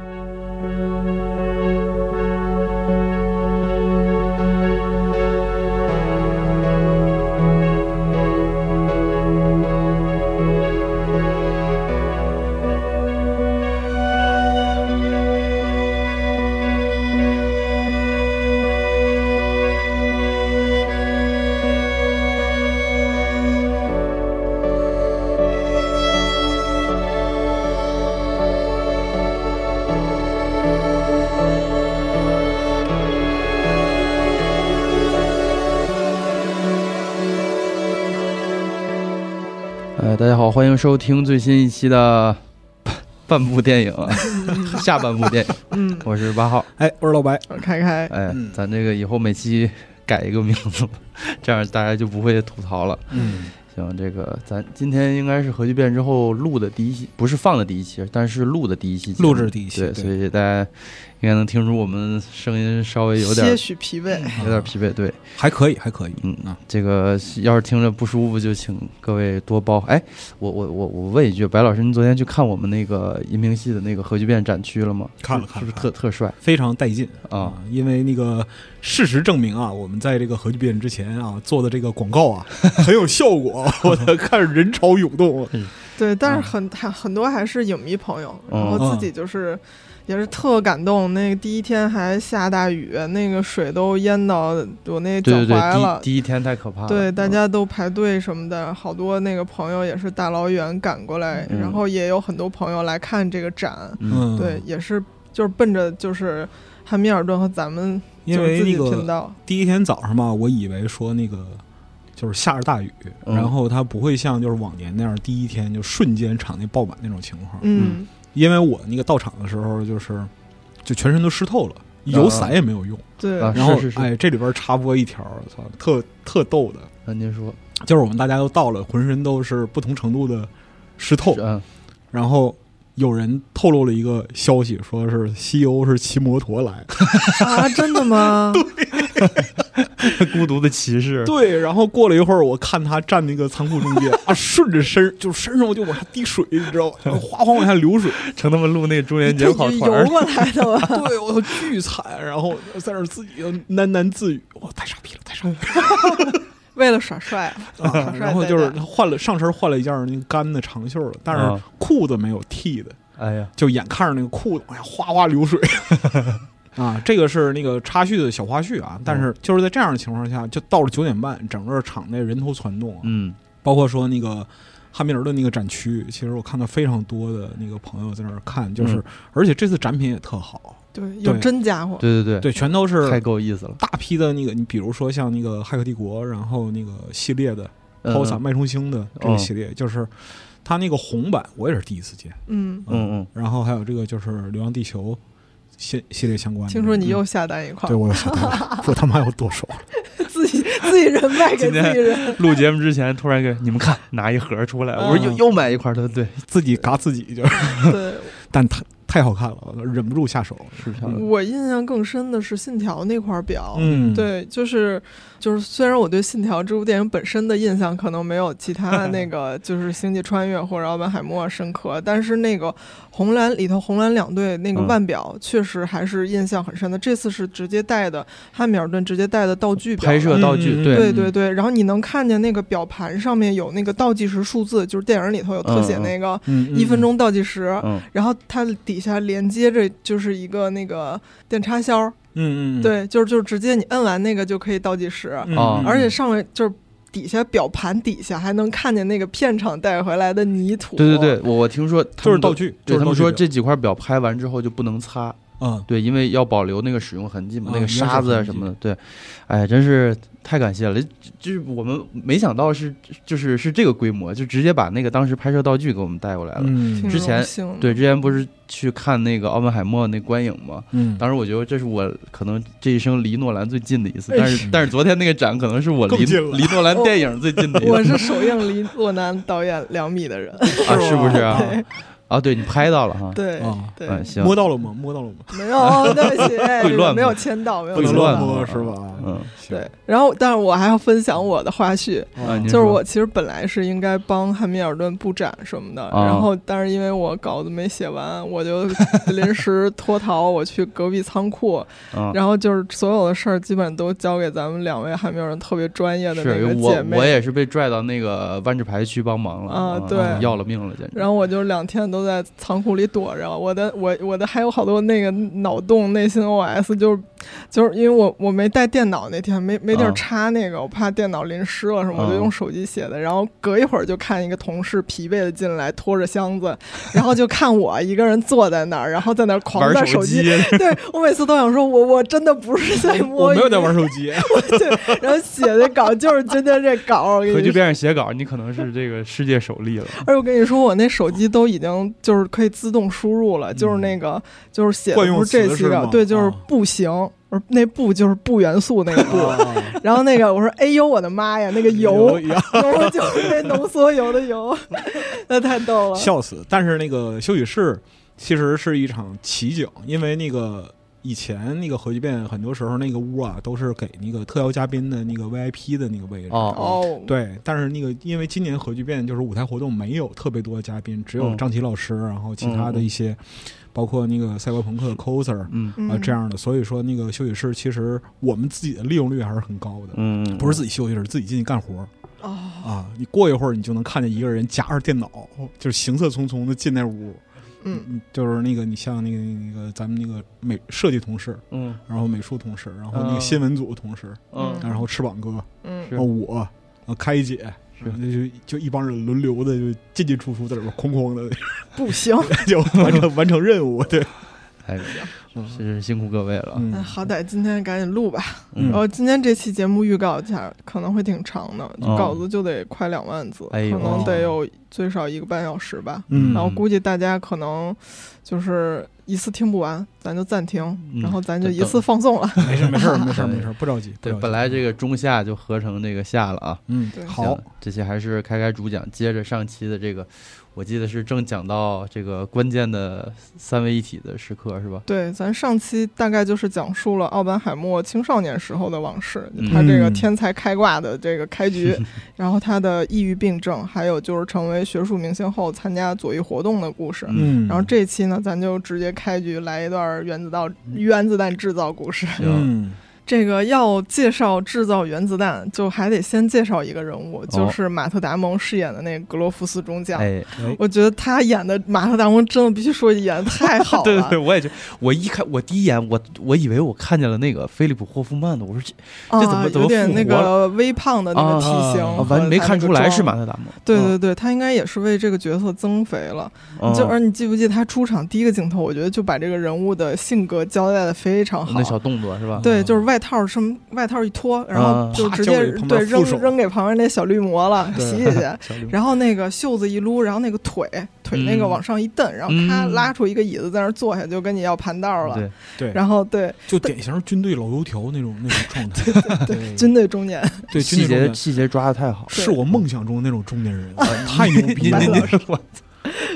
呃，迎收听最新一期的半半部电影，下半部电影。嗯，我是八号。哎，我是老白。我开开，哎，嗯咱这个以后每期改一个名字，这样大家就不会吐槽了。嗯，行，这个咱今天应该是核聚变之后录的第一期，不是放的第一期，但是录的第一期，录制第一期对，对所以大家应该能听出我们声音稍微有点些许疲惫。有点疲惫。对，还可以，还可以。嗯啊，这个要是听着不舒服，就请各位多包。哎，我我我我问一句，白老师，您昨天去看我们那个银屏系的那个核聚变展区了吗？看了是是不是看了看了特特帅非常带劲啊？因为那个事实证明啊，我们在这个核聚变之前啊做的这个广告啊 很有效果，我的看人潮涌动。对，但是很很多还是影迷朋友，嗯然后自己就是也是特感动。那个第一天还下大雨，那个水都淹到我那脚对对对，踝了第。第一天太可怕了。对，大嗯家都排队什么的，好多那个朋友也是大老远赶过来，嗯然后也有很多朋友来看这个展。嗯，对，也是就是奔着就是汉密尔顿和咱们因就是自己为那个频道，第一天早上嘛，我以为说那个就是下着大雨，嗯然后它不会像就是往年那样第一天就瞬间场内爆满那种情况。嗯，因为我那个到场的时候就是就全身都湿透了，有伞也没有用。对，啊然后哎，这里边插播一条，操，特特逗的。那您说，就是我们大家都到了，浑身都是不同程度的湿透，嗯，然后有人透露了一个消息，说是西游是骑摩托来，啊，真的吗？对 孤独的骑士，对，然后过了一会儿，我看他站那个仓库中间啊，顺着身就身上就往下滴水，你知道吗？哗哗往下流水，成他们录那个中元节这跑团儿，游过来的吧？对我巨惨，然后在那儿自己喃喃自语，我，太傻逼了，太傻逼了。为了耍帅啊！啊耍帅然后就是换了上身换了一件那个干的长袖的，但是啊裤子没有剃的，哎呀，就眼看着那个裤子哎呀哗哗流水。啊，这个是那个插叙的小花絮啊，但是就是在这样的情况下，就到了九点半，整个场内人头攒动啊，嗯包括说那个汉密尔顿那个展区，其实我看到非常多的那个朋友在那儿看，就是、嗯而且这次展品也特好，对，有真家伙。对对对，对，全都是太够意思了。大批的那个，你比如说像那个《骇客帝国》，然后那个系列的嗯抛洒脉冲星的这个系列，就是它那个红版，我也是第一次见。嗯，嗯嗯，然后还有这个就是《流浪地球》系系列相关的。听说你嗯又下单一块儿，对我又下单了，我他妈要剁手了。自己自己人卖给自己人。录节目之前突然给你们看拿一盒出来，我说又嗯又买一块儿，他说对，自己嘎自己就是，对但太太好看了，我忍不住下手。是。我印象更深的是《信条》那块表。嗯，，对，就是就是，虽然我对《信条》这部电影本身的印象可能没有其他那个 就是《星际穿越》或者《奥本海默》深刻，但是那个红蓝里头红蓝两队那个嗯腕表确实还是印象很深的。这次是直接带的汉密尔顿直接带的道具表拍摄道具，嗯对对对对，然后你能看见那个表盘上面有那个倒计时数字，就是电影里头有特写那个嗯，一分钟倒计时，嗯然后它底下连接着就是一个那个电插销，嗯，嗯嗯，对，就是就是直接你摁完那个就可以倒计时，嗯，而且上面就是底下表盘底下还能看见那个片场带回来的泥土，对对对，我我听说他们都就是道具，对他们说就是道具表这几块表拍完之后就不能擦，嗯，对，因为要保留那个使用痕迹嘛，那个沙子啊什么的，对，哎，真是太感谢了，就就是我们没想到是就是是这个规模，就直接把那个当时拍摄道具给我们带过来了。嗯。之前对，之前不是去看那个奥本海默那观影嘛？嗯，当时我觉得这是我可能这一生离诺兰最近的一次，哎。但是但是昨天那个展可能是我离离诺兰电影最近的一次。我是首映离诺兰导演两米的人，啊，是不是啊？对啊，对你拍到了哈，对啊对，嗯，行，摸到了吗？摸到了吗？没有，对不起，没有签到，没有会签到。乱摸摸是吧？嗯，对，然后但是我还要分享我的花絮，啊，就是我其实本来是应该帮汉密尔顿布展什么的，啊然后但是因为我稿子没写完，我就临时 脱逃，我去隔壁仓库，啊，然后就是所有的事儿基本都交给咱们两位汉密尔顿特别专业的那是个姐妹。我我也是被拽到那个万智牌去帮忙了啊对要了命了，简直。然后我就两天都在仓库里躲着，我的我我的还有好多那个脑洞内心 OS，就是就是因为我我没带电脑那天没没地儿啊插那个，我怕电脑淋湿了什么，我就啊用手机写的。然后隔一会儿就看一个同事疲惫的进来，拖着箱子，然后就看我一个人坐在那儿，然后在那儿狂玩在手机，对我每次都想说我我真的不是在摸鱼，我没有在玩手机，对然后写的稿就是今天这稿。回去边上写稿，你可能是这个世界首例了。而且我跟你说，我那手机都已经就是可以自动输入了，就是那个就是写的不是这期词是吗，稿对，就是啊步行，我说那步就是不元素那个 步。啊然后那个我说，哎呦我的妈呀，那个油油就是那浓缩油的油，那太逗了。笑死。但是那个休息室其实是一场奇景，因为那个以前那个核聚变很多时候那个屋啊都是给那个特邀嘉宾的那个 VIP 的那个位置。哦哦，对，但是那个因为今年核聚变就是舞台活动没有特别多的嘉宾，只有嗯张琪老师，然后其他的一些，包括那个赛博朋克的 coser 啊这样的，所以说那个休息室其实我们自己的利用率还是很高的。嗯，不是自己休息室，自己进去干活哦，啊！你过一会儿，你就能看见一个人夹着电脑，就是行色匆匆的进那屋。嗯，嗯，就是那个你像那个那个咱们那个美设计同事，嗯然后美术同事，然后那嗯。个新闻组同事，嗯然后翅膀哥，嗯然后我，然后开姐，是然后就就一帮人轮流的就进进出出在里边哐哐的不行，就完成完成任务，对，哎，嗯是辛苦各位了。嗯那好歹今天赶紧录吧。嗯然后今天这期节目预告一下，可能会挺长的，哦稿子就得快两万字，哎可能得有最少一个半小时吧。嗯然后估计大家可能就是一次听不完，咱就暂停，嗯然后咱就一次放送了。没事没事 没事没事，不着急，对，本来这个中下就合成这个下了啊。对嗯好，，这期还是开开主讲，接着上期的这个，我记得是正讲到这个关键的三位一体的时刻是吧？对，咱上期大概就是讲述了奥本海默青少年时候的往事，嗯他这个天才开挂的这个开局，然后他的抑郁病症，还有就是成为学术明星后参加左翼活动的故事。嗯，然后这期呢，咱就直接开局来一段原子弹原子弹制造故事。行，嗯这个要介绍制造原子弹，就还得先介绍一个人物，就是马特·达蒙饰演的那个格罗夫斯中将。哎，哎我觉得他演的马特·达蒙真的必须说演的太好了。对对对，我也觉得，我一看，我第一眼，我我以为我看见了那个菲利普·霍夫曼的，我说这这怎么啊，怎么有点那个微胖的那个体型啊啊，和完没他那个看出来是马特·达蒙。对对对，他应该也是为这个角色增肥了。嗯，就而你记不记得他出场第一个镜头，我觉得就把这个人物的性格交代的非常好那。小动作是吧？对，就是外套什么外套一脱，然后啊。就直接对扔扔给旁边那小绿魔了，对洗洗 去。然后那个袖子一撸，然后那个腿腿那个嗯。往上一蹬，然后咔嗯。拉出一个椅子在那坐下，就跟你要盘道了。对，对，然后对就典型军队老油条那种那种状态，对军队中年，对军细节细节抓的太好。了。是我梦想中的那种中年人，太牛逼了！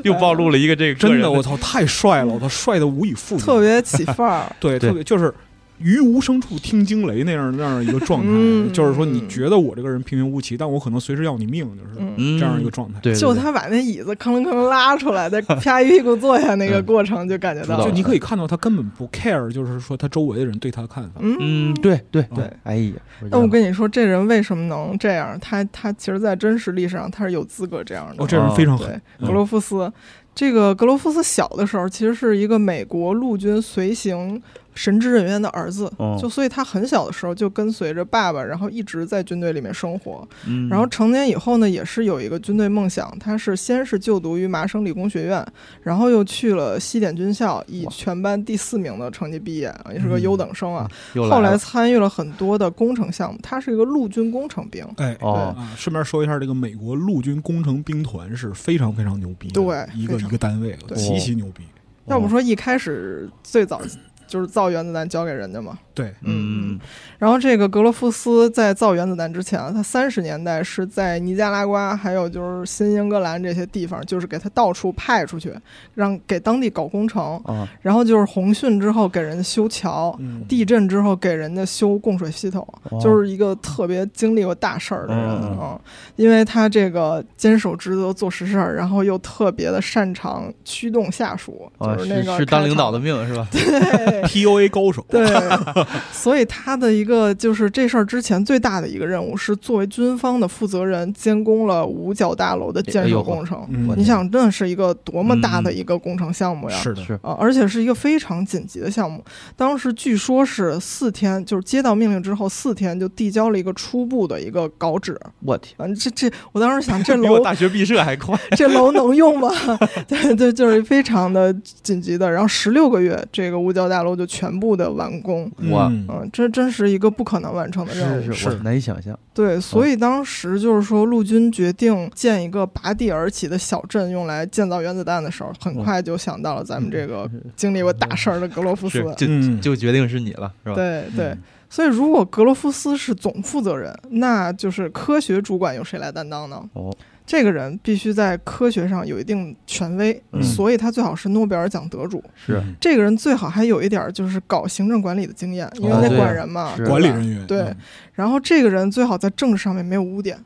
又暴露了一个这个个真的，我操，太帅了！我操，帅的无以复加，特别起范儿。对特别就是于无声处听惊雷那样那样一个状态，嗯就是说你觉得我这个人平平无奇，但我可能随时要你命，就是这样一个状态。对，对对就他把那椅子吭啷吭啷拉出来，再 啪一屁股坐下那个嗯过程，就感觉到就你可以看到他根本不 care，就是说他周围的人对他的看法。嗯嗯，对对对。哎呀，那我跟你说，这人为什么能这样？他他其实，在真实历史上，他是有资格这样的。哦，这人非常狠格罗夫斯，这个格罗夫斯小的时候，其实是一个美国陆军随行神职人员的儿子，哦就所以他很小的时候就跟随着爸爸，然后一直在军队里面生活。嗯，然后成年以后呢，也是有一个军队梦想，他是先是就读于麻省理工学院，然后又去了西点军校，以全班第四名的成绩毕业，也是个优等生啊。又后来参与了很多的工程项目，他是一个陆军工程兵。哎。哦，啊，顺便说一下，这个美国陆军工程兵团是非常非常牛逼的，对一个一个单位，对极其牛逼。要不说一开始最早就是造原子弹交给人家嘛，对，嗯。然后这个格罗夫斯在造原子弹之前啊，他三十年代是在尼加拉瓜，还有就是新英格兰这些地方，就是给他到处派出去，让给当地搞工程。啊，然后就是洪汛之后给人家修桥，嗯，地震之后给人家修供水系统，哦就是一个特别经历过大事儿的人嗯。嗯啊、因为他这个坚守职责做实事儿，然后又特别的擅长驱动下属，啊就是那个是当领导的命是吧？对。PUA 高手，对，所以他的一个就是这事儿之前最大的一个任务是作为军方的负责人，监工了五角大楼的建设工程。嗯你想，真的是一个多么大的一个工程项目呀！是的，是啊，而且是一个非常紧急的项目。当时据说是四天，就是接到命令之后四天就递交了一个初步的一个稿纸。我天，嗯，这这，我当时想，这 比我楼大学毕设还快。这楼能用吗？对对，就是非常的紧急的。然后十六个月，这个五角大楼就全部的完工。哇嗯嗯，这真是一个不可能完成的任务。是是，难以想象。对，所以当时就是说，陆军决定建一个拔地而起的小镇，用来建造原子弹的时候，很快就想到了咱们这个经历过大事儿的格罗夫斯。就嗯就决定是你了，是吧？对对嗯，所以如果格罗夫斯是总负责人，那就是科学主管由谁来担当呢？哦，这个人必须在科学上有一定权威，嗯。所以他最好是诺贝尔奖得主。是。这个人最好还有一点儿就是搞行政管理的经验，因为哦得管人嘛，管理人员，对。然后这个人最好在政治上面没有污点，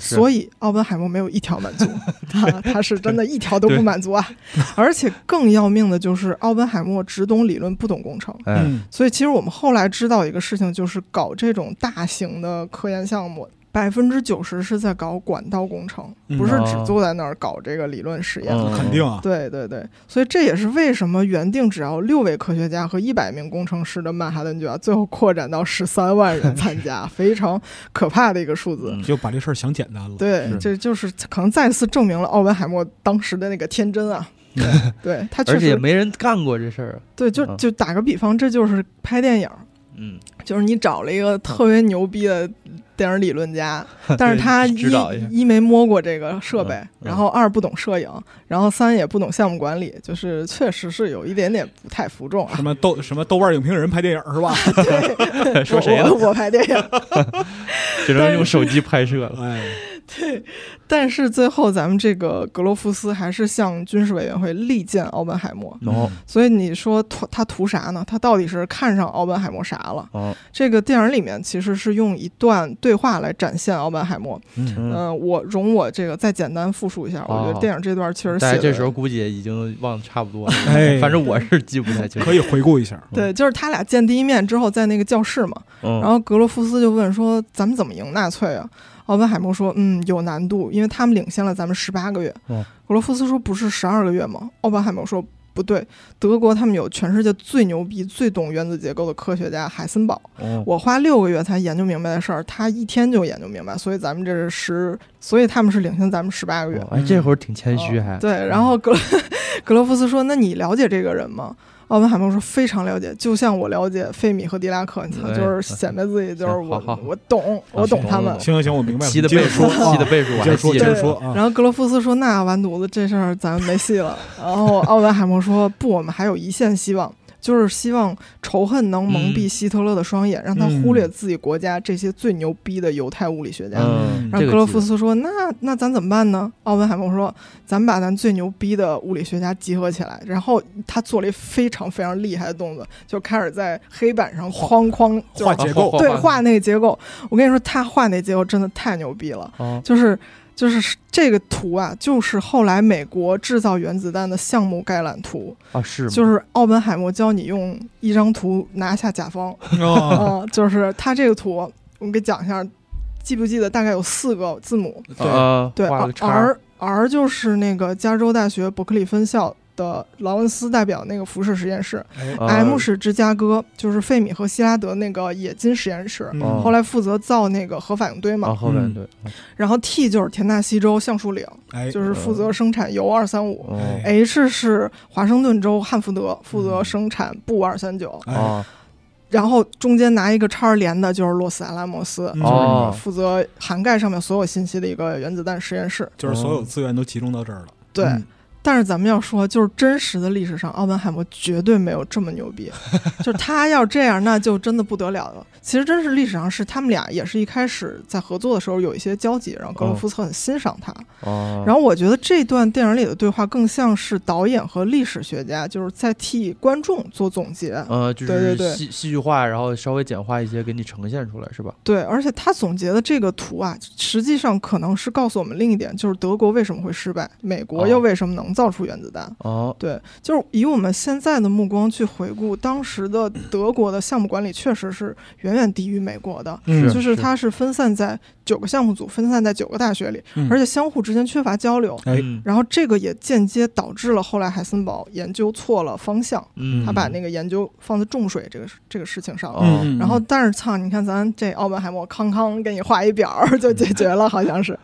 所以奥本海默没有一条满足，他他是真的一条都不满足啊！而且更要命的就是奥本海默只懂理论不懂工程，哎，嗯。所以其实我们后来知道一个事情，就是搞这种大型的科研项目。百分之九十是在搞管道工程，嗯不是只哦坐在那儿搞这个理论实验。嗯肯定啊，对对对，所以这也是为什么原定只要六位科学家和一百名工程师的曼哈顿计划，最后扩展到十三万人参加，非常可怕的一个数字。嗯就把这事儿想简单了，对，是这就是可能再次证明了奥本海默当时的那个天真啊。对他确而且也，没人干过这事儿。对，就嗯就打个比方，这就是拍电影，嗯，就是你找了一个特别牛逼的电影理论家，但是他一一没摸过这个设备然后二不懂摄影，然后三也不懂项目管理，就是确实是有一点点不太服众啊什。么豆什么豆瓣影评人拍电影是吧？对，说谁呢我我拍电影，只能用手机拍摄了。哎，但是最后咱们这个格罗夫斯还是向军事委员会力荐奥本海默。哦所以你说图他图啥呢？他到底是看上奥本海默啥了？哦，这个电影里面其实是用一段对话来展现奥本海默。嗯我容我这个再简单复述一下，我觉哦得电影这段确实写的大家这时候估计也已经忘得差不多了。哎反正我是记不太清。可以回顾一下，对，就是他俩见第一面之后，在那个教室嘛，嗯，然后格罗夫斯就问说：“咱们怎么赢纳粹啊？”奥本海默说：“嗯，有难度，因为他们领先了咱们十八个月。哦格罗夫斯说：“不是十二个月吗？”奥本海默说：“不对，德国他们有全世界最牛逼、最懂原子结构的科学家海森堡。哦我花六个月才研究明白的事儿，他一天就研究明白，所以咱们这是十，所以他们是领先咱们十八个月。哦哎，这会儿挺谦虚还。嗯对，然后格 格罗夫斯说：“那你了解这个人吗？”奥本海默说：“非常了解，就像我了解费米和狄拉克，你就是显摆自己，就是我我懂，我懂他们。行行行，我明白接着倍数，说，七的倍数接着说，然后格罗夫斯说：“那完犊子，这事儿咱们没戏了。”然后奥本海默说：“不，我们还有一线希望，就是希望仇恨能蒙蔽希特勒的双眼，让他忽略自己国家这些最牛逼的犹太物理学家。嗯，然后格罗夫斯说：“那那咱怎么办呢？”奥本海默说：“咱们把咱最牛逼的物理学家集合起来。”然后他做了一非常非常厉害的动作，就开始在黑板上哐哐画结构，对画那个结构。我跟你说，他画那结构真的太牛逼了，哦就是就是这个图啊，就是后来美国制造原子弹的项目概览图，啊是吗？就是奥本海默教你用一张图拿下甲方。哦，啊、就是他这个图，我们给讲一下，记不记得大概有四个字母？对，啊，对，R R 就是那个加州大学伯克利分校的劳恩斯代表那个辐射实验室、m 是芝加哥，就是费米和希拉德那个冶金实验室。后来负责造那个核反应堆嘛，核反应堆，然后 T 就是田纳西州橡树岭，哎，就是负责生产铀二三五；H 是华盛顿州汉福德，负责嗯生产钚二三九。然后中间拿一个叉连的就是洛斯阿拉莫斯，嗯就是哦负责涵盖上面所有信息的一个原子弹实验室。就是所有资源都集中到这儿了，对，嗯但是咱们要说，就是真实的历史上，奥本海默绝对没有这么牛逼。就是他要这样，那就真的不得了了。其实真是历史上是他们俩也是一开始在合作的时候有一些交集，然后格罗夫斯很欣赏他。哦，然后我觉得这段电影里的对话更像是导演和历史学家就是在替观众做总结。呃，就对对对是戏戏剧化，然后稍微简化一些给你呈现出来，是吧？对，而且他总结的这个图啊，实际上可能是告诉我们另一点，就是德国为什么会失败，美国又哦为什么能造出原子弹。哦，对，就是以我们现在的目光去回顾当时的德国的项目管理，确实是远远低于美国的。嗯就是它是分散在九个项目组，分散在九个大学里，嗯而且相互之间缺乏交流。然后这个也间接导致了后来海森堡研究错了方向，嗯，他把那个研究放在重水这个这个事情上了。然后，但是操，你看咱这奥本海默康康给你画一表就解决了，好像是。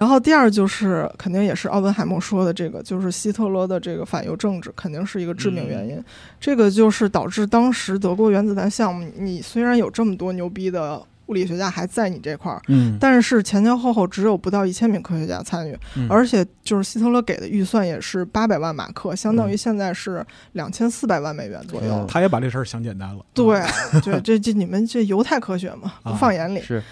然后第二就是肯定也是奥本海默说的这个，就是希特勒的这个反犹政治肯定是一个致命原因。这个就是导致当时德国原子弹项目，你虽然有这么多牛逼的物理学家还在你这块儿，嗯，但是前前后后只有不到一千名科学家参与，嗯而且就是希特勒给的预算也是八百万马克，相当于现在是两千四百万美元左右。嗯他也把这事儿想简单了。对，对，这这你们这犹太科学嘛，不啊放眼里。是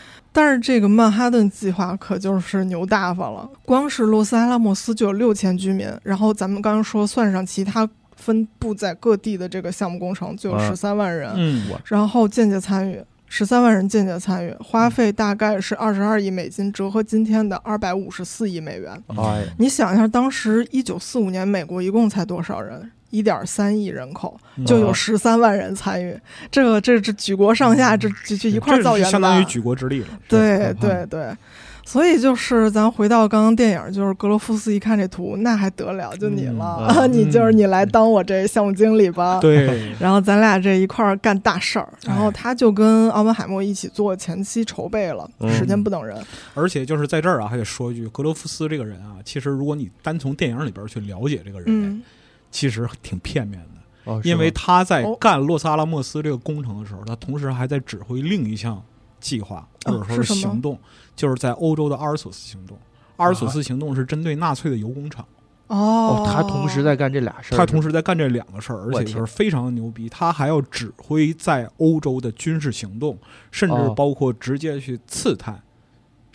但是这个曼哈顿计划可就是牛大发了，光是洛斯阿拉莫斯就有六千居民，然后咱们刚刚说算上其他分布在各地的这个项目工程，就有啊十三万人，嗯，然后间接参与。十三万人间接参与，花费大概是二十二亿美金，折合今天的二百五十四亿美元。哎，你想一下，当时一九四五年美国一共才多少人？一点三亿人口，嗯。就有十三万人参与。这个这这举国上下这这这一块儿造原子弹，相当于举国之力了。对是对，对，所以就是咱回到刚刚电影，就是格罗夫斯一看这图，那还得了，就你了，嗯 你就是你来当我这项目经理吧。对，然后咱俩这一块儿干大事儿，然后哎他就跟奥本海默一起做前期筹备了，嗯。时间不等人。而且就是在这儿啊，还得说一句，格罗夫斯这个人啊，其实如果你单从电影里边去了解这个人，嗯，其实挺片面的，哦，因为他在哦干洛斯阿拉莫斯这个工程的时候，他同时还在指挥另一项计划或者说哦是行动，就是在欧洲的阿尔索斯行动。阿尔索斯行动是针对纳粹的油工厂，哦。哦，他同时在干这俩事儿，他同时在干这两个事儿，而且是非常的牛逼。他还要指挥在欧洲的军事行动，甚至哦。包括直接去刺探、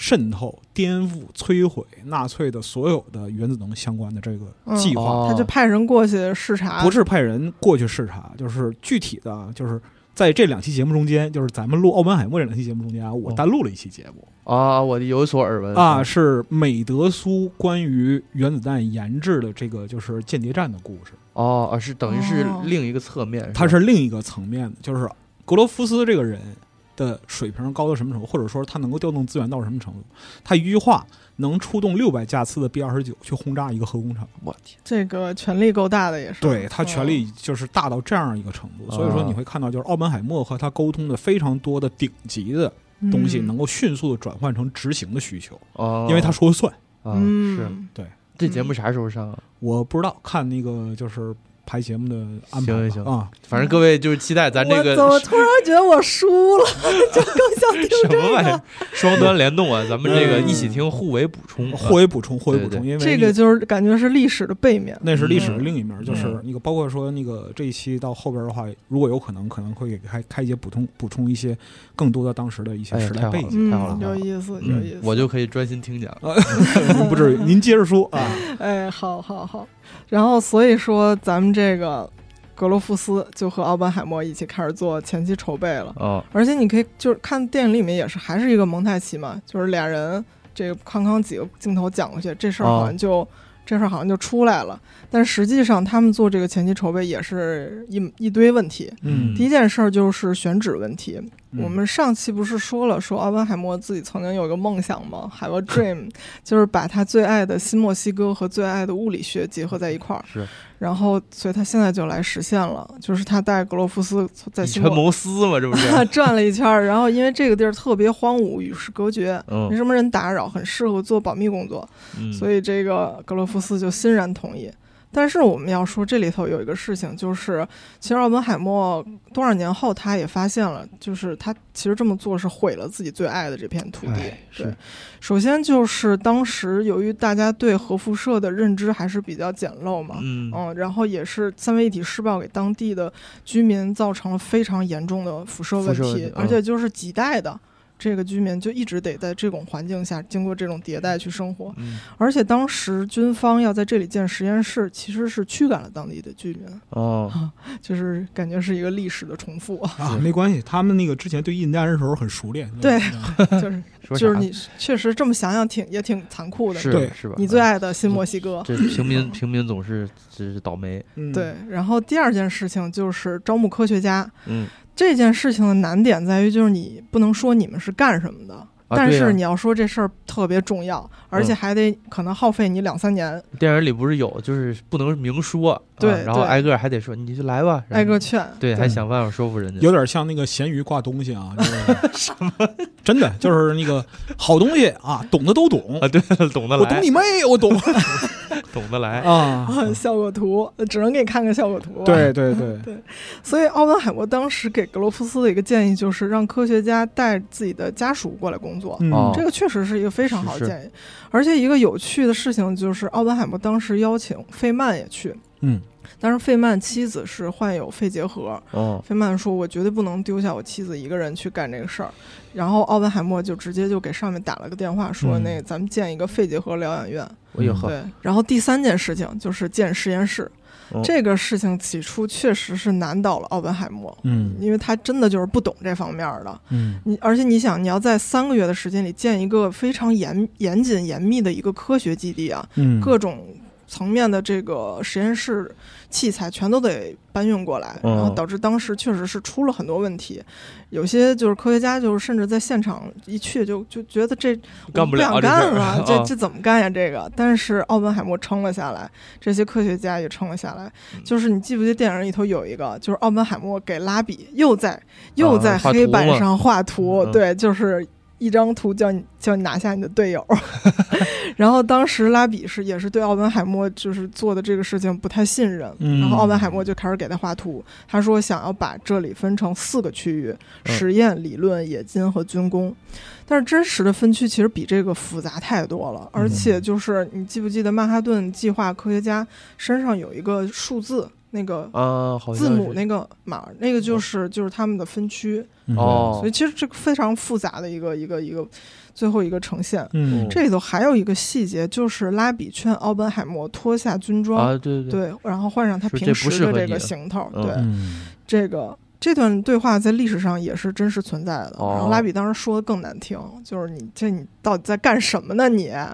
渗透、颠覆、摧毁纳粹的所有的原子能相关的这个计划。哦。他就派人过去视察，不是派人过去视察，就是具体的啊，就是在这两期节目中间，就是咱们录奥本海默这两期节目中间啊，我哦。单录了一期节目、啊，我有所耳闻啊，是美德苏关于原子弹研制的这个就是间谍战的故事，哦，啊是等于是哦。另一个侧面，它吧？是另一个层面的，就是格罗夫斯这个人的水平高到什么程度，或者说他能够调动资源到什么程度，他一句话能出动六百架次的 B 二十九去轰炸一个核工厂。我天，这个权力够大的，也是。对他权嗯力就是大到这样一个程度，所以说啊你会看到，就是奥本海默和他沟通的非常多的顶级的东西，嗯能够迅速的转换成执行的需求，哦，因为他说了算。啊嗯，是对这节目啥时候上啊？我不知道看那个就是排节目的安排吧行行啊，反正各位就是期待咱这个我怎么突然觉得我输了，就更想听什这么玩意。双端联动啊，咱们这个嗯一起听，互为补充，啊互为补充，互为补充，因为这个就是感觉是历史的背面。那是历史的嗯另一面，就是嗯那个包括说那个这一期到后边的话，如果有可能，可能会给开开一些补充补充一些更多的当时的一些时代背景。嗯太好了，有意思，有嗯意思。我就可以专心听讲。了 不至于，您接着说啊。哎，好好好。然后所以说，咱们这个格罗夫斯就和奥本海默一起开始做前期筹备了。哦，而且你可以就是看电影里面也是还是一个蒙太奇嘛，就是俩人这个康康几个镜头讲过去，这事儿好像就、这事儿好像就出来了。但实际上他们做这个前期筹备也是一一堆问题。嗯第一件事儿就是选址问题。嗯我们上期不是说了，说奥本海默自己曾经有个梦想吗？Have a dream，就是把他最爱的新墨西哥和最爱的物理学结合在一块儿。是然后，所以他现在就来实现了，就是他带格罗夫斯在以权新墨谋私嘛，这不是？转了一圈儿，然后因为这个地儿特别荒芜，与世隔绝，没嗯什么人打扰，很适合做保密工作，嗯，所以这个格罗夫斯就欣然同意。但是我们要说，这里头有一个事情，就是其实奥本海默多少年后他也发现了，就是他其实这么做是毁了自己最爱的这片土地。哎。对是，首先就是当时由于大家对核辐射的认知还是比较简陋嘛，嗯。嗯，然后也是三位一体施暴给当地的居民造成了非常严重的辐射问题，而且就是几代的这个居民就一直得在这种环境下经过这种迭代去生活，嗯而且当时军方要在这里建实验室，其实是驱赶了当地的居民，哦，就是感觉是一个历史的重复，啊，没关系，他们那个之前对印第安人的时候很熟练。对嗯 就是就是你确实这么想想挺也挺残酷的，是对是吧？你最爱的新墨西哥。这平民平民总是只是倒霉，嗯，对，然后第二件事情就是招募科学家，嗯这件事情的难点在于，就是你不能说你们是干什么的，但是你要说这事儿特别重要，而且嗯。还得可能耗费你两三年，电影里不是有，就是不能明说，啊对然后挨个还得说你就来吧，挨个劝。对，还想办法说服人家，有点像那个咸鱼挂东西啊，就是。什么？真的就是那个好东西啊，懂的都懂。啊，。对，懂的来，我懂你妹，我懂 懂得来，啊！效果图只能给你看个效果图、对。对对。对，所以奥本海默当时给格罗夫斯的一个建议就是让科学家带自己的家属过来工作。嗯。哦。这个确实是一个非常好的是是。建议，而且一个有趣的事情就是，奥本海默当时邀请费曼也去，嗯但是费曼妻子是患有肺结核，哦，费曼说：“我绝对不能丢下我妻子一个人去干这个事儿。”然后奥本海默就直接就给上面打了个电话，说：“嗯那咱们建一个肺结核疗养院。对，然后第三件事情就是建实验室。哦这个事情起初确实是难倒了奥本海默，嗯因为他真的就是不懂这方面的。嗯你而且你想，你要在三个月的时间里建一个非常严严谨严密的一个科学基地啊，嗯，各种层面的这个实验室器材全都得搬运过来，嗯然后导致当时确实是出了很多问题。有些就是科学家就是甚至在现场一去就就觉得这干不了干了，这啊这怎么干呀？这个，但是奥本海默撑了下来，这些科学家也撑了下来。嗯就是你记不记得电影里头有一个，就是奥本海默给拉比又在又在黑板上画图，嗯对，就是。一张图叫你叫你拿下你的队友，然后当时拉比是也是对奥本海默就是做的这个事情不太信任，嗯。然后奥本海默就开始给他画图，他说想要把这里分成四个区域：嗯。实验、理论、冶金和军工。但是真实的分区其实比这个复杂太多了，而且就是你记不记得曼哈顿计划科学家身上有一个数字，那个啊，字母那个码，那个就是就是他们的分区，嗯。哦。所以其实这个非常复杂的一个一个一个最后一个呈现。嗯。这里头还有一个细节，就是拉比劝奥本海默脱下军装，啊，对对，对，然后换上他平时的这个行头，嗯。对，嗯。这个这段对话在历史上也是真实存在的。哦然后拉比当时说的更难听，就是你这你到底在干什么呢你？啊，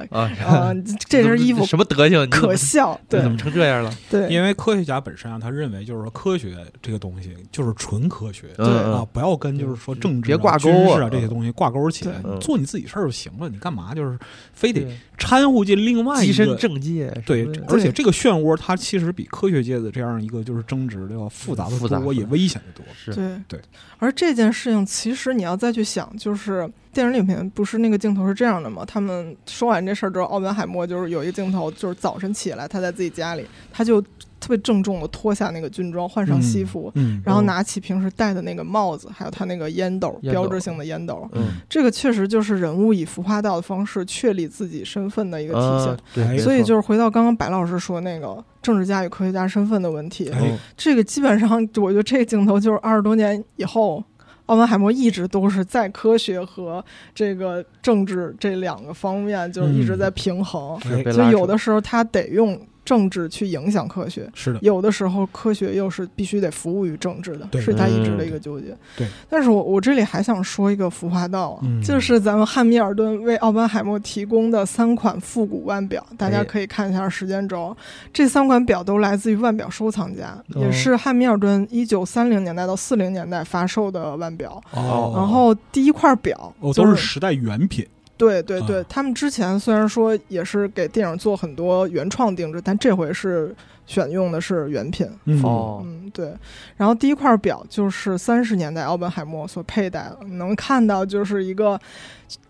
这身衣服什么德行？可笑，对怎么成这样了？对因为科学家本身啊，他认为就是说科学这个东西就是纯科学。对啊，嗯不要跟就是说政治、别挂钩啊军事啊这些东西挂钩起来，做你自己事儿就行了。你干嘛就是非得掺和进另外一个？政界，对，而且这个漩涡它其实比科学界的这样一个就是争执的要复杂的多，复杂复杂也危险的多。是对对。而这件事情，其实你要再去想，就是电影里面不是那个镜头是这样的吗？他们说完这事儿之后，奥本海默就是有一个镜头，就是早晨起来，他在自己家里，他就特别郑重的脱下那个军装，换上西服，嗯，然后拿起平时戴的那个帽子，还有他那个烟斗，烟斗标志性的烟斗。嗯，这个确实就是人物以服化道的方式确立自己身份的一个体现。所以就是回到刚刚白老师说那个政治家与科学家身份的问题，这个基本上我觉得这个镜头就是二十多年以后。奥本海默一直都是在科学和这个政治这两个方面，就是一直在平衡。是被就有的时候他得用政治去影响科学，是的，有的时候科学又是必须得服务于政治的，是他一直的一个纠结。对，但是我我这里还想说一个服化道啊，嗯。就是咱们汉密尔顿为奥本海默提供的三款复古腕表，大家哎可以看一下时间轴。这三款表都来自于腕表收藏家，哦。也是汉密尔顿一九三零年代到四零年代发售的腕表。哦。然后第一块表哦，都是时代原品，对对对，啊。他们之前虽然说也是给电影做很多原创定制，但这回是选用的是原品。嗯。哦，嗯，对。然后第一块表就是三十年代奥本海默所佩戴的，能看到就是一个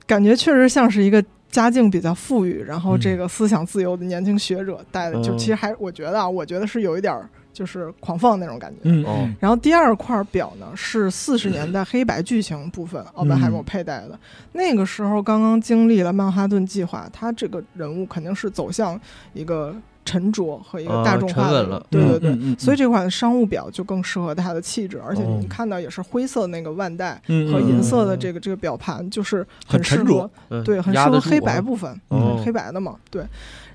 感觉确实像是一个家境比较富裕，然后嗯。这个思想自由的年轻学者戴的，就嗯其实还我觉得啊，我觉得是有一点儿就是狂放那种感觉。嗯哦。然后第二块表呢是四十年代黑白剧情部分，奥本海默佩戴的。那个时候刚刚经历了曼哈顿计划，他这个人物肯定是走向一个沉着和一个大众化的，啊沉稳了。对对对。嗯嗯嗯所以这款商务表就更适合它的气质，而且哦你看到也是灰色的那个腕带嗯和银色的嗯这个这个表盘，就是很适沉着对，很适合黑白啊。部分，黑白的嘛，对。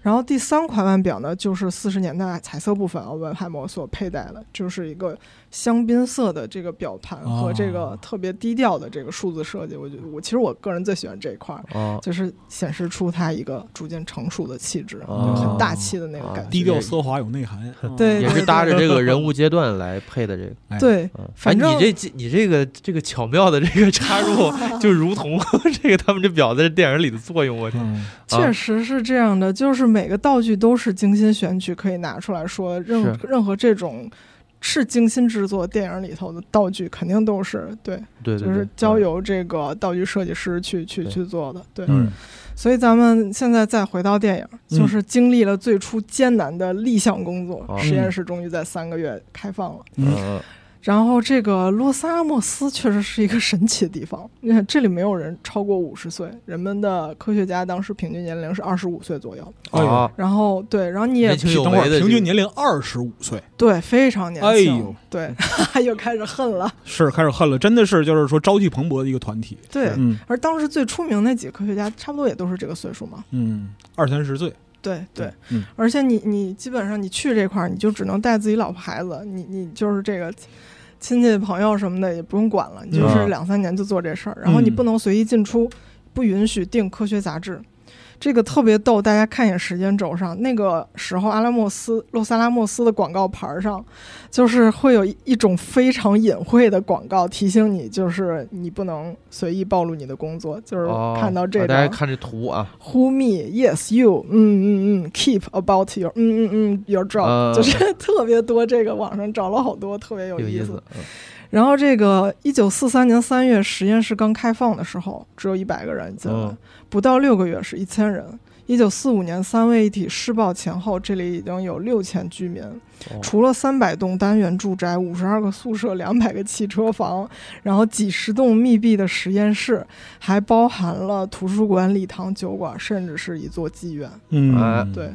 然后第三款腕表呢，就是四十年代彩色部分，啊，文海默所佩戴的，就是一个香槟色的这个表盘和这个哦特别低调的这个数字设计。我觉得我其实我个人最喜欢这一块儿，哦就是显示出它一个逐渐成熟的气质，很大气的那个感觉。低调奢华有内涵，对。也是搭着这个人物阶段来配的这个。哎，对，嗯，反正哎你这你这个这个巧妙的这个插入，就如同这个他们这表在这电影里的作用，我天，嗯。确实是这样的，就是每个道具都是精心选取，可以拿出来说，任任何这种是精心制作电影里头的道具，肯定都是对，对对对，就是交嗯由这个道具设计师去去去做的，对。嗯。所以咱们现在再回到电影，嗯。就是经历了最初艰难的立项工作，哦。实验室终于在三个月开放了。嗯然后这个洛萨阿莫斯确实是一个神奇的地方，你看这里没有人超过五十岁，人们的科学家当时平均年龄是二十五岁左右。啊，然后对，然后你也年轻有等会儿为的平均年龄二十五岁，对非常年轻，哎呦对，又开始恨了。是开始恨了，真的是就是说朝气蓬勃的一个团体。对，嗯而当时最出名那几个科学家，差不多也都是这个岁数嘛。嗯，二三十岁，对对，嗯而且你你基本上你去这块儿，你就只能带自己老婆孩子，你你就是这个亲戚朋友什么的也不用管了，你就是嗯两三年就做这事儿，然后你嗯不能随意进出，不允许订科学杂志。这个特别逗，大家看一眼时间轴上，那个时候阿拉莫斯洛萨拉莫斯的广告牌儿上，就是会有一一种非常隐晦的广告提醒你，就是你不能随意暴露你的工作，就是哦，看到这张、啊大家看这图啊，Who me? Yes, you. 嗯嗯嗯，Keep about your 嗯嗯嗯 your job，、嗯就是 特别多。这个网上找了好多，特别有意思。意思，嗯然后这个一九四三年三月实验室刚开放的时候，只有一百个人进来，嗯不到六个月是一千人。一九四五年三位一体试爆前后，这里已经有六千居民，哦除了三百栋单元住宅、五十二个宿舍、两百个汽车房，然后几十栋密闭的实验室，还包含了图书馆、礼堂、酒馆，甚至是一座妓院。嗯哎对，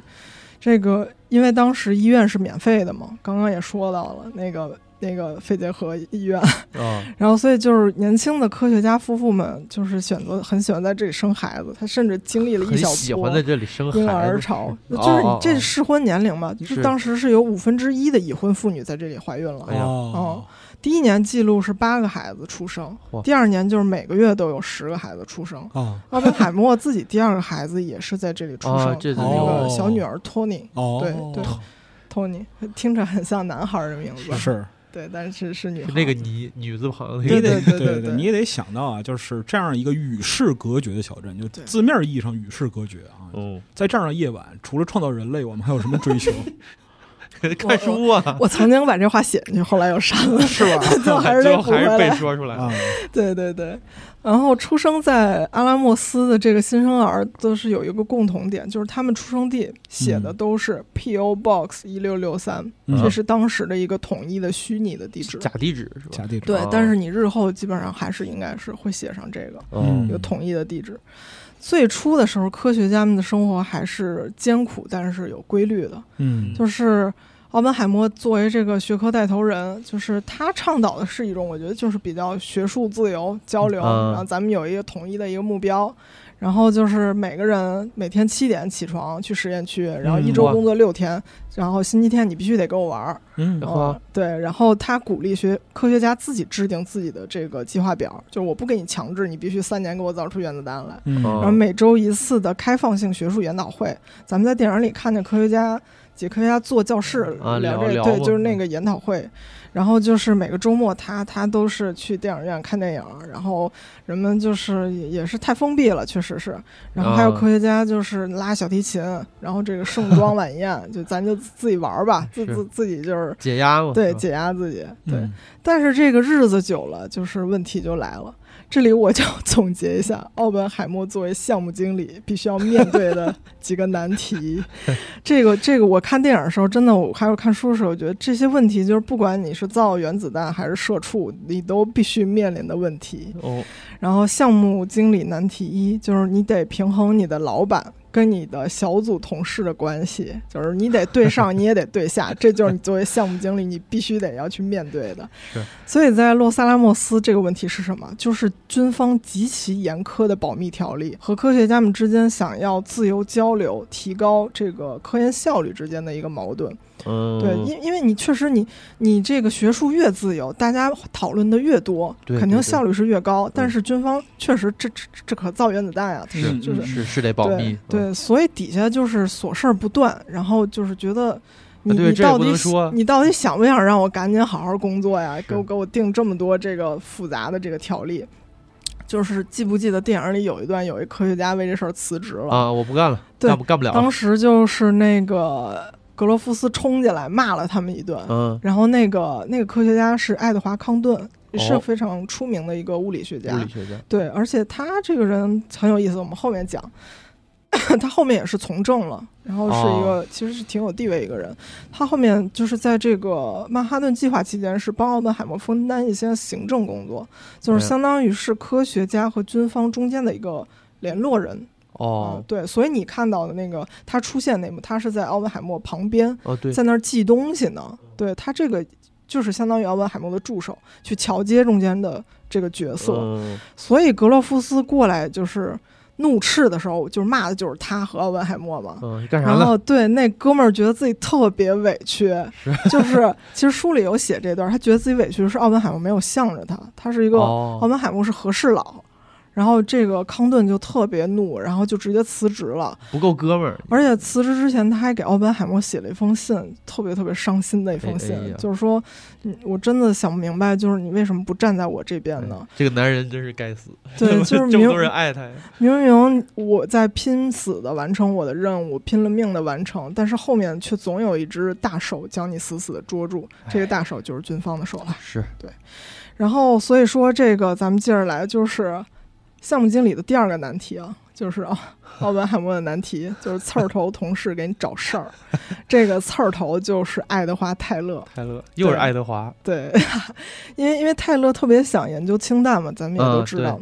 这个因为当时医院是免费的嘛，刚刚也说到了那个那个肺结核医院，啊，然后所以就是年轻的科学家夫妇们就是选择很喜欢在这里生孩子，他甚至经历了一小波喜欢在这里生婴儿，潮，哦就是这适婚年龄嘛，就是。当时是有五分之一的已婚妇女在这里怀孕了。哎呀。哦，第一年记录是八个孩子出生，第二年就是每个月都有十个孩子出生。哦。奥本海默自己第二个孩子也是在这里出 生，啊这他是那个哦。小女儿托尼，哦，对对托尼听着很像男孩儿的名字，是对，但是是女孩。那个女女字旁那你个，得对对对对你也得想到啊，就是这样一个与世隔绝的小镇，就字面意义上与世隔绝啊。嗯，在这样的夜晚，除了创造人类，我们还有什么追求？看书啊，我曾经把这话写进去，后来又删了，是吧？最后还是最得后还是被。说出来对对对，然后出生在阿拉莫斯的这个新生儿都是有一个共同点，就是他们出生地写的嗯都是 P.O. Box 一六六三，嗯这是当时的一个统一的虚拟的地址。假地址是吧？假地址对哦，但是你日后基本上还是应该是会写上这个嗯有统一的地址。最初的时候，科学家们的生活还是艰苦，但是有规律的。嗯，就是奥本海默作为这个学科带头人，就是他倡导的是一种，我觉得就是比较学术自由交流，嗯然后咱们有一个统一的一个目标。然后就是每个人每天七点起床去实验区，然后一周工作六天，然后星期天你必须得跟我玩儿。嗯然后嗯，对，然后他鼓励学科学家自己制定自己的这个计划表，就是我不给你强制，你必须三年给我造出原子弹来。然后每周一次的开放性学术研讨会，咱们在电影里看见科学家几科学家坐教室啊聊这，对，聊聊嘛就是那个研讨会。然后就是每个周末他他都是去电影院看电影，然后人们就是也也是太封闭了，确实是。然后还有啊科学家就是拉小提琴，然后这个盛装晚宴，就咱就自己玩儿吧，自自自己就是解压嘛，对解压自己，对。嗯但是这个日子久了，就是问题就来了。这里我就总结一下，奥本海默作为项目经理必须要面对的几个难题。这 个这个，我看电影的时候，真的，我还有看书的时候，我觉得这些问题就是不管你是造原子弹还是社畜，你都必须面临的问题。哦，然后项目经理难题一就是你得平衡你的老板。跟你的小组同事的关系，就是你得对上，你也得对下，这就是你作为项目经理，你必须得要去面对的。是，所以在洛萨拉莫斯这个问题是什么？就是军方极其严苛的保密条例和科学家们之间想要自由交流、提高这个科研效率之间的一个矛盾。嗯，对，因因为你确实你你这个学术越自由，大家讨论的越多，肯定效率是越高。但是军方确实这这这可造原子弹呀，是就是是是得保密。对，所以底下就是琐事儿不断，然后就是觉得你你到底你到底想不想让我赶紧好好工作呀？给我给我定这么多这个复杂的这个条例。就是记不记得电影里有一段，有一科学家为这事儿辞职了啊？我不干了，干不干不了。当时就是那个。格罗夫斯冲进来骂了他们一顿，嗯，然后那个那个科学家是爱德华康顿，是非常出名的一个物理学家，物理学家，对，而且他这个人很有意思，我们后面讲，他后面也是从政了，然后是一个其实是挺有地位一个人，他后面就是在这个曼哈顿计划期间是帮奥本海默分担一些行政工作，就是相当于是科学家和军方中间的一个联络人。哦，对，所以你看到的那个他出现那幕，他是在奥本海默旁边，哦，对，在那儿记东西呢。对他这个就是相当于奥本海默的助手，去桥接中间的这个角色。所以格洛夫斯过来就是怒斥的时候，就是骂的就是他和奥本海默嘛。嗯，干啥然后对那哥们儿觉得自己特别委屈，就是其实书里有写这段，他觉得自己委屈的是奥本海默没有向着他，他是一个奥本海默是和事佬。然后这个康顿就特别怒，然后就直接辞职了，不够哥们儿。而且辞职之前，他还给奥本海默写了一封信，特别特别伤心的一封信，就是说，我真的想不明白，就是你为什么不站在我这边呢？这个男人真是该死，对，就是这么多人爱他呀。明明我在拼死的完成我的任务，拼了命的完成，但是后面却总有一只大手将你死死的捉住，这个大手就是军方的手了。是对，然后所以说这个咱们接着来就是。项目经理的第二个难题啊，就是啊，奥本海默的难题就是刺儿头同事给你找事儿。这个刺儿头就是爱德华泰勒，泰勒又是爱德华。对，因为因为泰勒特别想研究氢弹嘛，咱们也都知道，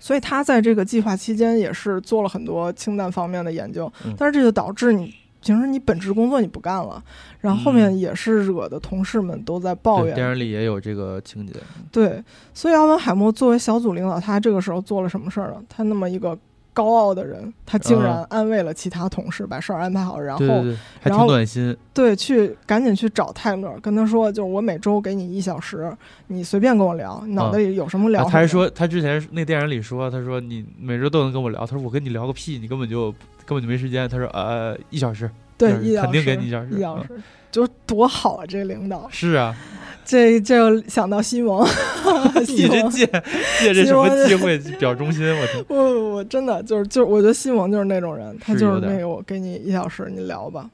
所以他在这个计划期间也是做了很多氢弹方面的研究。但是这就导致你平时你本职工作你不干了。然后后面也是惹的同事们都在抱怨，电影里也有这个情节。对，所以奥本海默作为小组领导，他这个时候做了什么事儿呢？他那么一个高傲的人，他竟然安慰了其他同事，把事儿安排好，然后还挺暖心。对，去赶紧去找泰勒，跟他说，就是我每周给你一小时，你随便跟我聊，脑袋里有什么聊。他还说，他之前那电影里说，他说你每周都能跟我聊，他说我跟你聊个屁，你根本就根本就没时间。他说呃，一小时。对，一肯定给你一小时，一小时就多好啊！这个领导是啊，这这想到 西蒙，你这借借这什么机会表忠心？我天！我我真的就是就是，我觉得西蒙就是那种人，他就是那个我给你一小时，你聊吧，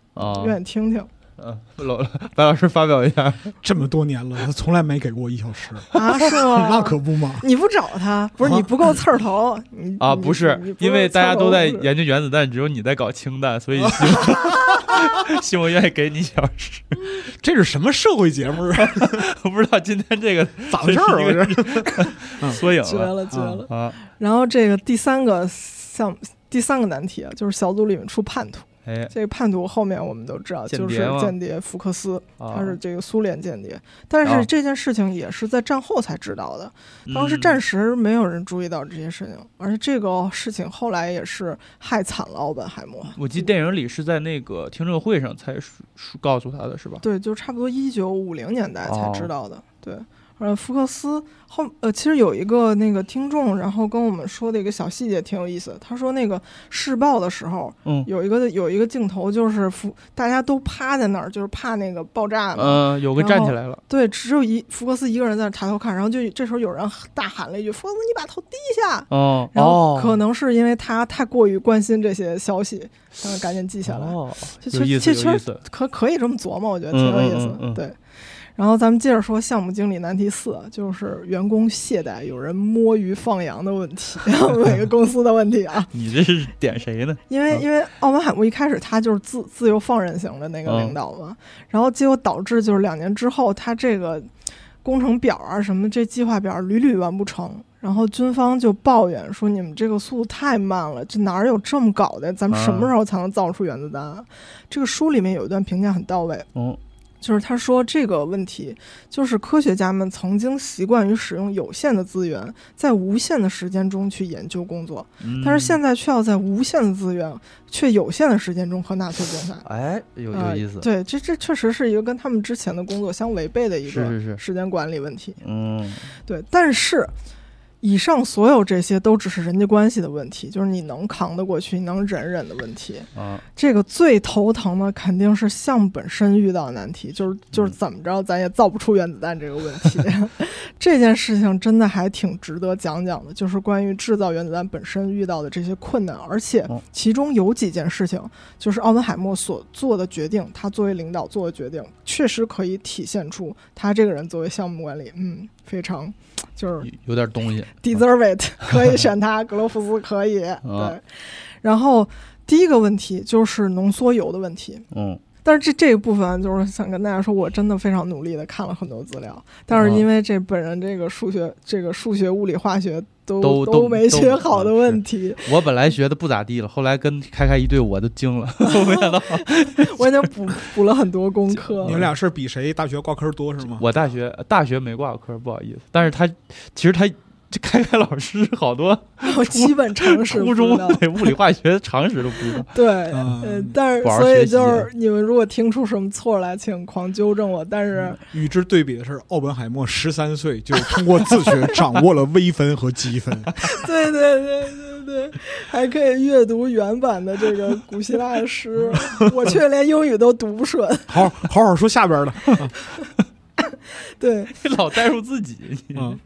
愿意听听。嗯，老白老师发表一下，这么多年了，他从来没给过我一小时啊？是吗？那可不嘛！你不找他，不是你不够刺儿头？啊，不是，因为大家都在研究原子弹，只有你在搞氢弹，所以 希望希望愿意给你一小时。这是什么社会节目啊？我不知道今天这个咋回事儿？缩影绝了，绝了啊！然后这个第三个项，第三个难题啊，就是小组里面出叛徒。哎，这个叛徒后面我们都知道，就是间谍福克斯，他是这个苏联间谍。但是这件事情也是在战后才知道的，当时暂时没有人注意到这些事情，而且这个事情后来也是害惨了奥本海默。我记得电影里是在那个听证会上才告诉他的是吧？对，就差不多一九五零年代才知道的。对。呃，福克斯后呃，其实有一个那个听众，然后跟我们说的一个小细节挺有意思。他说那个试爆的时候，嗯，有一个有一个镜头就是福大家都趴在那儿，就是怕那个爆炸嘛。嗯，有个站起来了。对，只有一福克斯一个人在那抬头看，然后就这时候有人大喊了一句：“福克斯，你把头低下。”哦，然后可能是因为他太过于关心这些消息，然后赶紧记下来。哦，有意思，可可以这么琢磨，我觉得挺有意思。对。然后咱们接着说项目经理难题四，就是员工懈怠、有人摸鱼放羊的问题，每个公司的问题啊。你这是点谁呢？因为嗯因为奥本海默一开始他就是自自由放任型的那个领导嘛，然后结果导致就是两年之后他这个工程表啊什么这计划表屡屡完不成，然后军方就抱怨说你们这个速度太慢了，这哪儿有这么搞的？咱们什么时候才能造出原子弹啊？这个书里面有一段评价很到位，哦，就是他说这个问题，就是科学家们曾经习惯于使用有限的资源，在无限的时间中去研究工作，嗯但是现在却要在无限的资源却有限的时间中和纳粹竞赛。哎，有有呃意思，对，这这确实是一个跟他们之前的工作相违背的一个时间管理问题。嗯对，但是以上所有这些都只是人际关系的问题，就是你能扛得过去，你能忍忍的问题。啊，这个最头疼的肯定是项目本身遇到的难题，就是就是嗯怎么着咱也造不出原子弹这个问题。这件事情真的还挺值得讲讲的，就是关于制造原子弹本身遇到的这些困难，而且哦其中有几件事情，就是奥本海默所做的决定，他作为领导做的决定，确实可以体现出他这个人作为项目管理，嗯，非常 就是有有点东西，deserve it，可以选它，格罗夫斯可以。对，然后第一个问题就是浓缩铀的问题，嗯但是这这一部分就是想跟大家说，我真的非常努力的看了很多资料，但是因为这本人这个数学、这个数学、物理、化学都都都没学好的嗯问题，我本来学的不咋地了，后来跟开开一对，我都惊了，我没想到我已经补补了很多功课。你们俩是比谁大学挂科多是吗？我大学大学没挂过科，不好意思，但是他其实他这开开老师好多我基本常识初中物理化学常识都不知道，对，嗯呃，但是所以就是你们如果听出什么错来，请狂纠正我。但是与之对比的是，奥本海默十三岁就通过自学掌握了微分和积分。对对对对对，还可以阅读原版的这个古希腊的诗，我却连英语都读不顺。好好好说下边的。对，你老带入自己。嗯，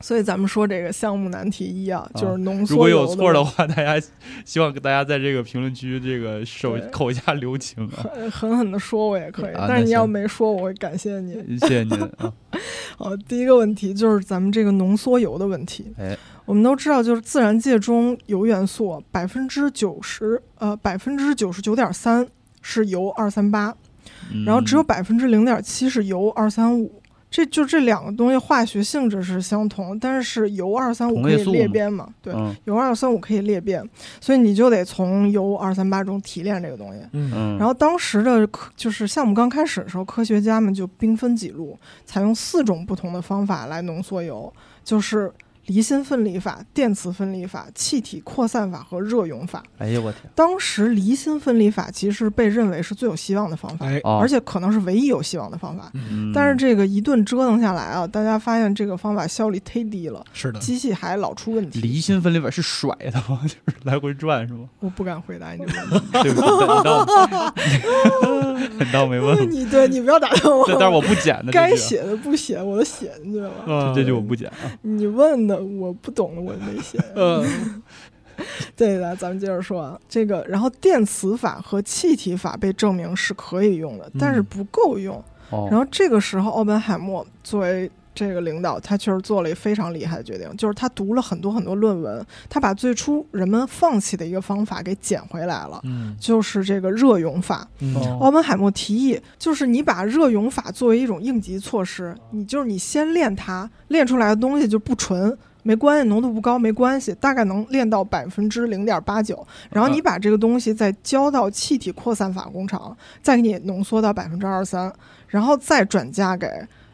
所以咱们说这个项目难题一啊，就是浓缩如果有铀错的，话，大家希望大家在这个评论区这个手口下留情啊，狠狠狠的说我也可以，啊但是你要没说，我会感谢你。谢谢您啊。好，第一个问题就是咱们这个浓缩铀的问题。哎，我们都知道，就是自然界中铀元素百分之九十，呃，百分之九十九点三是铀二三八，嗯然后只有百分之零点七是铀二三五。这就这两个东西化学性质是相同，但是铀二三五可以裂变嘛？对，嗯铀二三五可以裂变，所以你就得从铀二三八中提炼这个东西。嗯嗯，然后当时的科就是项目刚开始的时候，科学家们就兵分几路，采用四种不同的方法来浓缩铀，就是离心分离法、电磁分离法、气体扩散法和热溶法。哎呀我天，当时离心分离法其实被认为是最有希望的方法，哎，哦，而且可能是唯一有希望的方法。嗯但是这个一顿折腾下来啊，大家发现这个方法效率忒低了，是的，机器还老出问题。离心分离法是甩的吗？就是来回转是吗？我不敢回答你这个问题。对不起，你当你当没问过，你对你不要打断我，这但是我不剪的，该写的不写，我都写进去了。嗯这句我不剪啊。你问的我不懂的我没写。嗯 对的，咱们接着说啊，这个，然后电磁法和气体法被证明是可以用的，但是不够用。哦，然后这个时候，奥本海默作为这个领导，他确实做了一个非常厉害的决定，就是他读了很多很多论文，他把最初人们放弃的一个方法给捡回来了。嗯就是这个热泳法，嗯奥本海默提议，就是你把热泳法作为一种应急措施，你就是你先练它，练出来的东西就不纯，没关系，浓度不高没关系，大概能练到百分之零点八九，然后你把这个东西再交到气体扩散法工厂，再给你浓缩到百分之二三，然后再转嫁给。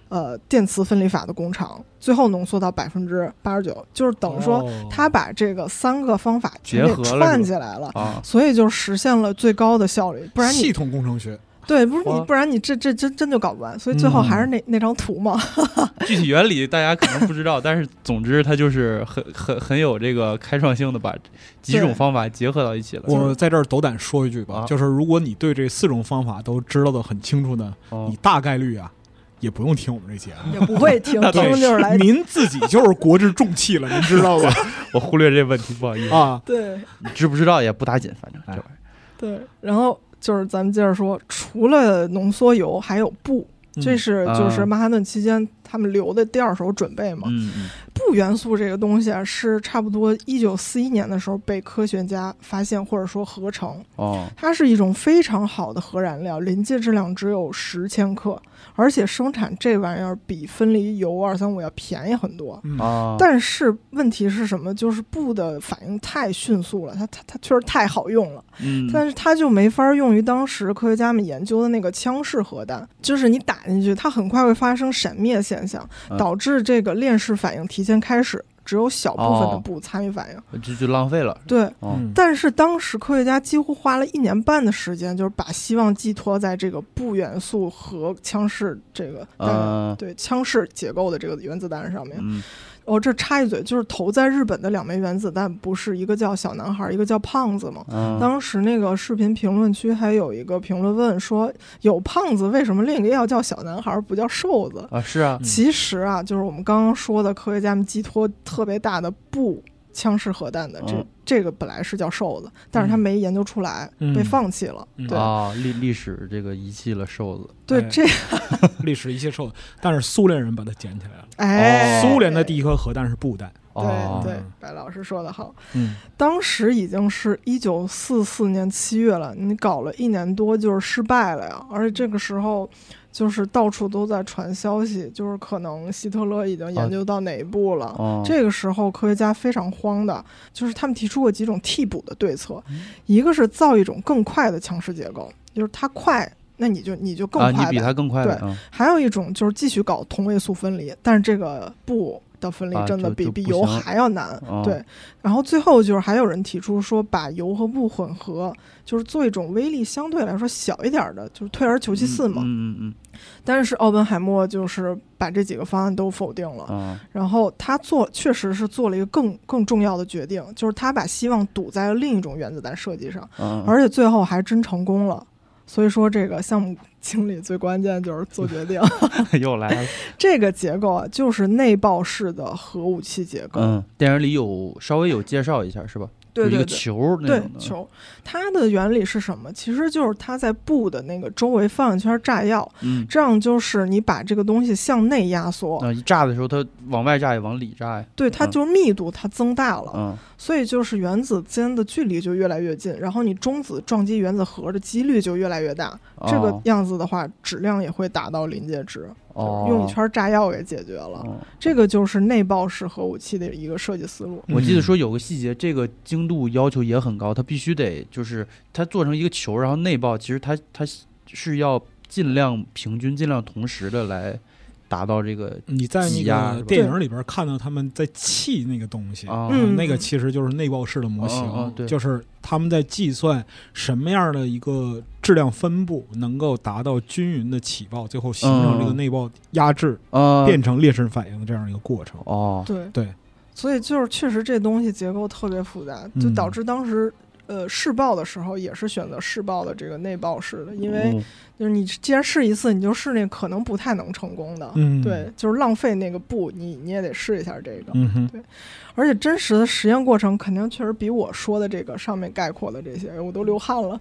呃，电磁分离法的工厂，最后浓缩到百分之八十九，就是等于说，哦他把这个三个方法全给结合串起来了，啊，所以就实现了最高的效率。不然你系统工程学，对，不是你，不然你这这真真就搞不完，所以最后还是那、那张图嘛。具体原理大家可能不知道，但是总之它就是很很很有这个开创性的，把几种方法结合到一起了。我在这儿斗胆说一句吧，啊就是如果你对这四种方法都知道的很清楚呢，哦你大概率啊也不用听我们这节目。也不会听，那听对就是来您自己就是国之重器了，您知道吧？我忽略这问题，不好意思。啊，对你知不知道也不打紧，反正这哎玩意儿。对。然后就是咱们接着说，除了浓缩铀，还有钚。这是就是啊曼哈顿期间他们留的第二手准备嘛。嗯嗯钚元素这个东西啊，是差不多一九四一年的时候被科学家发现或者说合成。哦它是一种非常好的核燃料，临界质量只有十千克，而且生产这玩意儿比分离铀二三五要便宜很多。但是问题是什么？就是布的反应太迅速了，它它它确实太好用了，嗯。但是它就没法用于当时科学家们研究的那个枪式核弹，就是你打进去，它很快会发生闪灭现象，嗯。导致这个链式反应提前开始，只有小部分的布参与反应。就就浪费了。对，但是当时科学家几乎花了一年半的时间，就是把希望寄托在这个钚元素和枪式这个弹、嗯对枪式结构的这个原子弹上面。嗯哦，这插一嘴，就是投在日本的两枚原子弹，不是一个叫小男孩，一个叫胖子吗？嗯，当时那个视频评论区还有一个评论问说，有胖子为什么另一个要叫小男孩，不叫瘦子？啊是啊嗯其实啊，就是我们刚刚说的，科学家们寄托特别大的不枪式核弹的这、嗯这个本来是叫瘦子，但是他没研究出来，嗯被放弃了。嗯对、啊历历史这个遗弃了瘦子。对，哎这 历史遗弃瘦子，但是苏联人把它捡起来了。哎，苏联的第一颗核弹是布弹。哦对对，白老师说的好。嗯当时已经是一九四四年七月了，你搞了一年多就是失败了呀，而且这个时候就是到处都在传消息，就是可能希特勒已经研究到哪一步了。哦这个时候，科学家非常慌的，就是他们提出过几种替补的对策，嗯一个是造一种更快的强势结构，就是它快，那你就你就更啊，快呗。你比他更快对啊还有一种就是继续搞同位素分离，但是这个不的分离啊真的比、比油还要难。哦对，然后最后就是还有人提出说，把油和布混合，就是做一种威力相对来说小一点的，就是退而求其次嘛。嗯嗯但是奥本海默就是把这几个方案都否定了。嗯啊然后他做确实是做了一个更更重要的决定，就是他把希望赌在了另一种原子弹设计上，嗯，而且最后还真成功了。所以说，这个项目经理最关键就是做决定。又来了。这个结构啊，就是内爆式的核武器结构。嗯，电影里有稍微有介绍一下是吧？对对对。球那对。球，它的原理是什么？其实就是它在布的那个周围放一圈炸药，嗯，这样就是你把这个东西向内压缩，啊，一炸的时候它往外炸也往里炸呀。对，它嗯就是密度它增大了，嗯所以就是原子间的距离就越来越近，然后你中子撞击原子核的几率就越来越大。这个哦样子的话，质量也会达到临界值，哦，用一圈炸药给解决了。哦这个就是内爆式核武器的一个设计思路。我记得说有个细节，这个精度要求也很高，它必须得就是它做成一个球，然后内爆，其实它它是要尽量平均、尽量同时的来达到这个你在那挤压是吧个电影里边看到他们在砌那个东西，啊，嗯那个其实就是内爆式的模型，对就是他们在计算什么样的一个质量分布能够达到均匀的起爆，最后形成这个嗯内爆压制，呃变成裂式反应的这样一个过程。哦，对对，所以就是确实这东西结构特别复杂，就嗯导致当时。呃，试爆的时候也是选择试爆的这个内爆式的，因为嗯就是你既然试一次，你就试那可能不太能成功的，嗯，对，，就是浪费那个布，你你也得试一下这个。嗯哼，而且真实的实验过程肯定确实比我说的这个上面概括的这些，我都流汗了，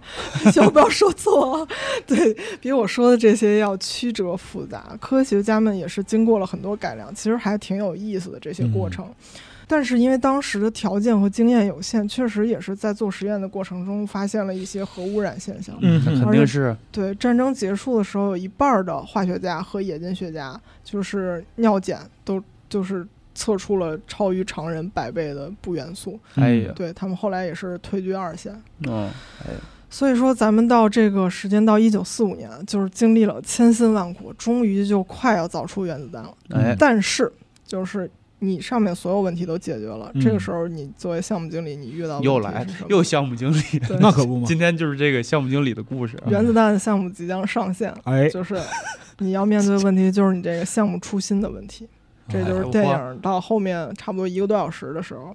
希望不要说错啊。对比我说的这些要曲折复杂，科学家们也是经过了很多改良，其实还挺有意思的这些过程。但是因为当时的条件和经验有限，确实也是在做实验的过程中发现了一些核污染现象。嗯那肯定是对，战争结束的时候，有一半儿的化学家和冶金学家就是尿检都就是测出了超于常人百倍的钚元素。哎呀，对他们后来也是退居二线。嗯，哎呀，所以说，咱们到这个时间到一九四五年，就是经历了千辛万苦，终于就快要造出原子弹了。哎，但是，就是你上面所有问题都解决了，嗯这个时候你作为项目经理，你遇到又来了问题是什么又项目经理，那可不嘛。今天就是这个项目经理的故事啊。原子弹项目即将上线，哎，就是你要面对的问题就是你这个项目初心的问题。这就是电影到后面差不多一个多小时的时候，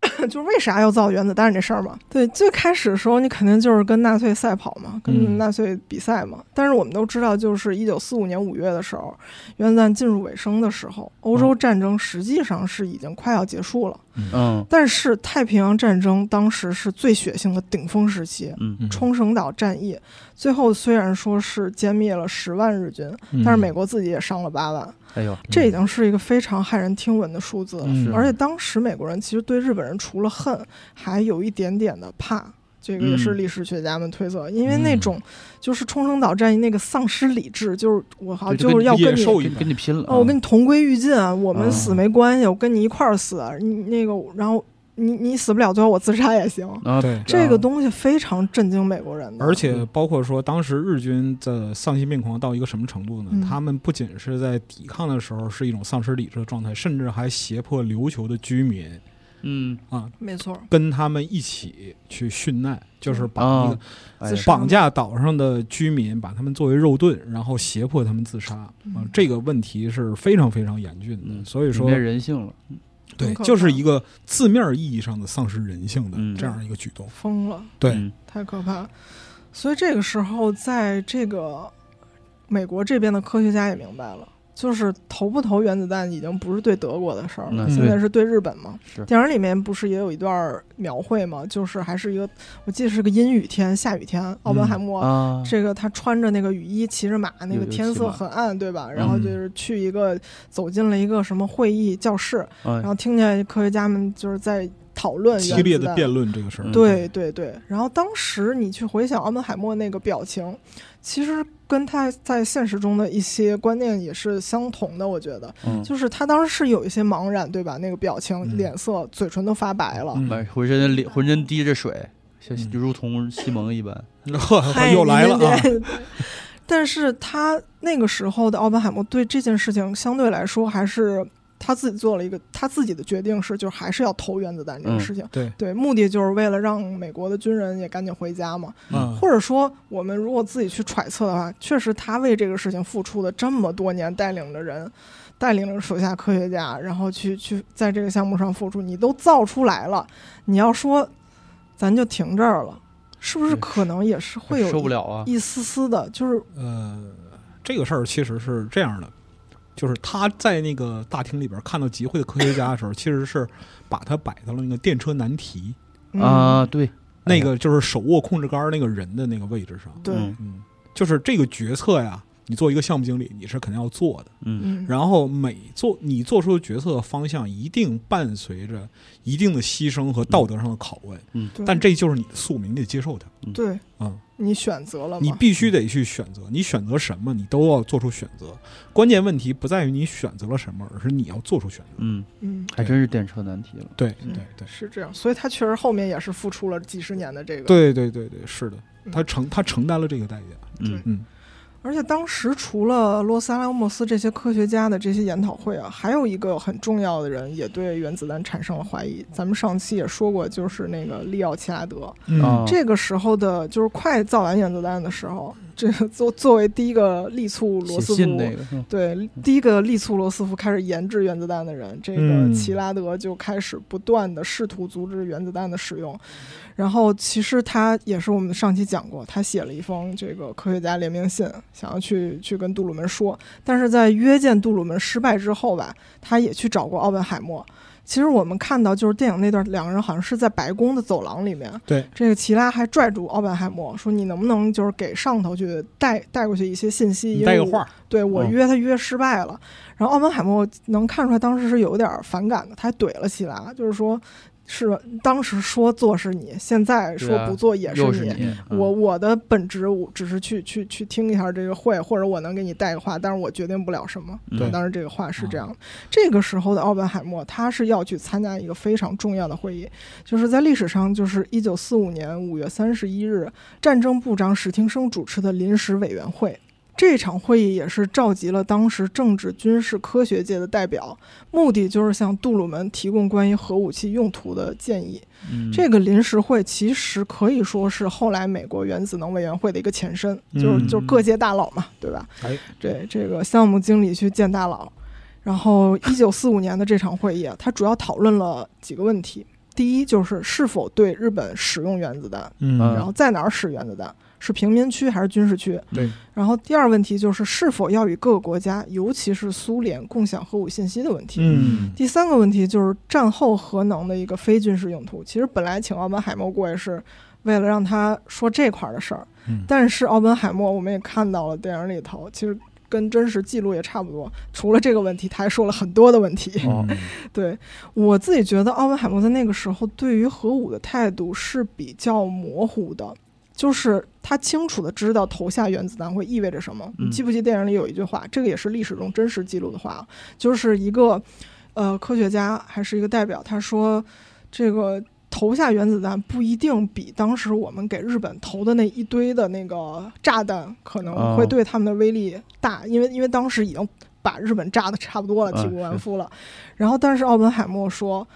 就是为啥要造原子弹这事儿嘛。对，最开始的时候你肯定就是跟纳粹赛跑嘛，跟嗯纳粹比赛嘛。但是我们都知道，就是一九四五年五月的时候，原子弹进入尾声的时候，欧洲战争实际上是已经快要结束了。嗯但是太平洋战争当时是最血腥的顶峰时期。嗯嗯冲绳岛战役最后虽然说是歼灭了十万日军，嗯但是美国自己也伤了八万，哎呦，这已经是一个非常骇人听闻的数字了。嗯而且当时美国人其实对日本人除了恨，还有一点点的怕。这个也是嗯历史学家们推测，因为那种就是冲绳岛战役那个丧失理智，就是我好像就是要跟你跟跟你拼了啊！哦，我跟你同归于尽啊，我们啊死没关系，我跟你一块儿死，你那个然后你你死不了，最后我自杀也行。啊，对这个东西非常震惊美国人的，而且包括说，当时日军的丧心病狂到一个什么程度呢？嗯他们不仅是在抵抗的时候是一种丧失理智的状态，甚至还胁迫琉球的居民嗯啊，没错，跟他们一起去殉难，就是把那啊个，绑架岛上的居民，把他们作为肉盾，然后胁迫他们自杀。啊嗯，这个问题是非常非常严峻的。嗯所以说泯灭，人性了，对就是一个字面意义上的丧失人性的嗯这样一个举动。疯了，对，嗯太可怕了。所以这个时候，在这个美国这边的科学家也明白了。就是投不投原子弹已经不是对德国的事儿了，嗯现在是对日本嘛。电影里面不是也有一段描绘嘛？就是还是一个，我记得是个阴雨天、下雨天，奥本海默啊，这个他穿着那个雨衣，骑着马，那个天色很暗，对吧？然后就是去一个走进了一个什么会议教室，哎然后听见科学家们就是在讨论激烈的辩论这个事儿。嗯对对对，然后当时你去回想奥本海默那个表情，其实跟他在现实中的一些观念也是相同的。我觉得，嗯，就是他当时是有一些茫然，对吧？那个表情、嗯脸色、嘴唇都发白了。浑身脸浑身滴着水，就如同西蒙一般。呵，嗨又来了但是他那个时候的奥本海默对这件事情相对来说还是他自己做了一个他自己的决定，是就还是要投原子弹这个嗯事情。对，对，目的就是为了让美国的军人也赶紧回家嘛。嗯，或者说，我们如果自己去揣测的话，确实他为这个事情付出的这么多年，带领着人，带领着手下科学家，然后去去在这个项目上付出，你都造出来了，你要说咱就停这儿了，是不是可能也是会有受不了啊！一丝丝的，就是呃，这个事儿其实是这样的，就是他在那个大厅里边看到集会的科学家的时候，其实是把他摆到了那个电车难题，嗯。啊，对，那个就是手握控制杆那个人的那个位置上。对，嗯嗯，就是这个决策呀，你做一个项目经理，你是肯定要做的。嗯嗯，然后每做你做出的决策方向，一定伴随着一定的牺牲和道德上的拷问，嗯对但这就是你的宿命，你得接受它。对嗯，你选择了，你必须得去选择，你选择什么，你都要做出选择。关键问题不在于你选择了什么，而是你要做出选择。嗯，嗯。还真是电车难题了。对嗯对对是这样，所以他确实后面也是付出了几十年的这个。，对对对对，是的，嗯他承他承担了这个代价。嗯嗯而且当时除了洛斯阿拉莫斯这些科学家的这些研讨会啊，还有一个很重要的人也对原子弹产生了怀疑。咱们上期也说过，就是那个利奥齐拉德。嗯啊，这个时候的，就是快造完原子弹的时候，这个作作为第一个力促罗斯福。那个，嗯对，第一个力促罗斯福开始研制原子弹的人，这个嗯齐拉德就开始不断的试图阻止原子弹的使用。然后，其实他也是我们上期讲过，他写了一封这个科学家联名信，想要去去跟杜鲁门说。但是在约见杜鲁门失败之后吧，他也去找过奥本海默。其实我们看到，就是电影那段，两个人好像是在白宫的走廊里面，对，这个齐拉还拽住奥本海默说：“你能不能就是给上头去带带过去一些信息？因为我带个话，对我嗯约他约失败了，然后奥本海默能看出来当时是有点反感的，他还怼了齐拉，就是说，是？当时说做是你，现在说不做也是你，嗯我我的本职我只是去去去听一下这个会，或者我能给你带个话，但是我决定不了什么。嗯对当时这个话是这样的。这个时候的奥本海默，他是要去参加一个非常重要的会议，就是在历史上，就是一九四五年五月三十一日，战争部长史汀生主持的临时委员会。这场会议也是召集了当时政治、军事、科学界的代表，目的就是向杜鲁门提供关于核武器用途的建议。嗯这个临时会其实可以说是后来美国原子能委员会的一个前身，就是嗯就是各界大佬嘛，对吧？哎，对这个项目经理去见大佬。然后，一九四五年的这场会议啊，它主要讨论了几个问题。第一就是是否对日本使用原子弹，嗯然后在哪儿使原子弹，是平民区还是军事区？对。然后第二问题就是是否要与各个国家，尤其是苏联共享核武信息的问题。嗯第三个问题就是战后核能的一个非军事用途。其实本来请奥本海默过来是为了让他说这块儿的事儿，嗯但是奥本海默我们也看到了电影里头，其实跟真实记录也差不多。除了这个问题，他还说了很多的问题。哦 对我自己觉得，奥本海默在那个时候对于核武的态度是比较模糊的，就是他清楚的知道投下原子弹会意味着什么。嗯你记不记电影里有一句话，这个也是历史中真实记录的话，就是一个呃科学家还是一个代表，他说这个。投下原子弹不一定比当时我们给日本投的那一堆的那个炸弹可能会哦对他们的威力大，因为因为当时已经把日本炸的差不多了，啊体无完肤了。然后，但是奥本海默说，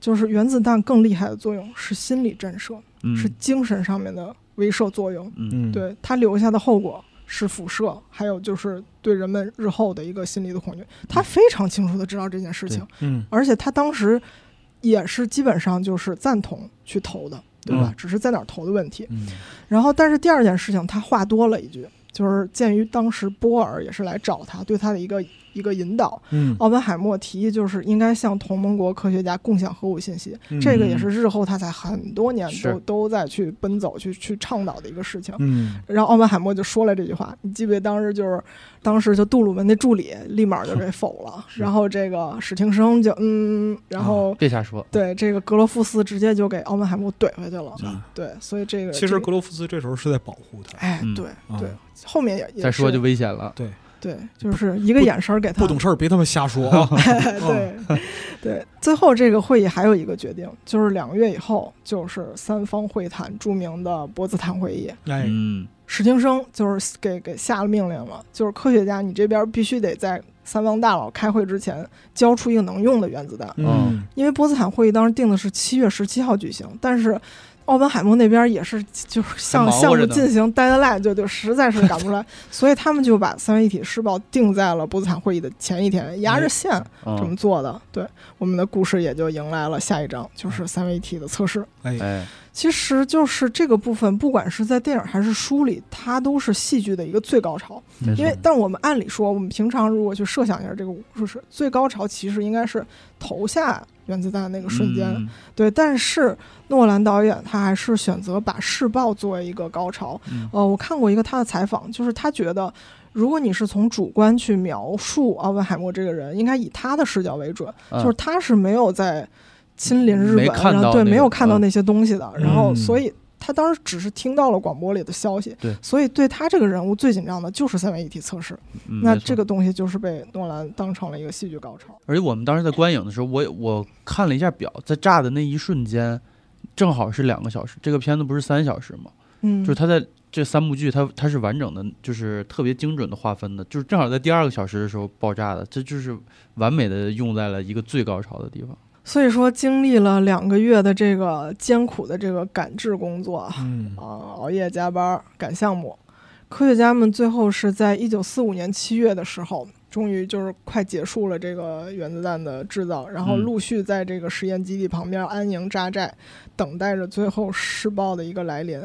就是原子弹更厉害的作用是心理震慑，嗯是精神上面的威慑作用。嗯嗯，对它留下的后果是辐射，还有就是对人们日后的一个心理的恐惧。他非常清楚的知道这件事情，嗯而且他当时也是基本上就是赞同去投的，对吧？嗯只是在哪儿投的问题。嗯然后，但是第二件事情他话多了一句，就是鉴于当时波尔也是来找他，对他的一个一个引导，嗯。奥本海默提议就是应该向同盟国科学家共享核武信息，嗯。这个也是日后他才很多年都都在去奔走、去去倡导的一个事情。嗯。然后奥本海默就说了这句话，你记不记得当时就是，当时就杜鲁门那助理立马就给否了，然后这个史汀生就嗯，然后、别瞎说，对这个格罗夫斯直接就给奥本海默怼回去了。啊对，所以这个其实格罗夫斯这时候是在保护他，哎，嗯。对啊。对，后面也也再说就危险了。对，就是一个眼神儿给他不懂事儿别他妈瞎说啊！对对，最后这个会议还有一个决定，就是两个月以后，就是三方会谈著名的波茨坦会议。哎，嗯史汀生就是给给下了命令了，就是科学家，你这边必须得在三方大佬开会之前交出一个能用的原子弹，嗯因为波茨坦会议当时定的是七月十七号举行，但是。奥本海默那边也是，就是项还忙活项目着进行 deadline，就就实在是赶不出来，所以他们就把三位一体试爆定在了波茨坦会议的前一天，压着线，这么嗯，做的。对，我们的故事也就迎来了下一章，就是三位一体的测试。哎，哎，其实就是这个部分，不管是在电影还是书里，它都是戏剧的一个最高潮。因为，但我们按理说，我们平常如果去设想一下这个故事，最高潮其实应该是投下原子弹那个瞬间。嗯对，但是诺兰导演他还是选择把试爆作为一个高潮。嗯呃，我看过一个他的采访，就是他觉得，如果你是从主观去描述奥本海默这个人，应该以他的视角为准，嗯就是他是没有在亲临日本，然后对那个没有看到嗯那些东西的，然后嗯所以。他当时只是听到了广播里的消息，对所以对他这个人物最紧张的就是三位一体测试。嗯那这个东西就是被诺兰当成了一个戏剧高潮。而且我们当时在观影的时候，我也我看了一下表，在炸的那一瞬间，正好是两个小时。这个片子不是三小时吗？嗯，就是他在这三部剧，它它是完整的，就是特别精准的划分的，就是正好在第二个小时的时候爆炸的，这就是完美的用在了一个最高潮的地方。所以说经历了两个月的这个艰苦的这个赶制工作啊，嗯啊，熬夜加班赶项目，科学家们最后是在一九四五年七月的时候，终于就是快结束了这个原子弹的制造，然后嗯陆续在这个实验基地旁边安营扎寨，等待着最后试爆的一个来临。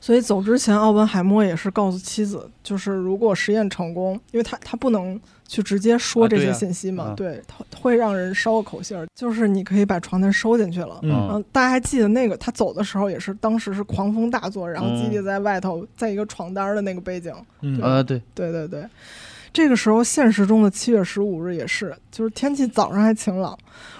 所以走之前，奥本海默也是告诉妻子，就是如果实验成功，因为他他不能去直接说这些信息嘛，啊。对，他会让人捎个口信儿，就是你可以把床单收进去了。嗯。嗯，大家还记得那个他走的时候也是，当时是狂风大作，然后基地在外头，在一个床单的那个背景。嗯。啊，对，对对对，这个时候现实中的七月十五日也是，就是天气早上还晴朗，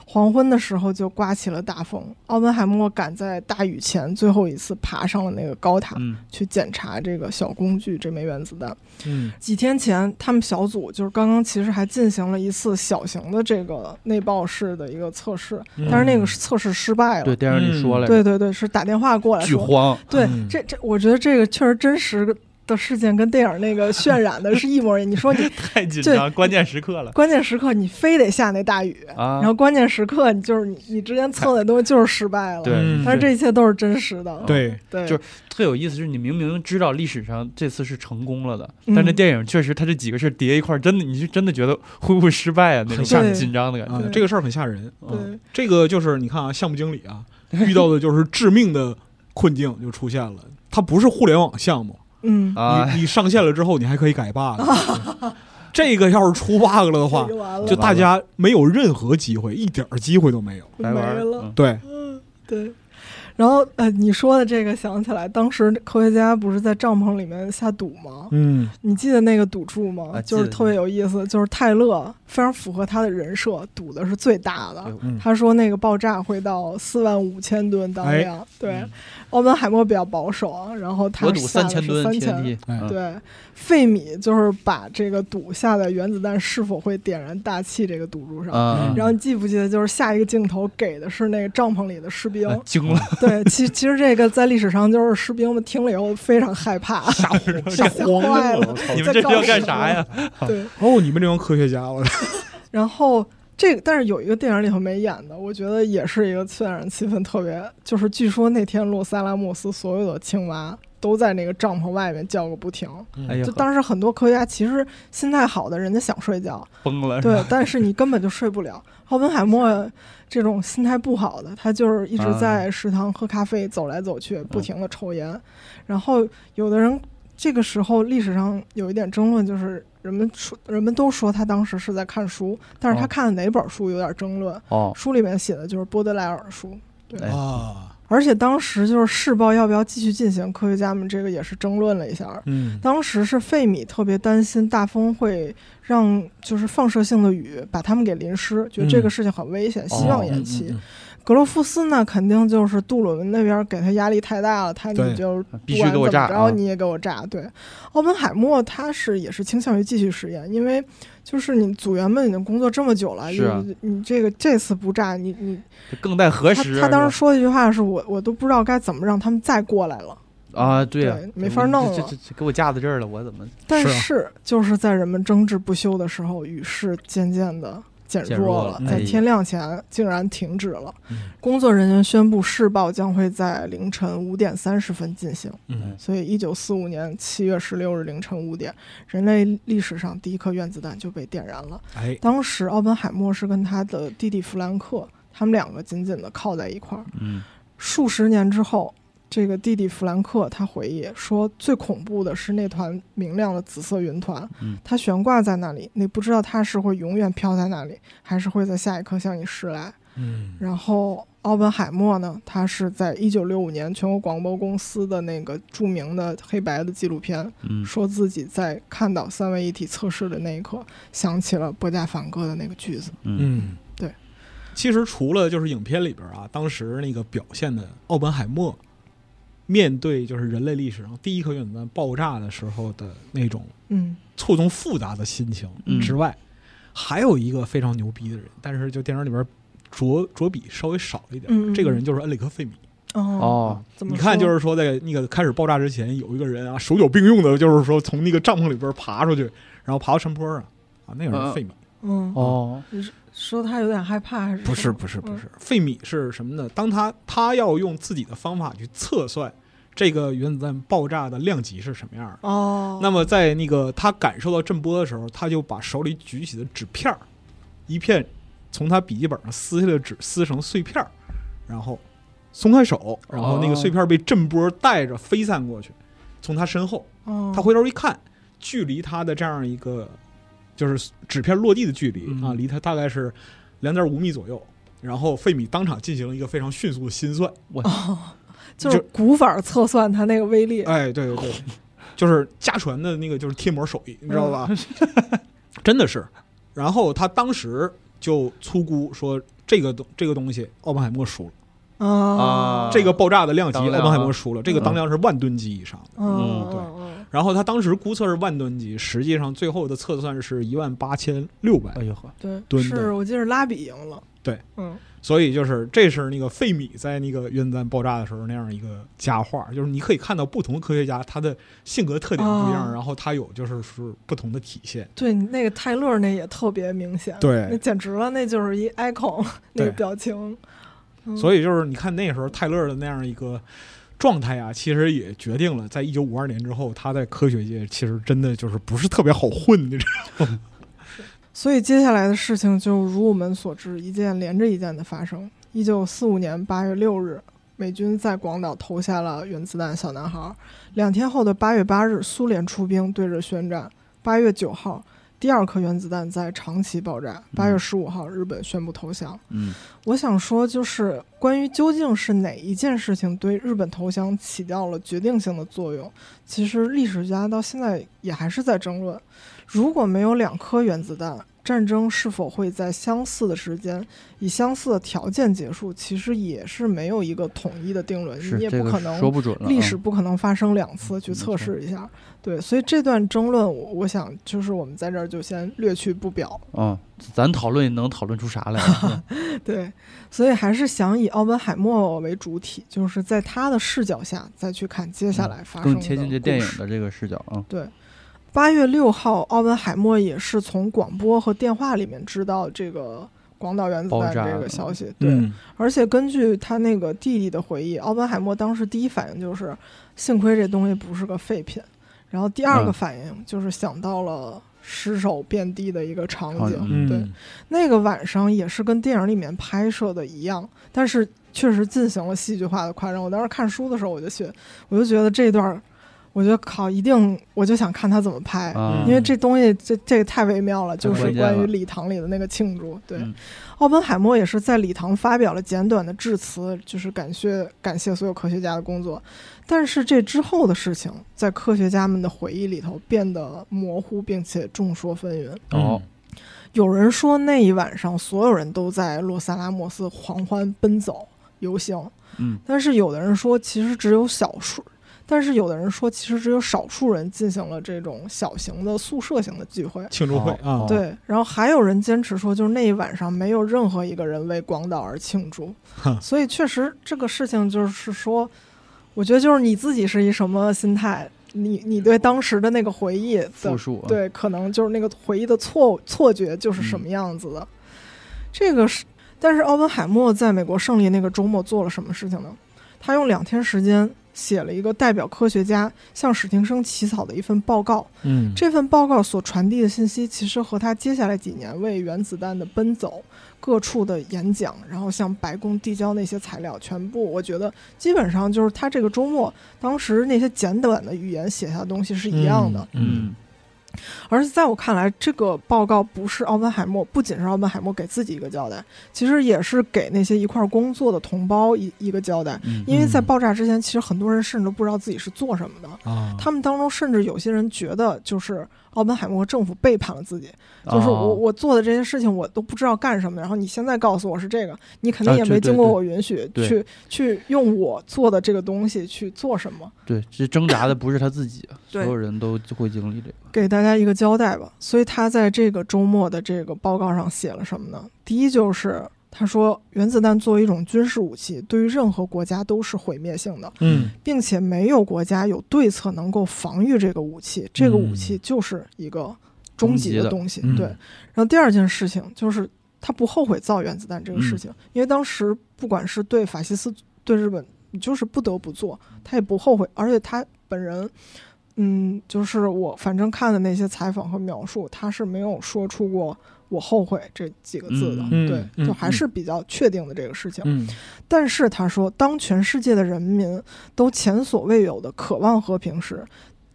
黄昏的时候就刮起了大风。奥本海默赶在大雨前最后一次爬上了那个高塔，嗯去检查这个小工具这枚原子弹。嗯几天前，他们小组就是刚刚其实还进行了一次小型的这个内爆式的一个测试，嗯但是那个测试失败了。对，电影里说了，对对对，是打电话过来说。巨慌，对，嗯这这，我觉得这个确实真实的事件跟电影那个渲染的是一模一样。你说你 太紧张，关键时刻了关键时刻你非得下那大雨，啊然！后关键时刻你就是你你之前测的东西就是失败了。对嗯但是这一切都是真实的。对，对，就是特有意思，就是你明明知道历史上这次是成功了的，嗯但这电影确实它这几个事叠一块儿，真的你是真的觉得会不会失败啊？那种很吓人紧张的感觉。这个事儿很吓人。嗯对，这个就是你看啊，项目经理啊，遇到的就是致命的困境就出现了。它不是互联网项目，嗯，啊，你你上线了之后，你还可以改 bug。这个要是出 bug 了的话，就大家没有任何机会，一点儿机会都没有。没了。嗯对，对，然后呃，你说的这个想起来，当时科学家不是在帐篷里面下赌吗？嗯你记得那个赌注吗？啊就是特别有意思，就是泰勒非常符合他的人设，赌的是最大的。嗯，他说那个爆炸会到四万五千吨当哎量，对嗯，奥本海默比较保守啊，然后他赌下的千吨对，费米就是把这个赌下在原子弹是否会点燃大气这个赌注上。啊，然后你记不记得，就是下一个镜头给的是那个帐篷里的士兵，啊惊了，对，其其实这个在历史上就是士兵们听了以后非常害怕，吓吓慌坏了你们这是要干啥呀？对，哦，你们这帮科学家，我 然后这个但是有一个电影里头没演的，我觉得也是一个渲染气氛特别，就是据说那天洛萨拉莫斯所有的青蛙都在那个帐篷外面叫个不停，哎呀就，当时很多科学家其实心态好的人家想睡觉，崩了，对，但是你根本就睡不了。奥本海默这种心态不好的，他就是一直啊在食堂喝咖啡，走来走去，不停的抽烟。然后有的人这个时候历史上有一点争论，就是人们说人们都说他当时是在看书，但是他哦看的哪本书有点争论。哦，书里面写的就是波德莱尔的书，对啊，而且当时就是试爆要不要继续进行，科学家们这个也是争论了一下。嗯当时是费米特别担心大风会让就是放射性的雨把他们给淋湿，觉得这个事情很危险，希望延期。嗯嗯格罗夫斯呢，肯定就是杜鲁门那边给他压力太大了，他你就必须给我炸你也给我炸。对，奥本海默他是也是倾向于继续实验，因为就是你组员们已经工作这么久了，你你这个这次不炸，你你更待何他时啊？他当时说的一句话是我我都不知道该怎么让他们再过来了。啊，对没法弄了这这这给我架在这儿了，我怎么但是啊就是在人们争执不休的时候，雨势渐渐的减减弱了哎在天亮前竟然停止了。嗯工作人员宣布试爆将会在凌晨五点三十分进行。嗯所以，一九四五年七月十六日凌晨五点，人类历史上第一颗原子弹就被点燃了。哎，当时，奥本海默是跟他的弟弟弗兰克，他们两个紧紧的靠在一块儿。嗯数十年之后，这个弟弟弗兰克他回忆说，最恐怖的是那团明亮的紫色云团，嗯它悬挂在那里，你不知道它是会永远飘在那里，还是会在下一刻向你驶来。嗯然后奥本海默呢，他是在一九六五年全国广播公司的那个著名的黑白的纪录片，嗯说自己在看到三位一体测试的那一刻，想起了波加凡歌的那个句子。嗯嗯，对。其实除了就是影片里边啊，当时那个表现的奥本海默面对就是人类历史上第一颗原子弹爆炸的时候的那种嗯。错综复杂的心情嗯。之外，还有一个非常牛逼的人，但是就电影里边着着笔稍微少了一点。这个人就是恩里克·费米。哦，哦，怎么你看，就是说，在那个开始爆炸之前，有一个人啊，手脚并用的，就是说从那个帐篷里边爬出去，然后爬到山坡上啊，那个人费米。嗯。哦，说他有点害怕还是不是不是不嗯是，费米是什么呢？当他他要用自己的方法去测算这个原子弹爆炸的量级是什么样的。哦，那么在那个他感受到震波的时候，他就把手里举起的纸片儿，一片从他笔记本上撕下来的纸撕成碎片儿，然后松开手，然后那个碎片被震波带着飞散过去，从他身后，哦他回头一看，距离他的这样一个就是纸片落地的距离嗯啊，离它大概是两点五米左右。然后费米当场进行了一个非常迅速的心算，就是古法测算它那个威力。哎，对对对，就是家传的那个就是贴膜手艺，你知道吧？嗯 真的是。然后他当时就粗估说，这个东这个东西，奥本海默输了，啊，这个爆炸的量级，奥本海啊默输了，这个当量是万吨级以上的。嗯，对嗯然后他当时估测是万吨级，实际上最后的测算是一万八千六百哎。呦呵，对，吨是我记得拉比赢了。对，嗯所以就是这是那个费米在那个原子弹爆炸的时候那样一个佳话，就是你可以看到不同的科学家他的性格特点不一样，哦然后他有就是是不同的体现。对，那个泰勒那也特别明显，对那简直了，那就是一 icon 那个表情。嗯所以就是你看那时候泰勒的那样一个状态啊，其实也决定了，在一九五二年之后，他在科学界其实真的就是不是特别好混，你知道吗？所以接下来的事情就如我们所知，一件连着一件的发生。一九四五年八月六日，美军在广岛投下了原子弹小男孩。两天后的八月八日，苏联出兵对日宣战。八月九号，第二颗原子弹在长崎爆炸。八月十五号，日本宣布投降。嗯我想说，就是关于究竟是哪一件事情对日本投降起到了决定性的作用，其实历史家到现在也还是在争论。如果没有两颗原子弹，战争是否会在相似的时间以相似的条件结束，其实也是没有一个统一的定论，你也不可能说不准。历史不可能发生两次去测试一下。对，所以这段争论，我我想就是我们在这儿就先略去不表。嗯，咱讨论能讨论出啥来啊？对，所以还是想以奥本海默为主体，就是在他的视角下再去看接下来发生的更贴近这电影的这个视角啊。对，八月六号，奥本海默也是从广播和电话里面知道这个广岛原子弹这个消息。对，嗯而且根据他那个弟弟的回忆，奥本海默当时第一反应就是，幸亏这东西不是个废品。然后第二个嗯反应就是想到了尸首遍地的一个场景。对，嗯那个晚上也是跟电影里面拍摄的一样，但是确实进行了戏剧化的夸张。我当时看书的时候，我就觉，我就觉得这段儿，我觉得靠，一定我就想看他怎么拍，啊因为这东西这这个太微妙了，就是关于礼堂里的那个庆祝。对，嗯奥本海默也是在礼堂发表了简短的致辞，就是感谢感谢所有科学家的工作。但是这之后的事情，在科学家们的回忆里头变得模糊，并且众说纷纭。哦，有人说那一晚上所有人都在洛萨拉莫斯狂欢奔走游行，嗯但是有的人说其实只有少数，但是有的人说其实只有少数人进行了这种小型的宿舍型的聚会。庆祝会啊哦，对，然后还有人坚持说，就是那一晚上没有任何一个人为广岛而庆祝，所以确实这个事情就是说，我觉得就是你自己是一什么心态，你你对当时的那个回忆的复述啊对，可能就是那个回忆的错错觉就是什嗯么样子的。这个是，但是奥本海默在美国胜利那个周末做了什么事情呢？他用两天时间写了一个代表科学家向史廷生起草的一份报告。嗯，这份报告所传递的信息，其实和他接下来几年为原子弹的奔走、各处的演讲，然后向白宫递交那些材料，全部我觉得基本上就是他这个周末当时那些简短的语言写下的东西是一样的。嗯嗯而且在我看来，这个报告不是奥本海默，不仅是奥本海默给自己一个交代，其实也是给那些一块儿工作的同胞一一个交代。嗯因为在爆炸之前，其实很多人甚至都不知道自己是做什么的。啊，他们当中甚至有些人觉得，就是奥本海默政府背叛了自己，就是我哦我做的这些事情我都不知道干什么，然后你现在告诉我是这个，你肯定啊也没经过我允许对去去用我做的这个东西去做什么，对，这挣扎的不是他自己，所有人都会经历这个。给大家一个交代吧。所以他在这个周末的这个报告上写了什么呢？第一就是他说，原子弹作为一种军事武器，对于任何国家都是毁灭性的。嗯并且没有国家有对策能够防御这个武器，这个武器就是一个终极的东西。嗯对，然后第二件事情就是他不后悔造原子弹这个事情，因为当时不管是对法西斯、对日本，你就是不得不做，他也不后悔，而且他本人。嗯，就是我反正看的那些采访和描述，他是没有说出过“我后悔”这几个字的，嗯对，嗯就还是比较确定的这个事情。嗯但是他说，当全世界的人民都前所未有的渴望和平时，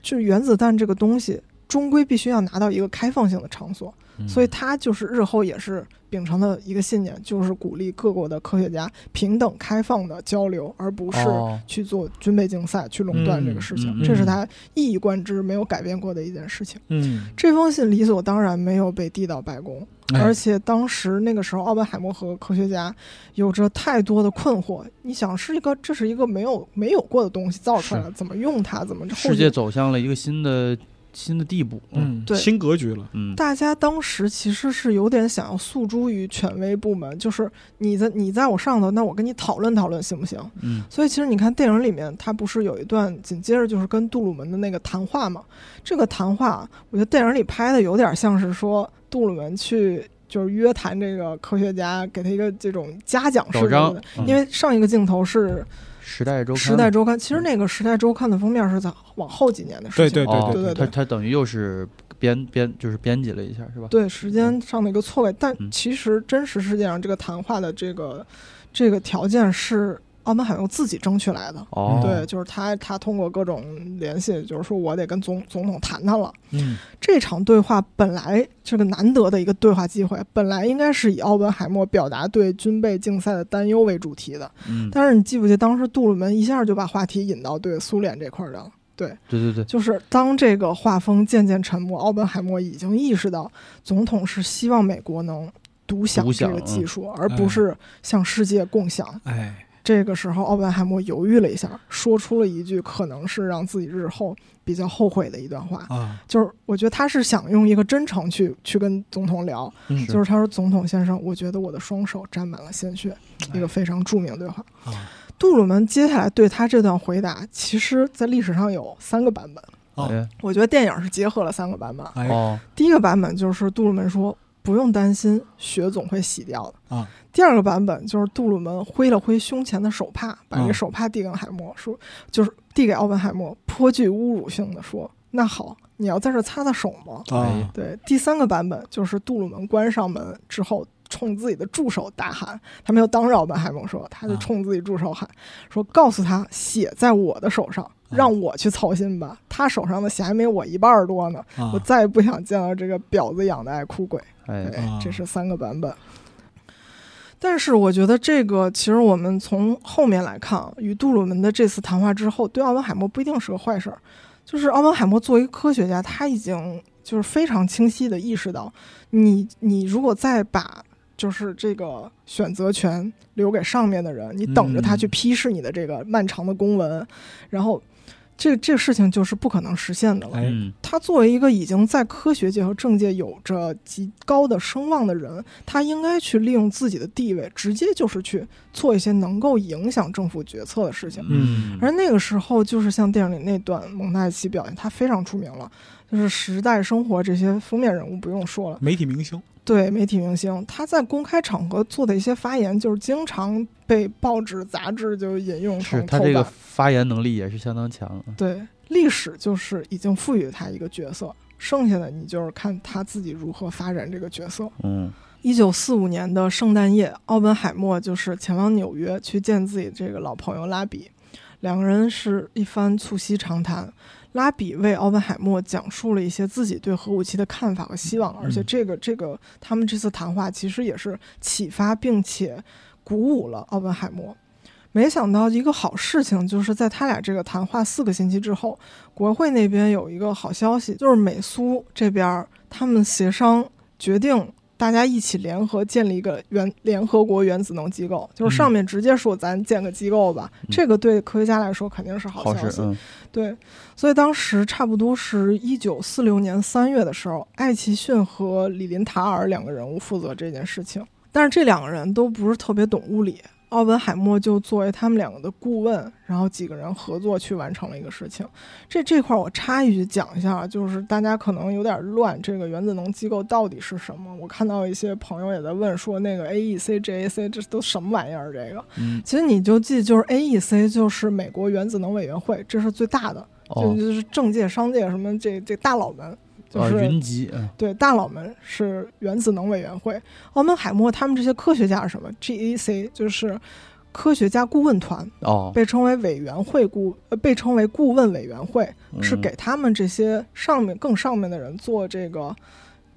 就原子弹这个东西，终归必须要拿到一个开放性的场所。嗯所以他就是日后也是秉承的一个信念，就是鼓励各国的科学家平等开放的交流，而不是哦去做军备竞赛、去垄断这个事情。这是他一以贯之、没有改变过的一件事情。嗯，这封信理所当然没有被递到白宫，哎而且当时那个时候，奥本海默和科学家有着太多的困惑。你想，是一个这是一个没有没有过的东西造出来了，怎么用它？怎么世界走向了一个新的新的地步。嗯，对新格局了。嗯，大家当时其实是有点想要诉诸于权威部门，就是你在你在我上头，那我跟你讨论讨论行不行？嗯所以其实你看电影里面，他不是有一段紧接着就是跟杜鲁门的那个谈话嘛？这个谈话，我觉得电影里拍的有点像是说杜鲁门去就是约谈这个科学家，给他一个这种嘉奖式的，，嗯因为上一个镜头是时代周《刊，时代周刊》，其实那个《时代周刊》的封面是在往后几年的事情，对对哦，对对对它它等于又是编编就是编辑了一下，是吧？对时间上的一个错位，但嗯。其实真实世界上这个谈话的这个这个条件是奥本海默自己争取来的。哦，对，就是他，他通过各种联系，就是说我得跟总总统谈谈了。嗯这场对话本来这个难得的一个对话机会，本来应该是以奥本海默表达对军备竞赛的担忧为主题的。嗯，但是你记不记得当时杜鲁门一下就把话题引到对苏联这块儿去了？对，对对对，就是当这个画风渐渐沉默，奥本海默已经意识到，总统是希望美国能独享这个技术，而不是向世界共享。哎，这个时候，奥本海默犹豫了一下，说出了一句可能是让自己日后比较后悔的一段话，啊，就是我觉得他是想用一个真诚去去跟总统聊，嗯就是他说：“总统先生，我觉得我的双手沾满了鲜血。”一个非常著名对话。啊杜鲁门接下来对他这段回答，其实在历史上有三个版本。哦哎我觉得电影是结合了三个版本。哎哦，第一个版本就是杜鲁门说：“不用担心，血总会洗掉的。”啊，第二个版本就是杜鲁门挥了挥胸前的手帕，把这个嗯手帕递给海默，说就是递给奥本海默，颇具侮辱性的说：“那好，你要在这擦擦手吗？”啊。对，第三个版本就是杜鲁门关上门之后，冲自己的助手大喊，他没有当着奥本海默说，他就啊。冲自己助手喊，说告诉他血在我的手上，让我去操心吧，他手上的血还没我一半儿多呢，啊。我再也不想见到这个婊子养的爱哭鬼。哎，这是三个版本。但是我觉得这个其实我们从后面来看，啊，与杜鲁门的这次谈话之后，对奥本海默不一定是个坏事儿。就是奥本海默作为一个科学家，他已经就是非常清晰的意识到，你你如果再把就是这个选择权留给上面的人，你等着他去嗯批示你的这个漫长的公文，然后这这个事情就是不可能实现的了。他作为一个已经在科学界和政界有着极高的声望的人，他应该去利用自己的地位，直接就是去做一些能够影响政府决策的事情。嗯而那个时候，就是像电影里那段蒙太奇表现，他非常出名了，就是《时代生活》这些封面人物不用说了，媒体明星对媒体明星，他在公开场合做的一些发言，就是经常被报纸、杂志就引用成是。他这个发言能力也是相当强。对，历史就是已经赋予他一个角色，剩下的你就是看他自己如何发展这个角色。嗯一九四五年的圣诞夜，奥本海默就是前往纽约去见自己这个老朋友拉比，两个人是一番促膝长谈。拉比为奥本海默讲述了一些自己对核武器的看法和希望，而且这个这个他们这次谈话其实也是启发并且鼓舞了奥本海默。没想到一个好事情，就是在他俩这个谈话四个星期之后，国会那边有一个好消息，就是美苏这边他们协商决定，大家一起联合建立一个原联合国原子能机构，就是上面直接说咱建个机构吧，嗯这个对科学家来说肯定是好消息。嗯对，所以当时差不多是一九四六年三月的时候，艾奇逊和李林塔尔两个人物负责这件事情，但是这两个人都不是特别懂物理。奥本海默就作为他们两个的顾问，然后几个人合作去完成了一个事情。这这块儿我插一句讲一下，就是大家可能有点乱，这个原子能机构到底是什么？我看到一些朋友也在问说，那个 AEC、JAC 这都什么玩意儿？这个嗯其实你就记，就是 AEC 就是美国原子能委员会，这是最大的，就哦就是政界、商界什么这这大佬们，就啊是、云集，嗯对大佬们是原子能委员会。奥本海默他们这些科学家是什么？GAC 就是科学家顾问团，哦被称为委员会顾，呃，被称为顾问委员会，是嗯给他们这些上面更上面的人做这个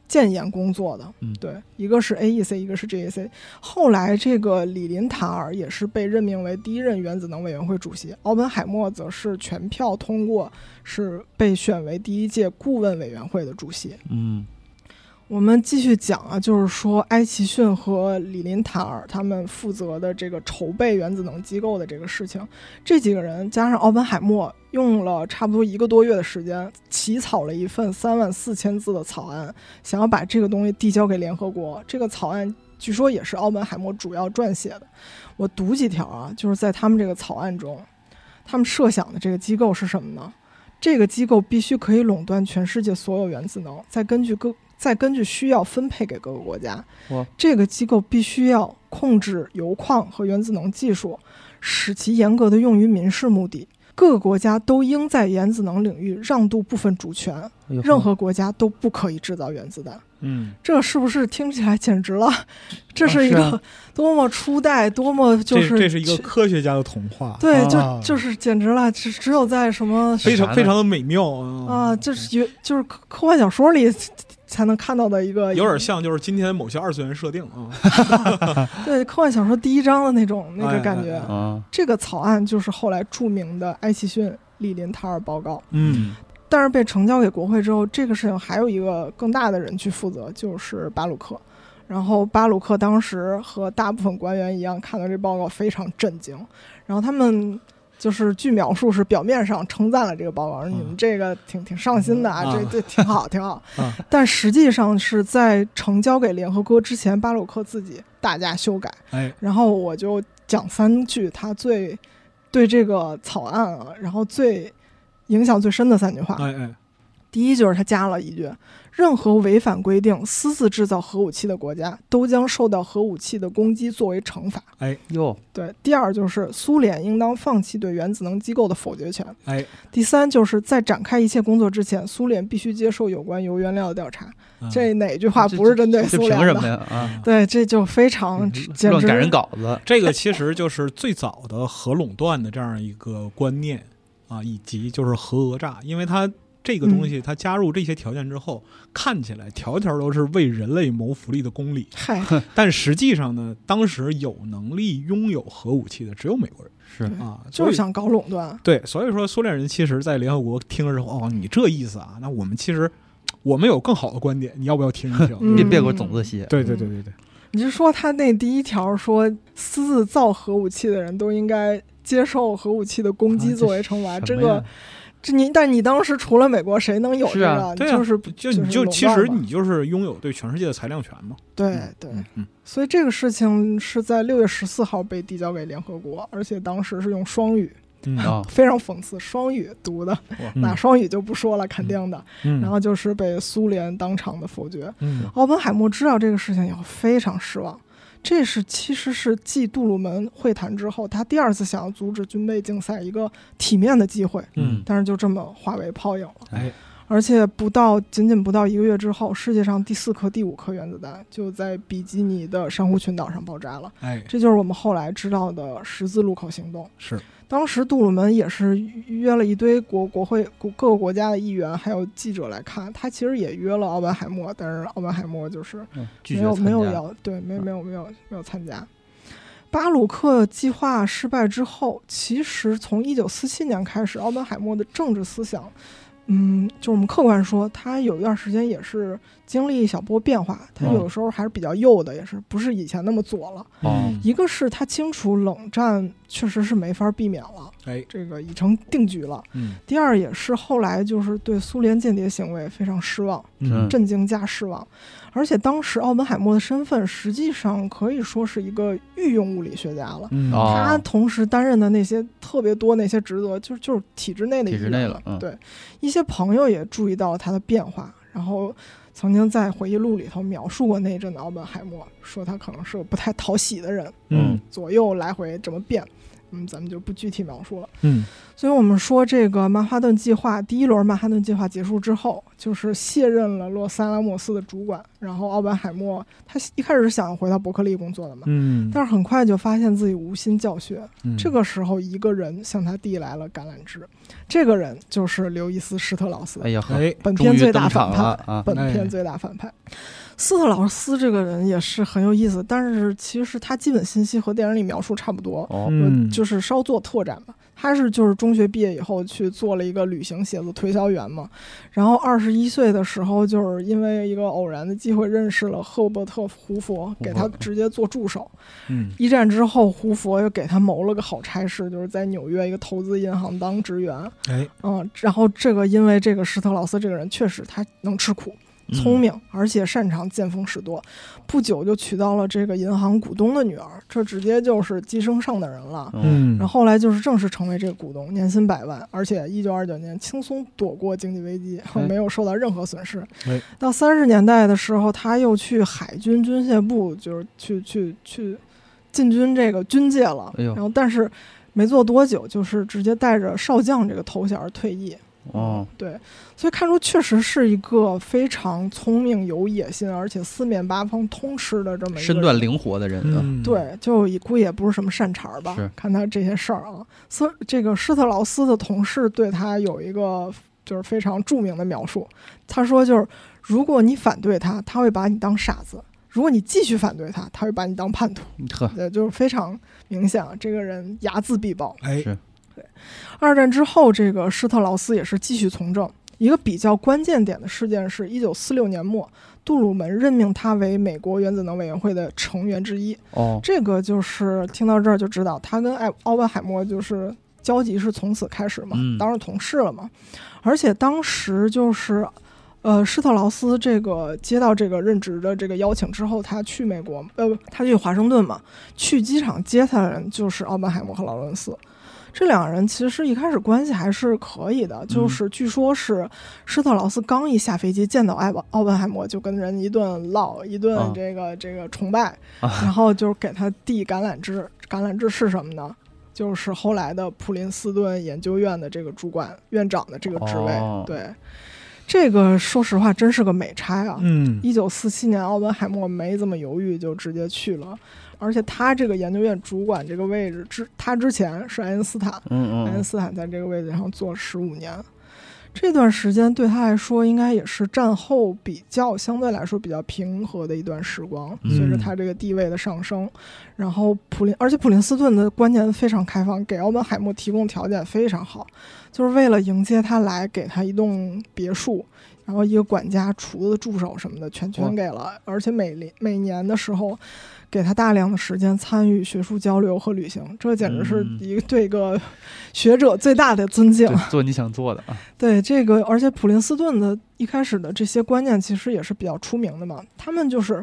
建言工作的。嗯对，一个是 AEC，一个是 GAC。后来这个李林塔尔也是被任命为第一任原子能委员会主席，奥本海默则是全票通过，是被选为第一届顾问委员会的主席。嗯我们继续讲啊，就是说埃奇逊和李林塔尔他们负责的这个筹备原子能机构的这个事情，这几个人加上奥本海默，用了差不多一个多月的时间，起草了一份三万四千字的草案，想要把这个东西递交给联合国。这个草案据说也是奥本海默主要撰写的。我读几条啊，就是在他们这个草案中，他们设想的这个机构是什么呢？这个机构必须可以垄断全世界所有原子能，再根据各再根据需要分配给各个国家。这个机构必须要控制铀矿和原子能技术，使其严格的用于民事目的。各个国家都应在原子能领域让渡部分主权，任何国家都不可以制造原子弹。嗯，这是不是听起来简直了？这是一个 多么初代，多么就是这这是一个科学家的童话，对，就啊就是简直了，只只有在什么非常非常的美妙啊啊，这是有就是科科幻小说里才能看到的一个，有点像就是今天某些二次元设定啊。对科幻小说第一章的那种那个感觉。哎哎哎啊，这个草案就是后来著名的埃奇逊利林塔尔报告，嗯但是被呈交给国会之后，这个事情还有一个更大的人去负责，就是巴鲁克。然后巴鲁克当时和大部分官员一样，看到这报告非常震惊。然后他们就是据描述是表面上称赞了这个报告，说你们这个挺挺上心的啊，啊这这挺好挺好。啊但实际上是在呈交给联合国之前，巴鲁克自己大加修改。哎然后我就讲三句他最对这个草案啊，然后最影响最深的三句话。哎哎第一就是他加了一句：任何违反规定私自制造核武器的国家，都将受到核武器的攻击作为惩罚。哎哟，对，第二就是苏联应当放弃对原子能机构的否决权。哎，第三就是在展开一切工作之前，苏联必须接受有关铀原料的调查。嗯这哪句话不是针对苏联的？凭什么呀？啊，对，这就非常简直乱改人稿子，这个其实就是最早的核垄断的这样一个观念啊，以及就是核讹诈，因为它这个东西它加入这些条件之后，看起来条条都是为人类谋福利的公理，嗨，但实际上呢，当时有能力拥有核武器的只有美国人。是。啊，就是想搞垄断。对，所以说苏联人其实在联合国听了之后，哦，你这意思啊，那我们其实我们有更好的观点，你要不要听一听？嗯。别别给我种子写，对对对对对，你是说他那第一条说私自造核武器的人都应该接受核武器的攻击啊作为惩罚？这个，这你但你当时除了美国，谁能有这个？是啊对啊就是就就你就其实你就是拥有对全世界的裁量权嘛。对对。所以这个事情是在六月十四号被递交给联合国，而且当时是用双语，非常讽刺，双语读的，嗯哪双语就不说了，肯定的。嗯然后就是被苏联当场的否决。嗯奥本海默知道这个事情以后非常失望，这是其实是继杜鲁门会谈之后，他第二次想要阻止军备竞赛一个体面的机会，嗯但是就这么化为泡影了。哎而且不到仅仅不到一个月之后，世界上第四颗、第五颗原子弹就在比基尼的珊瑚群岛上爆炸了。哎这就是我们后来知道的十字路口行动。是当时杜鲁门也是约了一堆国国会国各个国家的议员还有记者来看，他其实也约了奥本海默，但是奥本海默就是没有没有要对没没有没有没有参加。巴鲁克计划失败之后，其实从一九四七年开始，奥本海默的政治思想，嗯，就我们客观说，他有一段时间也是经历一小波变化，他嗯。有的时候还是比较右的，也是不是以前那么左了。嗯。一个是他清楚冷战确实是没法避免了，哎。这个已成定局了。嗯。第二也是后来就是对苏联间谍行为非常失望，嗯。震惊加失望。而且当时奥本海默的身份实际上可以说是一个御用物理学家了。他同时担任的那些特别多那些职责，就是就是体制内的体制内了嗯。对，一些朋友也注意到了他的变化，然后曾经在回忆录里头描述过那一阵的奥本海默，说他可能是个不太讨喜的人，嗯左右来回这么变。嗯，咱们就不具体描述了。嗯所以我们说，这个曼哈顿计划第一轮曼哈顿计划结束之后，就是卸任了洛斯阿拉莫斯的主管，然后奥本海默他一开始是想回到伯克利工作的嘛，嗯但是很快就发现自己无心教学。嗯这个时候，一个人向他递来了橄榄枝，这个人就是刘易斯·施特劳斯，哎呀本片最大反派。啊！本片最大反派，斯特劳斯这个人也是很有意思，但是其实他基本信息和电影里描述差不多，哦，嗯就是稍作拓展吧。他是就是中学毕业以后去做了一个旅行写作推销员嘛，然后二十一岁的时候，就是因为一个偶然的机会认识了赫伯特·胡佛，给他直接做助手。嗯一战之后，胡佛又给他谋了个好差事，就是在纽约一个投资银行当职员。哎，嗯，然后这个因为这个施特劳斯这个人确实他能吃苦，嗯聪明，而且擅长见风使舵，不久就娶到了这个银行股东的女儿，这直接就是寄生上等人了。嗯，嗯，然后后来就是正式成为这个股东，年薪百万，而且一九二九年轻松躲过经济危机，哎没有受到任何损失哎。到三十年代的时候，他又去海军军械部，就是去去去进军这个军界了。哎然后但是没做多久，就是直接带着少将这个头衔儿退役。哦，对，所以看出确实是一个非常聪明、有野心，而且四面八方通吃的这么一个身段灵活的人啊，嗯，对，就也估计也不是什么善茬儿吧。看他这些事儿啊，斯这个施特劳斯的同事对他有一个就是非常著名的描述，他说就是如果你反对他，他会把你当傻子；如果你继续反对他，他会把你当叛徒。呵，对，就是非常明显，啊，这个人睚眦必报。哎，是二战之后，这个施特劳斯也是继续从政。一个比较关键点的事件是，一九四六年末，杜鲁门任命他为美国原子能委员会的成员之一。哦，这个就是听到这儿就知道，他跟艾奥本海默就是交集是从此开始嘛，嗯当上同事了嘛。而且当时就是，呃，施特劳斯这个接到这个任职的这个邀请之后，他去美国，呃，不他去华盛顿嘛，去机场接他的人就是奥本海默和劳伦斯。这两个人其实一开始关系还是可以的，就是据说是施特劳斯刚一下飞机见到艾奥奥本海默，就跟人一顿唠，一顿啊这个、这个崇拜，啊然后就是给他递橄榄枝。橄榄枝是什么呢？就是后来的普林斯顿研究院的这个主管院长的这个职位。哦对，这个说实话真是个美差啊！嗯，一九四七年，奥本海默没怎么犹豫就直接去了，而且他这个研究院主管这个位置之他之前是爱因斯坦，嗯嗯，爱因斯坦在这个位置上做了十五年。这段时间对他来说，应该也是战后比较相对来说比较平和的一段时光。嗯随着他这个地位的上升，然后普林，而且普林斯顿的观念非常开放，给奥本海默提供条件非常好，就是为了迎接他来，给他一栋别墅，然后一个管家、厨子、助手什么的全全给了，而且每年每年的时候。给他大量的时间参与学术交流和旅行，这简直是嗯一个对一个学者最大的尊敬。对 做你想做的啊，对这个，而且普林斯顿的一开始的这些观念其实也是比较出名的嘛，他们就是。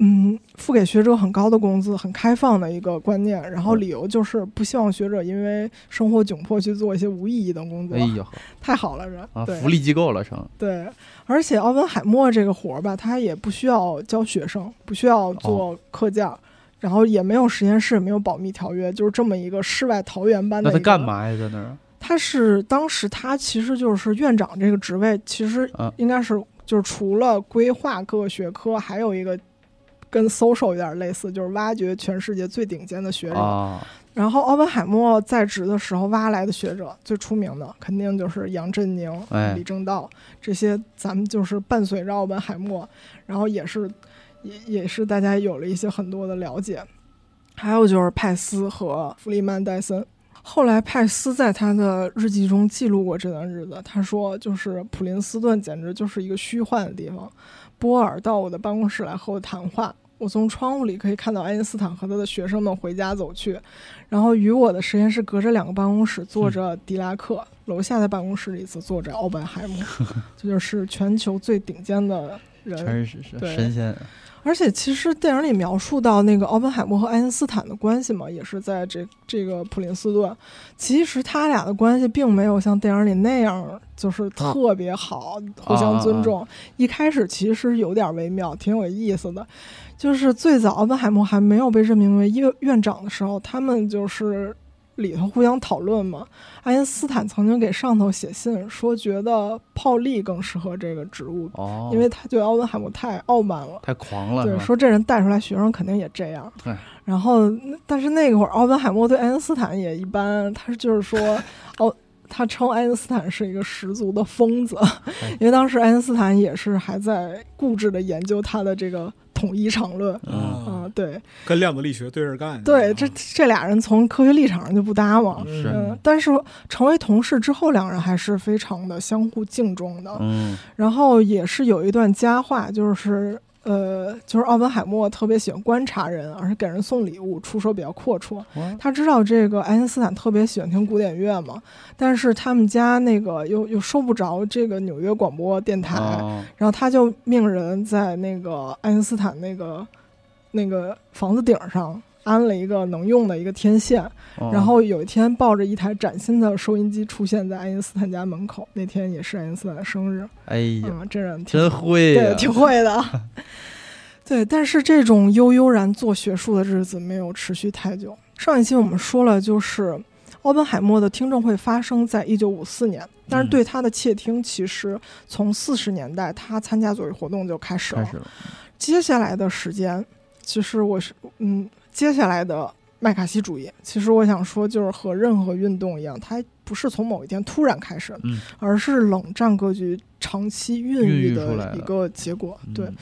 嗯，付给学者很高的工资，很开放的一个观念，然后理由就是不希望学者因为生活窘迫去做一些无意义的工作。哎呦太好了，这啊，对福利机构了成，对，而且奥本海默这个活儿吧，他也不需要教学生，不需要做课件儿，然后也没有实验室，也没有保密条约，就是这么一个世外桃源般的。那他干？嘛呀，在那儿？他是当时他其实就是院长这个职位，其实啊应该是就是除了规划各个学科，还有一个跟 social 有点类似，就是挖掘全世界最顶尖的学者。啊，然后奥本海默在职的时候挖来的学者，最出名的肯定就是杨振宁、哎李政道这些，咱们就是伴随着奥本海默，然后也是也也是大家有了一些很多的了解。还有就是派斯和弗里曼戴森。后来派斯在他的日记中记录过这段日子，他说：“就是普林斯顿简直就是一个虚幻的地方。波尔到我的办公室来和我谈话，我从窗户里可以看到爱因斯坦和他的学生们回家走去，然后与我的实验室隔着两个办公室坐着狄拉克，楼下的办公室里则坐着奥本海默，这就是全球最顶尖的人。真是是对神仙，而且其实电影里描述到那个奥本海默和爱因斯坦的关系嘛，也是在这这个普林斯顿。其实他俩的关系并没有像电影里那样就是特别好，互相尊重。一开始其实有点微妙，挺有意思的。就是最早奥本海默还没有被任命为院院长的时候，他们就是里头互相讨论嘛。爱因斯坦曾经给上头写信说，觉得泡利更适合这个职务，哦，因为他觉得奥本海默太傲慢了。太狂了，对，说这人带出来学生肯定也这样对。然后，但是那会儿，奥本海默对爱因斯坦也一般，他就是说，哦，他称爱因斯坦是一个十足的疯子，因为当时爱因斯坦也是还在固执的研究他的这个统一场论。嗯啊，对跟量子力学对着干。对，啊这这俩人从科学立场上就不搭嘛。嗯，但是成为同事之后，两人还是非常的相互敬重的。嗯然后也是有一段佳话，就是呃，就是奥本海默特别喜欢观察人，而且给人送礼物，出手比较阔绰。他知道这个爱因斯坦特别喜欢听古典乐嘛，但是他们家那个又又收不着这个纽约广播电台，哦然后他就命人在那个爱因斯坦那个那个房子顶上安了一个能用的一个天线，哦然后有一天抱着一台崭新的收音机出现在爱因斯坦家门口，那天也是爱因斯坦的生日，哎呀，嗯，这人真会呀对，挺会的。对，但是这种悠悠然做学术的日子没有持续太久。上一期我们说了，就是奥本海默的听证会发生在一九五四年，但是嗯对他的窃听其实从四十年代他参加左翼活动就开始了。开始了，接下来的时间，其实我是嗯，接下来的麦卡锡主义，其实我想说，就是和任何运动一样，它不是从某一天突然开始的，嗯而是冷战格局长期孕孕育的的一个结果。对嗯，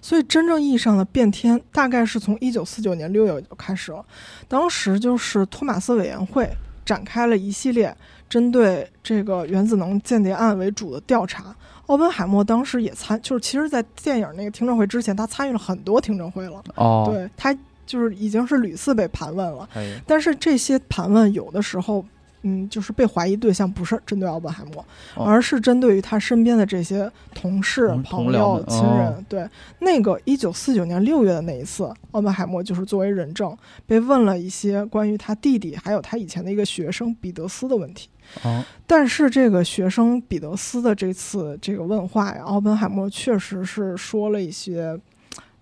所以真正意义上的变天，大概是从一九四九年六月就开始了。当时就是托马斯委员会展开了一系列针对这个原子能间谍案为主的调查。奥本海默当时也参，就是其实，在电影那个听证会之前，他参与了很多听证会了。哦，对他就是已经是屡次被盘问了。哎，但是这些盘问有的时候，嗯，就是被怀疑对象不是针对奥本海默，哦而是针对于他身边的这些同事、朋友、亲人。哦对，那个一九四九年六月的那一次，奥本海默就是作为人证被问了一些关于他弟弟还有他以前的一个学生彼得斯的问题。哦，但是这个学生彼得斯的这次这个问话呀，奥本海默确实是说了一些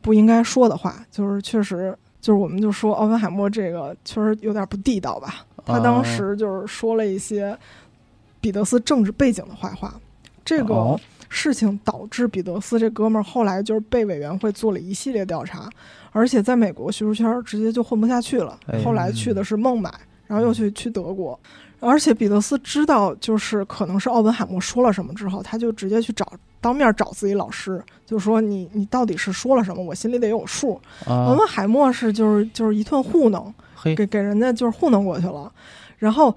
不应该说的话，就是确实就是我们就说奥本海默这个确实有点不地道吧。他当哦时就是说了一些彼得斯政治背景的坏话，这个哦。事情导致彼得斯这哥们儿后来就是被委员会做了一系列调查，而且在美国学术圈儿直接就混不下去了哎。后来去的是孟买，然后又去去德国，而且彼得斯知道就是可能是奥本海默说了什么之后，他就直接去找当面找自己老师，就说你你到底是说了什么，我心里得有数。奥啊，本海默是就是就是一顿糊弄，给给人家就是糊弄过去了，然后。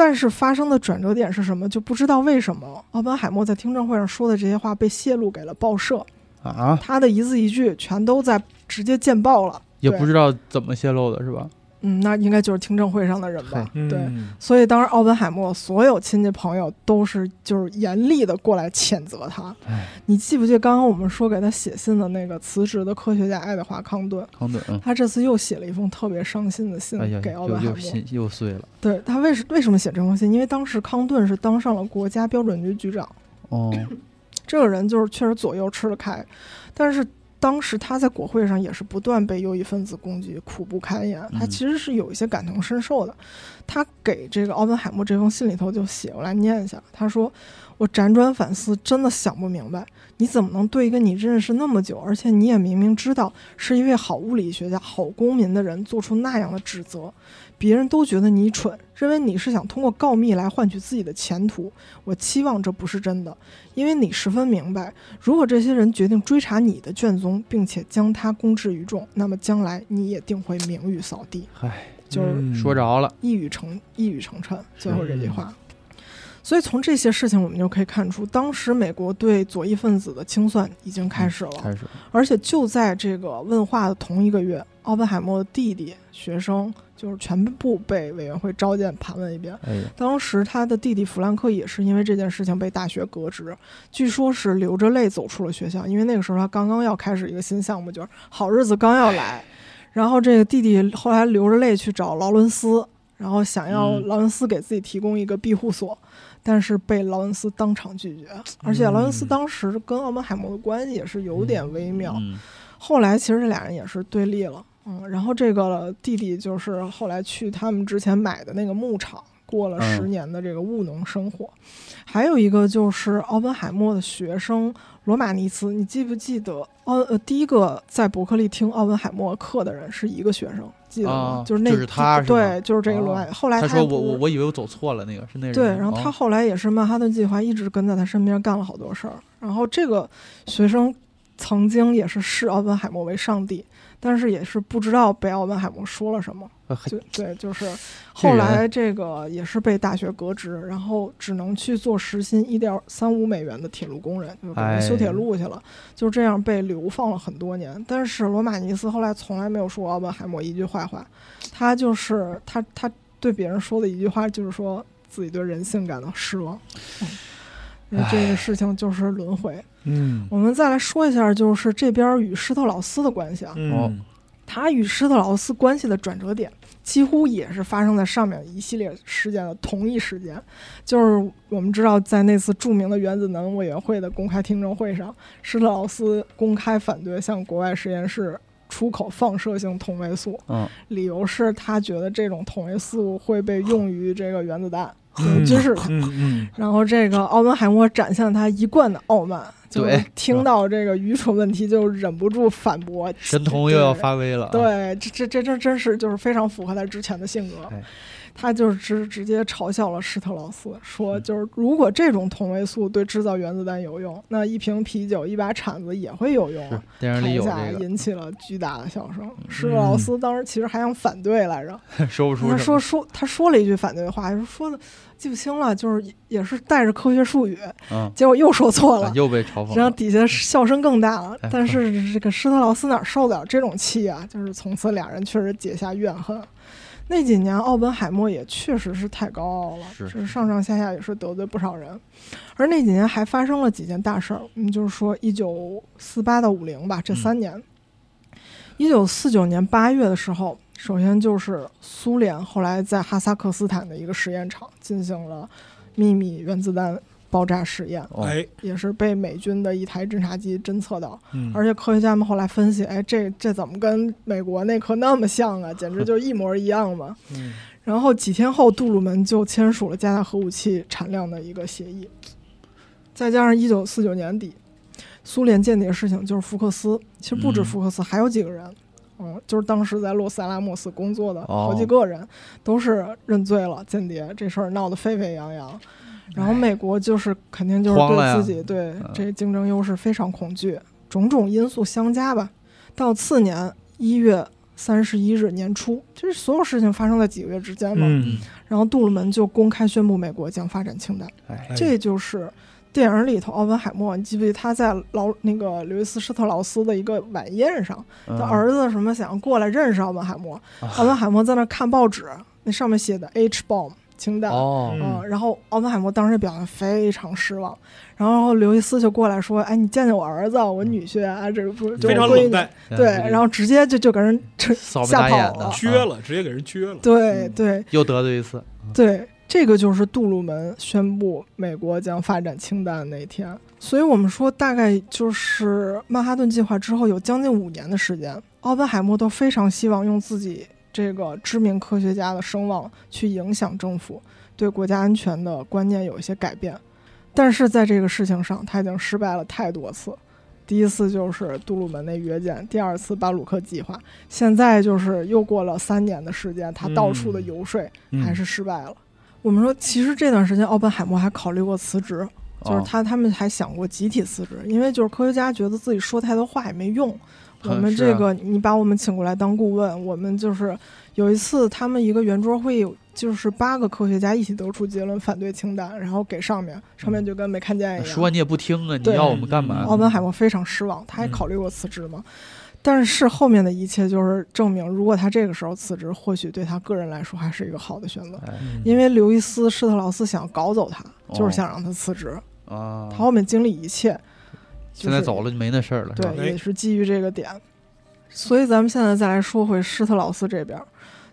但是发生的转折点是什么？就不知道为什么奥本海默在听证会上说的这些话被泄露给了报社，啊，他的一字一句全都在直接见报了。也不知道怎么泄露的是吧？嗯，那应该就是听证会上的人吧？嗯对，所以当时奥本海默所有亲戚朋友都是就是严厉的过来谴责他。哎，你记不记得刚刚我们说给他写信的那个辞职的科学家爱德华康顿？康顿，嗯他这次又写了一封特别伤心的信给奥本海默。又心又碎了，对他为什为什么写这封信？因为当时康顿是当上了国家标准局局长，哦，这个人就是确实左右吃得开，但是当时他在国会上也是不断被右翼分子攻击，苦不堪言。他嗯其实是有一些感同身受的。他给这个奥本海默这封信里头就写，我来念一下。他说：“我辗转反思，真的想不明白，你怎么能对一个你认识那么久，而且你也明明知道是一位好物理学家、好公民的人，做出那样的指责？别人都觉得你蠢，认为你是想通过告密来换取自己的前途。我期望这不是真的，因为你十分明白，如果这些人决定追查你的卷宗，并且将他公之于众，那么将来你也定会名誉扫地。嗨，就是嗯说着了，一语成一语成谶，最后这句话。所以从这些事情，我们就可以看出，当时美国对左翼分子的清算已经开始了。开始，而且就在这个问话的同一个月，奥本海默的弟弟学生就是全部被委员会召见盘问一遍。哎，当时他的弟弟弗兰克也是因为这件事情被大学革职，据说是流着泪走出了学校，因为那个时候他刚刚要开始一个新项目，就是好日子刚要来。然后这个弟弟后来流着泪去找劳伦斯，然后想要嗯劳伦斯给自己提供一个庇护所，但是被劳恩斯当场拒绝。而且劳恩斯当时跟奥本海默的关系也是有点微妙。嗯，后来其实这俩人也是对立了，嗯，然后这个弟弟就是后来去他们之前买的那个牧场，过了嗯十年的这个务农生活。还有一个就是奥本海默的学生罗马尼茨，你记不记得？奥呃，第一个在伯克利听奥本海默课的人是一个学生，记得吗？啊就是那就是他是对，就是这个罗马。哦后来他说我我我以为我走错了，那个是那人对，然后他哦后来也是曼哈顿计划一直跟在他身边干了好多事儿。然后这个学生曾经也是视奥本海默为上帝，但是也是不知道被奥本海默说了什么。呃还就对，就是后来这个也是被大学革职，然后只能去做时薪一点三五美元的铁路工人，就给人修铁路去了，就这样被流放了很多年。但是罗马尼斯后来从来没有说过奥本海默一句坏话，他就是他他对别人说的一句话就是说自己对人性感到失望。嗯因为这个事情就是轮回。嗯我们再来说一下，就是这边与施特劳斯的关系啊。嗯他与施特劳斯关系的转折点，几乎也是发生在上面一系列事件的同一时间。就是我们知道，在那次著名的原子能委员会的公开听证会上，施特劳斯公开反对向国外实验室出口放射性同位素，嗯理由是他觉得这种同位素会被用于这个原子弹，就是嗯军事嗯嗯然后这个奥本海默展现他一贯的傲慢，就 听到这个愚蠢问题就忍不住反驳，神童又要发威了啊。对，这这这这真是就是非常符合他之前的性格哎。他就是直直接嘲笑了施特劳斯，说嗯就是如果这种同位素对制造原子弹有用，那一瓶啤酒、一把铲子也会有用。电影里有这个，引起了巨大的笑声。施特劳斯当时其实还想反对来着，说不出他。说说他说了一句反对话，就是说的记不清了，就是也也是带着科学术语，嗯，结果又说错了啊。又被嘲讽。然后底下笑声更大了哎，但是这个施特劳斯哪受得了这种气啊？就是从此俩人确实结下怨恨。那几年，奥本海默也确实是太高傲了，是就是上上下下也是得罪不少人。而那几年还发生了几件大事儿，嗯，就是说一九四八到五零吧，这三年。一九四九年八月的时候，首先就是苏联后来在哈萨克斯坦的一个实验场进行了秘密原子弹爆炸实验。哦哎也是被美军的一台侦察机侦测到，嗯而且科学家们后来分析，哎，这这怎么跟美国那颗那么像啊？简直 就一模一样嘛！嗯然后几天后，杜鲁门就签署了加大核武器产量的一个协议，再加上一九四九年底，苏联间谍事情就是福克斯，其实不止嗯福克斯，还有几个人，嗯，就是当时在洛斯阿拉莫斯工作的哦好几个人，都是认罪了间谍，这事儿闹得沸沸扬扬。然后美国就是肯定就是对自己对嗯。这竞争优势非常恐惧，种种因素相加吧。到次年一月三十一日年初，就是所有事情发生在几个月之间嘛。嗯。然后杜鲁门就公开宣布美国将发展氢弹，这就是电影里头奥本海默，你记不记得他在劳那个刘易斯施特劳斯的一个晚宴上，他嗯。儿子什么想过来认识奥本海默，啊。奥本海默在那看报纸，那上面写的 H bomb 氢弹。哦，嗯，然后奥本海默当时表现非常失望，然后刘易斯就过来说：“哎，你见见我儿子，我女婿啊，这个不就非常我闺女。冷淡，”对，然后直接就就给人吓跑了打眼的，撅了，直接给人撅了。嗯。对。对又得罪一次。对，这个就是杜鲁门宣布美国将发展氢弹那一天。所以我们说，大概就是曼哈顿计划之后有将近五年的时间，奥本海默都非常希望用自己这个知名科学家的声望去影响政府，对国家安全的观念有一些改变。但是在这个事情上，他已经失败了太多次。第一次就是杜鲁门那约见，第二次巴鲁克计划，现在就是又过了三年的时间，他到处的嗯游说，嗯还是失败了。我们说，其实这段时间奥本海默还考虑过辞职，就是哦他他们还想过集体辞职，因为就是科学家觉得自己说太多话也没用。我们这个你把我们请过来当顾问，我们就是有一次他们一个圆桌会议，就是八个科学家一起得出结论反对氢弹，然后给上面，上面就跟没看见一样。说你也不听啊，你要我们干嘛？奥本海默非常失望，他还嗯考虑过辞职嘛。但是后面的一切就是证明，如果他这个时候辞职，或许对他个人来说还是一个好的选择。哎因为刘易斯·施特劳斯想搞走他，哦就是想让他辞职。啊他，后面经历一切，就是现在走了就没那事儿了，对，哎也是基于这个点。所以咱们现在再来说回施特劳斯这边，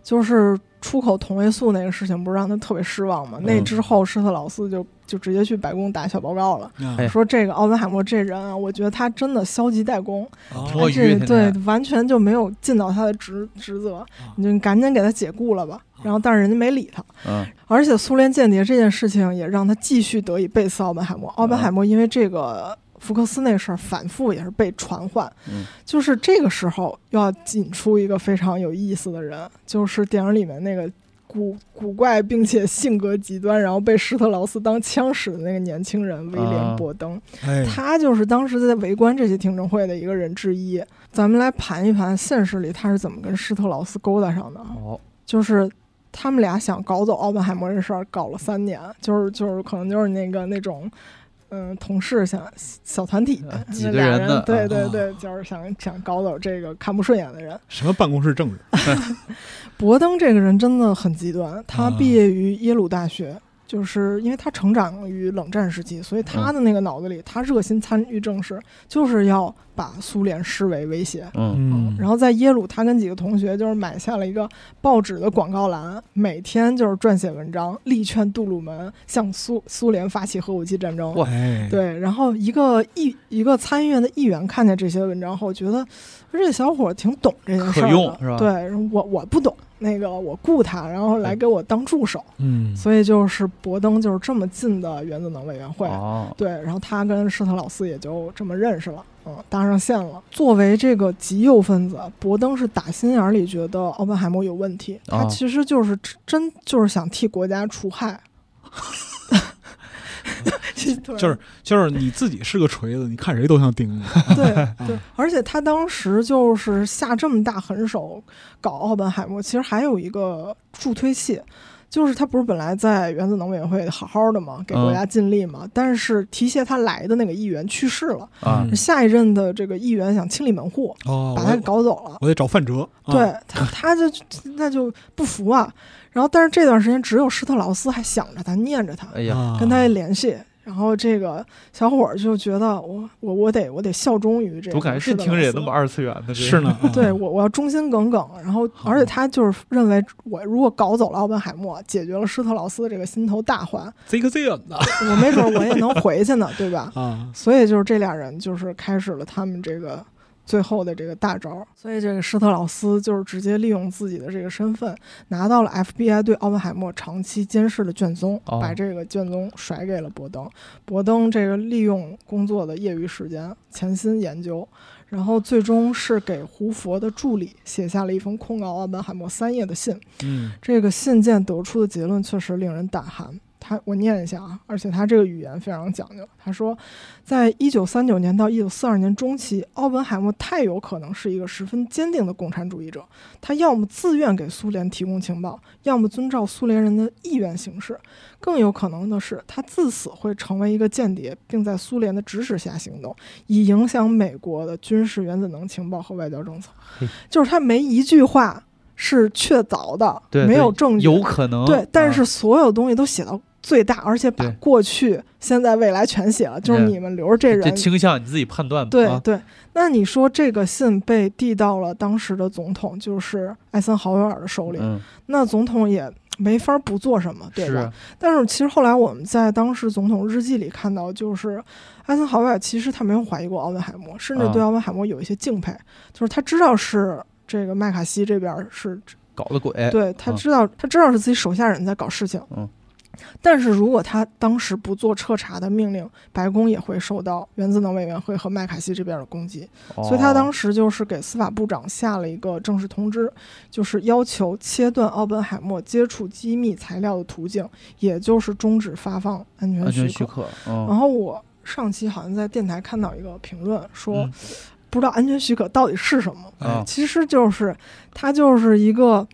就是出口同位素那个事情，不是让他特别失望吗？那嗯之后，施特劳斯就就直接去白宫打小报告了，说这个奥本海默这人啊，我觉得他真的消极怠工，啊摸鱼这对完全就没有尽到他的职职责，你就赶紧给他解雇了吧。然后，但是人家没理他，嗯，而且苏联间谍这件事情也让他继续得以背刺奥本海默。奥本海默因为这个福克斯那事儿反复也是被传唤，嗯就是这个时候又要引出一个非常有意思的人，就是电影里面那个古古怪并且性格极端，然后被施特劳斯当枪使的那个年轻人威廉啊·伯登。哎，他就是当时在围观这些听证会的一个人之一。咱们来盘一盘现实里他是怎么跟施特劳斯勾搭上的啊？哦，就是他们俩想搞走奥本海默这事儿，搞了三年，就是就是可能就是那个那种。嗯，同事想小团体啊，几那俩个人的对对啊对，就是想想搞走这个看不顺眼的人。什么办公室政治？博登这个人真的很极端，他啊毕业于耶鲁大学，就是因为他成长于冷战时期，所以他的那个脑子里，他热心参与政事，就是要把苏联视为威胁。嗯。嗯，然后在耶鲁，他跟几个同学就是买下了一个报纸的广告栏，每天就是撰写文章，力劝杜鲁门向苏苏联发起核武器战争。对，然后一个议一个参议院的议员看见这些文章后，觉得这小伙挺懂这件事儿的。是吧？对，我我不懂，那个我雇他，然后来给我当助手，嗯，所以就是伯登就是这么进的原子能委员会。哦，对，然后他跟施特劳斯也就这么认识了，嗯，搭上线了。作为这个极右分子，伯登是打心眼儿里觉得奥本海默有问题，他啊其实就是真就是想替国家除害。对 就是就是你自己是个锤子，你看谁都像钉子。对对，而且他当时就是下这么大狠手搞奥本海默，其实还有一个助推器，就是他不是本来在原子能委员会好好的嘛，给国家尽力嘛，但是提携他来的那个议员去世了，下一任的这个议员想清理门户，哦，把他给搞走了。我得找范哲。啊对他，他就那就不服啊。然后，但是这段时间只有施特劳斯还想着他，念着他，哎呀，啊跟他联系。然后这个小伙儿就觉得我我我得我得效忠于这个。我感觉这听着也那么。二次元的，这是呢，啊对我，我要忠心耿耿。然后，而且他就是认为，我如果搞走了奥本海默，解决了施特劳斯这个心头大患，这个这样的我没准我也能回去呢，对吧？啊，所以就是这俩人就是开始了他们这个最后的这个大招。所以这个施特劳斯就是直接利用自己的这个身份，拿到了 FBI 对奥本海默长期监视的卷宗，哦把这个卷宗甩给了伯登。伯登这个利用工作的业余时间潜心研究。然后最终是给胡佛的助理写下了一封控告奥本海默三页的信，嗯这个信件得出的结论确实令人胆寒。他我念一下啊，而且他这个语言非常讲究。他说，在一九三九年到一九四二年中期，奥本海默太有可能是一个十分坚定的共产主义者。他要么自愿给苏联提供情报，要么遵照苏联人的意愿行事。更有可能的是，他自此会成为一个间谍，并在苏联的指使下行动，以影响美国的军事、原子能情报和外交政策。就是他没一句话是确凿的，对，没有证据，有可能对，但是啊所有东西都写到最大，而且把过去、现在、未来全写了，就是你们留着这这人。倾向你自己判断对对，那你说这个信被递到了当时的总统，就是艾森豪威尔的手里，嗯，那总统也没法不做什么，对吧？但是其实后来我们在当时总统日记里看到，就是艾森豪威尔其实他没有怀疑过奥本海默，甚至对啊奥本海默有一些敬佩，就是他知道是这个麦卡锡这边是搞的鬼。对他嗯知道，他知道是自己手下人在搞事情。嗯。但是如果他当时不做彻查的命令，白宫也会受到原子能委员会和麦卡锡这边的攻击。所以他当时时就是给司法部长下了一个正式通知，就是要求切断奥本海默接触机密材料的途径，也就是终止发放安全许可。许可，嗯，然后我上期好像在电台看到一个评论说，嗯不知道安全许可到底是什么。啊其实就是它就是一个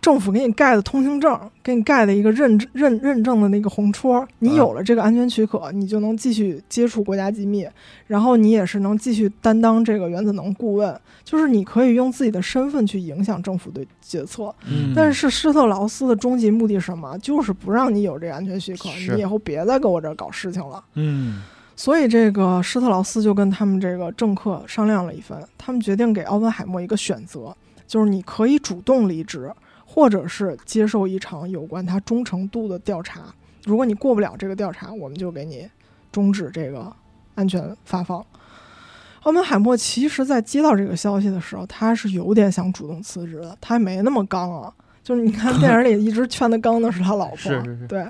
政府给你盖的通行证，给你盖的一个认认认证的那个红戳。你啊有了这个安全许可，你就能继续接触国家机密，然后你也是能继续担当这个原子能顾问，就是你可以用自己的身份去影响政府的决策。嗯但是施特劳斯的终极目的是什么？就是不让你有这个安全许可，你以后别再跟我这儿搞事情了。嗯所以，这个施特劳斯就跟他们这个政客商量了一番，他们决定给奥本海默一个选择，就是你可以主动离职，或者是接受一场有关他忠诚度的调查。如果你过不了这个调查，我们就给你终止这个安全发放。奥本海默其实，在接到这个消息的时候，他是有点想主动辞职的，他没那么刚啊。就是你看电影里一直劝他刚的是他老婆，是是是对，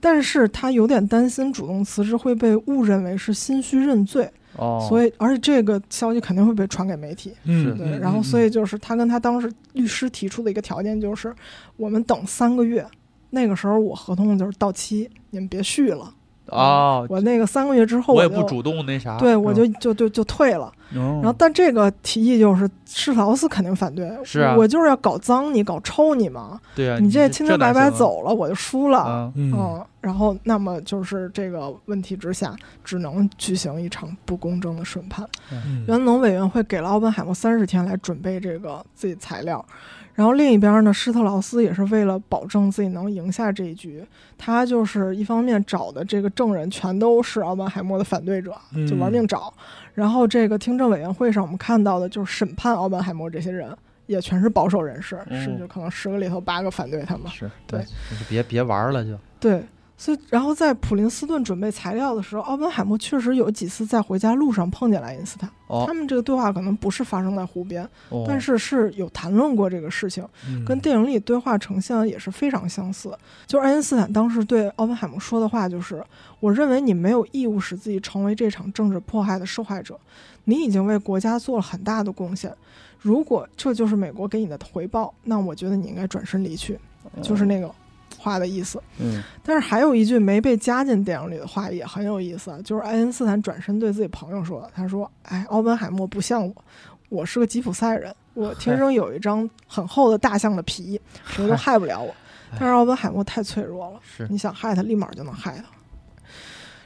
但是他有点担心主动辞职会被误认为是心虚认罪，哦，所以而且这个消息肯定会被传给媒体，嗯，对，嗯然后所以以就是他跟他当时律师提出的一个条件就是，我们等三个月，那个时候我合同就是到期，你们别续了，哦，我那个三个月之后就我也不主动那啥，对，我就嗯就就就退了。然然后，但这个提议就是施特劳斯肯定反对，是啊我就是要搞脏你，搞臭你嘛，对啊，你这清清白白走了，我就输了。啊，嗯嗯，然后那么就是这个问题之下，只能举行一场不公正的审判。嗯原能委员会给了奥本海默三十天来准备这个自己材料，然后另一边呢，施特劳斯也是为了保证自己能赢下这一局，他就是一方面找的这个证人全都是奥本海默的反对者，就玩命找。然后这个听证委员会上我们看到的就是审判奥本海默这些人。也全是保守人士，嗯是就可能十个里头八个反对他嘛。是对，就别别玩了就，对，所以然后在普林斯顿准备材料的时候，奥本海默确实有几次在回家路上碰见爱因斯坦。哦他们这个对话可能不是发生在湖边，哦，但是是有谈论过这个事情，嗯跟电影里对话呈现也是非常相似。就是爱因斯坦当时对奥本海默说的话就是：“我认为你没有义务使自己成为这场政治迫害的受害者，你已经为国家做了很大的贡献。如果这就是美国给你的回报，那我觉得你应该转身离去。”就是那个话的意思。嗯但是还有一句没被加进电影里的话也很有意思，啊，就是爱因斯坦转身对自己朋友说：“他说，哎，奥本海默不像我，我是个吉普赛人，我天生有一张很厚的大象的皮，谁都害不了我。但是奥本海默太脆弱了，是你想害他，立马就能害他。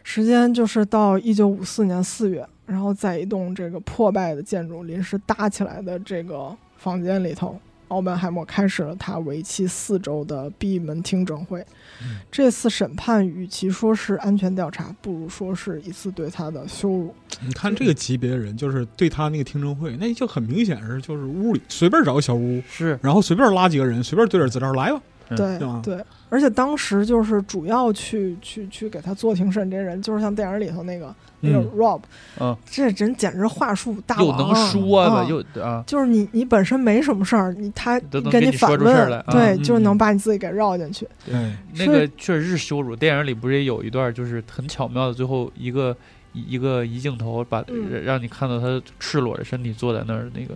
时间就是到一九五四年四月，然后在一栋这个破败的建筑临时搭起来的这个房间里头，奥本海默开始了他为期四周的闭门听证会。嗯这次审判与其说是安全调查，不如说是一次对他的羞辱。你看这个级别的人，就是对他那个听证会，那就很明显是就是屋里随便找个小屋，是然后随便拉几个人，随便对点资料来吧。嗯对对，而且当时就是主要去去去给他做庭审这人，就是像电影里头那个那个嗯 Rob，、嗯，这人简直话术大又王，能说啊的又啊，就是你，你本身没什么事儿，你他跟给你反问，出事儿来啊对，嗯就是能把你自己给绕进去。对，那个确实是羞辱。电影里不是也有一段，就是很巧妙的，最后一个一一个一镜头把嗯让你看到他赤裸着身体坐在那儿，那个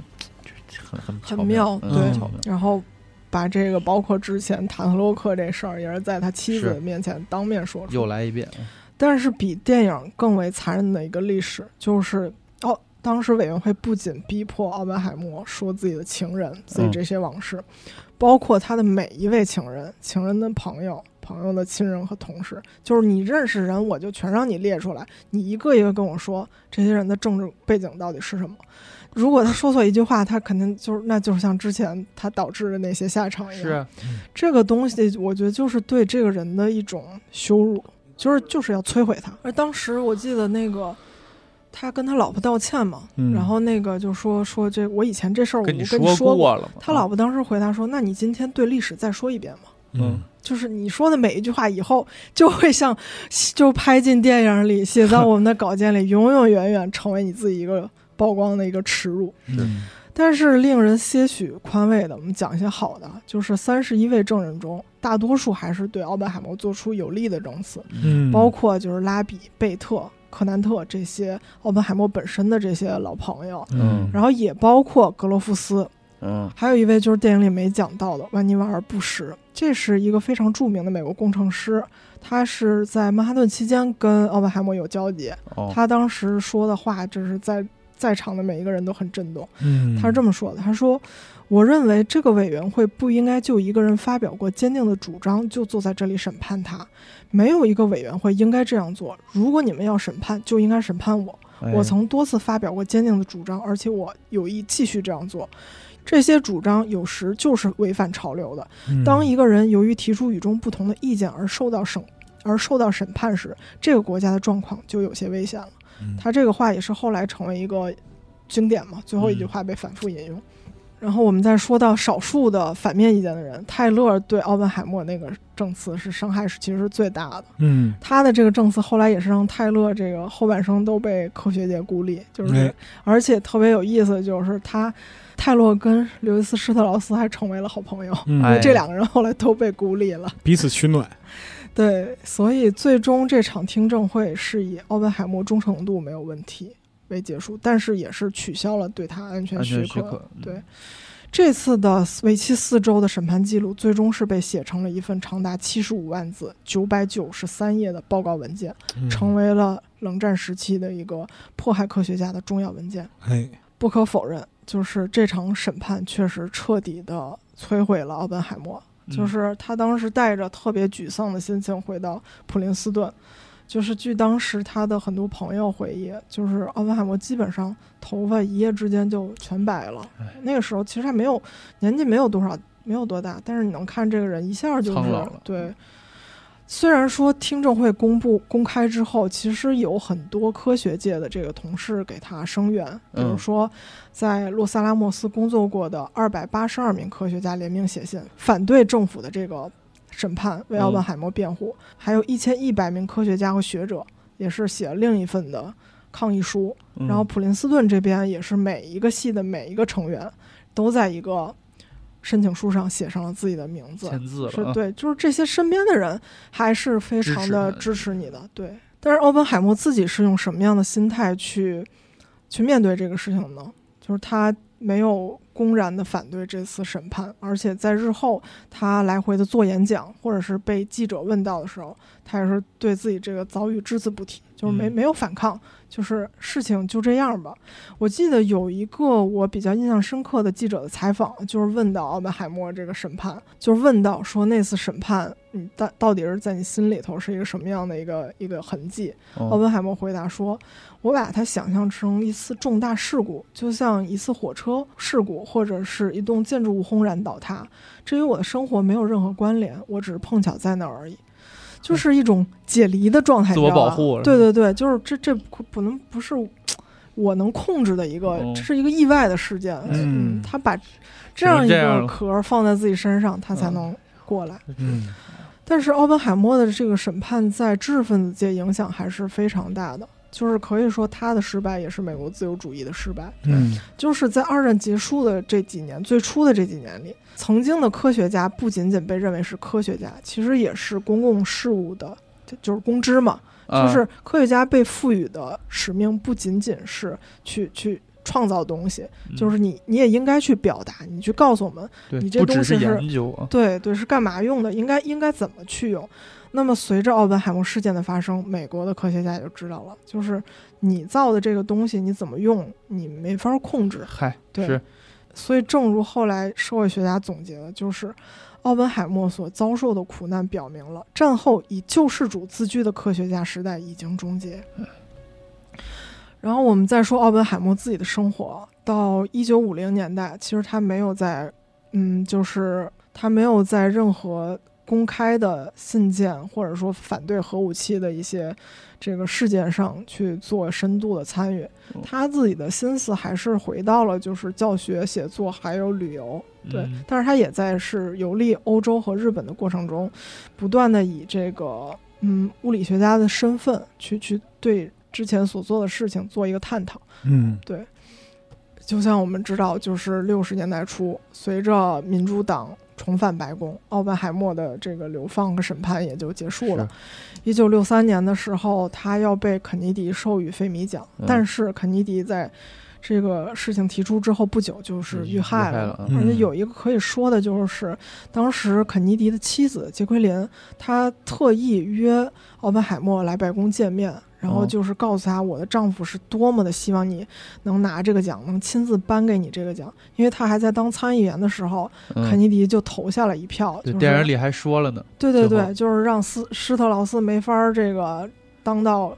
就很很巧很妙，对。然后把这个包括之前塔特洛克这事儿，也是在他妻子是面前当面说出。又来一遍，但是比电影更为残忍的一个历史，就是哦，当时委员会不仅逼迫奥本海默说自己的情人、自己这些往事，包括他的每一位情人、情人的朋友、朋友的亲人和同事，就是你认识人，我就全让你列出来，你一个一个跟我说这些人的政治背景到底是什么。如果他说错一句话，他肯定就是，那就是像之前他导致的那些下场一样。是啊，这个东西，我觉得就是对这个人的一种羞辱，就是就是要摧毁他。而当时我记得那个他跟他老婆道歉嘛，嗯然后那个就说说这我以前这事儿我跟跟你说你说过了嘛。他老婆当时回答说：“那你今天对历史再说一遍嘛。”嗯，就是你说的每一句话，以后就会像 就拍进电影里，写在我们的稿件里，永永远远成为你自己一个曝光的一个耻辱。嗯但是令人些许宽慰的，我们讲一些好的，就是三十一位证人中，大多数还是对奥本海默做出有利的证词，嗯，包括就是拉比、贝特、柯南特这些奥本海默本身的这些老朋友，嗯，然后也包括格罗夫斯，嗯。还有一位就是电影里没讲到的万尼瓦尔·布什，这是一个非常著名的美国工程师，他是在曼哈顿期间跟奥本海默有交集，哦，他当时说的话，就是在在场的每一个人都很震动。嗯，他是这么说的：“他说，我认为这个委员会不应该就一个人发表过坚定的主张就坐在这里审判他，没有一个委员会应该这样做。如果你们要审判，就应该审判我。哎我曾多次发表过坚定的主张，而且我有意继续这样做。这些主张有时就是违反潮流的。嗯当一个人由于提出与众不同的意见而受到审而受到审判时，这个国家的状况就有些危险了。嗯他这个话也是后来成为一个经典嘛，最后一句话被反复引用。然后我们再说到少数的反面意见的人，泰勒对奥本海默那个证词是伤害是其实是最大的。嗯，他的这个证词后来也是让泰勒这个后半生都被科学界孤立，就是、哎而且特别有意思，就是他泰勒跟刘易斯施特劳斯还成为了好朋友，嗯哎这两个人后来都被孤立了。彼此取暖。对，所以最终这场听证会是以奥本海默忠诚度没有问题为结束，但是也是取消了对他安全许许可嗯对，这次的为期四周的审判记录，最终是被写成了一份长达七十五万字、九百九十三页的报告文件，嗯成为了冷战时期的一个迫害科学家的重要文件。哎，不可否认，就是这场审判确实彻底的摧毁了奥本海默。嗯就是他当时带着特别沮丧的心情回到普林斯顿，就是据当时他的很多朋友回忆，就是奥本海默基本上头发一夜之间就全白了哎。那个时候其实还没有年纪没有多少，没有多大，但是你能看这个人一下就是对。虽然说听证会公布公开之后，其实有很多科学界的这个同事给他声援，比如嗯。说在洛萨拉莫斯工作过的二百八十二名科学家联名写信，反对政府的这个审判，为奥本海默辩护；还有一千一百名科学家和学者也是写了另一份的抗议书。嗯。然后普林斯顿这边也是每一个系的每一个成员都在一个申请书上写上了自己的名字，签字是对，就是这些身边的人还是非常的支支持你的，对。但是奥本海默自己是用什么样的心态去去面对这个事情呢？就是他没有公然的反对这次审判，而且在日后他来回的做演讲，或者是被记者问到的时候，他也是对自己这个遭遇只字不提，就是没嗯没有反抗，就是事情就这样吧。我记得有一个我比较印象深刻的记者的采访，就是问到奥本海默这个审判，就是问到说那次审判，你到到底是在你心里头是一个什么样的一个一个痕迹？奥哦本海默回答说：“我把它想象成一次重大事故，就像一次火车事故或者是一栋建筑物轰然倒塌，这与我的生活没有任何关联，我只是碰巧在那儿而已。”就是一种解离的状态，自我你知道吧？保护对对对，就是这这不不能不是我能控制的一个，哦这是一个意外的事件。嗯。他把这样一个壳放在自己身上，他才嗯能过来。嗯。但是奥本海默的这个审判在知识分子界影响还是非常大的，就是可以说他的失败也是美国自由主义的失败。嗯就是在二战结束的这几年，最初的这几年里，曾经的科学家不仅仅被认为是科学家，其实也是公共事务的，就就是公知嘛。啊就是科学家被赋予的使命不仅仅是去去创造东西，嗯就是你你也应该去表达，你去告诉我们你这东西是研究啊，对对，是干嘛用的？应该应该怎么去用？那么随着奥本海默事件的发生，美国的科学家也就知道了，就是你造的这个东西你怎么用，你没法控制。嗨，对所以，正如后来社会学家总结的，就是奥本海默所遭受的苦难表明了，战后以救世主自居的科学家时代已经终结。然后我们再说奥本海默自己的生活，到一九五零年代，其实他没有在，嗯，就是他没有在任何公开的信件或者说反对核武器的一些这个事件上去做深度的参与哦，他自己的心思还是回到了就是教学、写作还有旅游。对，嗯但是他也在是游历欧洲和日本的过程中，不断的以这个嗯物理学家的身份去去对之前所做的事情做一个探讨。嗯对就像我们知道，就是六十年代初，随着民主党重返白宫，奥本海默的这个流放和审判也就结束了。一九六三年的时候，他要被肯尼迪授予费米奖，嗯但是肯尼迪在这个事情提出之后不久就是遇害了。而且有一个可以说的就是，当时肯尼迪的妻子杰奎琳，她特意约奥本海默来白宫见面，然后哦。就是告诉他，我的丈夫是多么的希望你能拿这个奖，能亲自颁给你这个奖，因为他还在当参议员的时候，肯嗯，尼迪就投下了一票，对，就是电影里还说了呢，对对对，就是让斯施特劳斯没法儿这个当到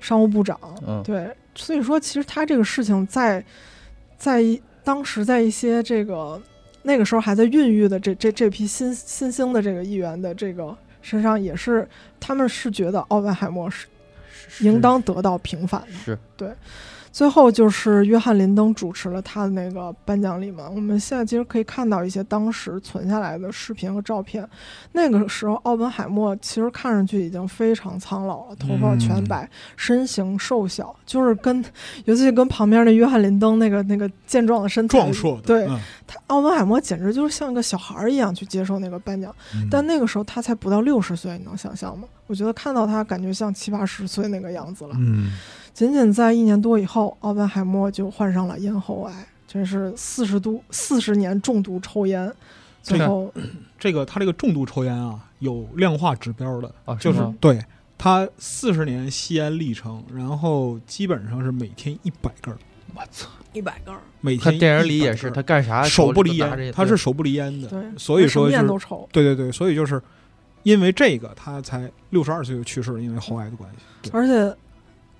商务部长，嗯，对，所以说其实他这个事情在在一当时在一些这个那个时候还在孕育的这这这批新新兴的这个议员的这个身上，也是他们是觉得奥本海默是是应当得到平反的。是最后就是约翰林登主持了他的那个颁奖礼嘛。我们现在其实可以看到一些当时存下来的视频和照片。那个时候，奥本海默其实看上去已经非常苍老了，头发全白，身形瘦小，就是跟尤其跟旁边那约翰林登那个那个健壮的身材，壮硕的，对嗯他奥本海默简直就是像个小孩儿一样去接受那个颁奖。嗯但那个时候他才不到六十岁，你能想象吗？我觉得看到他感觉像七八十岁那个样子了。嗯仅仅在一年多以后，奥本海默就患上了咽喉癌，真是四十度四十年重度抽烟，最后 这个他这个重度抽烟啊，有量化指标的，就是对他四十年吸烟历程，然后基本上是每天一百根儿，我操！一百根儿，每天他电影里也是，他干啥手不离烟，他是手不离烟的，对，所以说。对对对，所以就是因为这个他才六十二岁就去世了，因为喉癌的关系。而且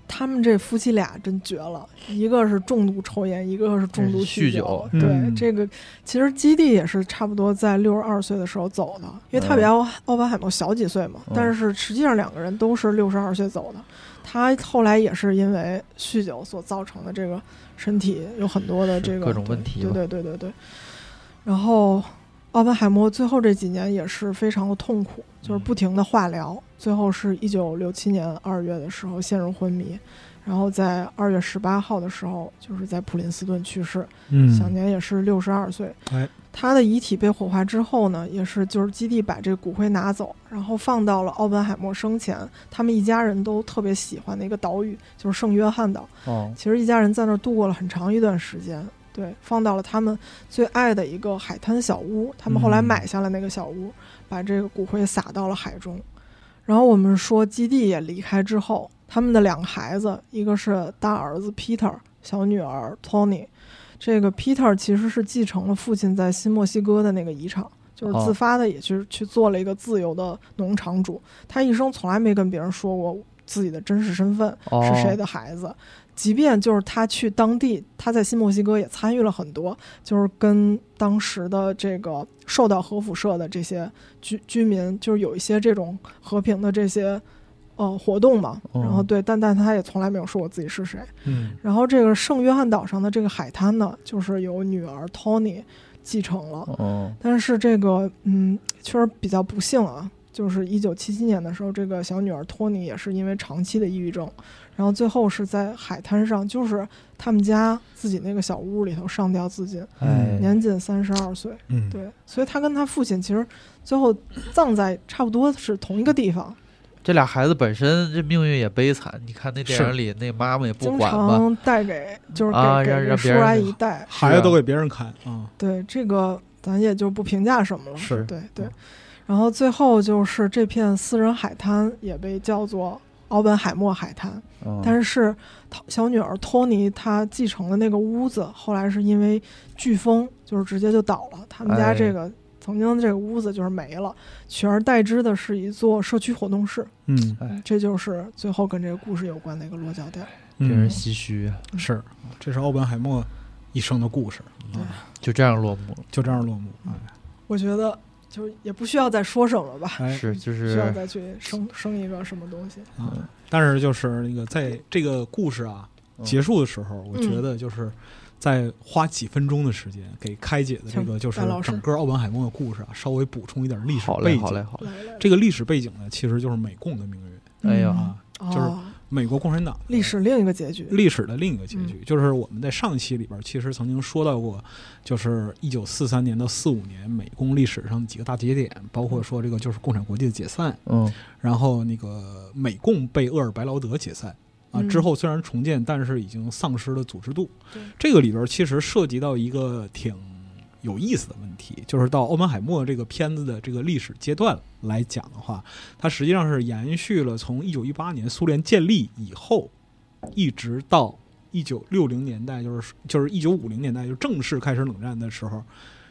他们这夫妻俩真绝了，一个是重度抽烟，一个是重度酗酒酒。对，嗯这个其实基地也是差不多在六十二岁的时候走的，因为他比奥奥本海默小几岁嘛，嗯但是实际上两个人都是六十二岁走的。他后来也是因为酗酒所造成的这个身体有很多的这个各种问题对吧对对对对。然后奥本海默最后这几年也是非常的痛苦，就是不停的化疗，最后是一九六七年二月的时候陷入昏迷，然后在二月十八号的时候就是在普林斯顿去世，嗯享年也是六十二岁。哎，他的遗体被火化之后呢，也是就是基地把这骨灰拿走，然后放到了奥本海默生前他们一家人都特别喜欢的一个岛屿，就是圣约翰岛。哦，其实一家人在那儿度过了很长一段时间。对，放到了他们最爱的一个海滩小屋。他们后来嗯买下了那个小屋，把这个骨灰撒到了海中。然后我们说，基地也离开之后，他们的两个孩子，一个是大儿子 Peter，小女儿 Tony。这个 Peter 其实是继承了父亲在新墨西哥的那个遗产，就是哦自发的，也去去做了一个自由的农场主。他一生从来没跟别人说过自己的真实身份，哦是谁的孩子。即便就是他去当地，他在新墨西哥也参与了很多，就是跟当时的这个受到核辐射的这些居居民，就是有一些这种和平的这些呃活动嘛。哦然后对，但但他也从来没有说我自己是谁。嗯然后这个圣约翰岛上的这个海滩呢，就是由女儿 Tony 继承了。哦，但是这个嗯，确实比较不幸啊。就是一九七七年的时候，这个小女儿托尼也是因为长期的抑郁症，然后最后是在海滩上，就是他们家自己那个小屋里头上吊自尽，哎，年仅三十二岁。嗯，对，所以他跟他父亲其实最后葬在差不多是同一个地方，这俩孩子本身这命运也悲惨，你看那电影里那妈妈也不经管经，常带给就是给、啊给给叔让让别人阿姨带。孩子都给别人看啊，对这个咱也就不评价什么了。是对对嗯。然后最后就是这片私人海滩也被叫做奥本海默海滩，嗯。但是他小女儿托尼她继承的那个屋子，后来是因为飓风就是直接就倒了，他们家哎。这个。曾经的这个屋子就是没了，取而代之的是一座社区活动室，嗯。哎，这就是最后跟这个故事有关的一个落脚点。令人嗯，唏嘘啊，是，这是奥本海默一生的故事，对。啊就这样落幕了。就这样落幕。哎。我觉得就也不需要再说什么了吧，哎，是，就是需要再去生生一个什么东西。嗯，但是就是那个在这个故事啊嗯结束的时候，我觉得就是在花几分钟的时间给开解的这个就是整个奥本海默的故事啊，稍微补充一点历史，背景。好嘞，好嘞。好嘞，这个历史背景呢，其实就是美共的命运哎呀啊，就是哦美国共产党历史另一个结局。历史的另一个结局，嗯。就是我们在上期里边其实曾经说到过，就是一九四三年到四五年美共历史上的几个大节点，包括说这个就是共产国际的解散，嗯，然后那个美共被厄尔白劳德解散啊，嗯。之后虽然重建，但是已经丧失了组织度。对。这个里边其实涉及到一个挺有意思的问题，就是到奥本海默这个片子的这个历史阶段来讲的话，它实际上是延续了从一九一八年苏联建立以后，一直到一九六零年代，就是就是一九五零年代，就正式开始冷战的时候，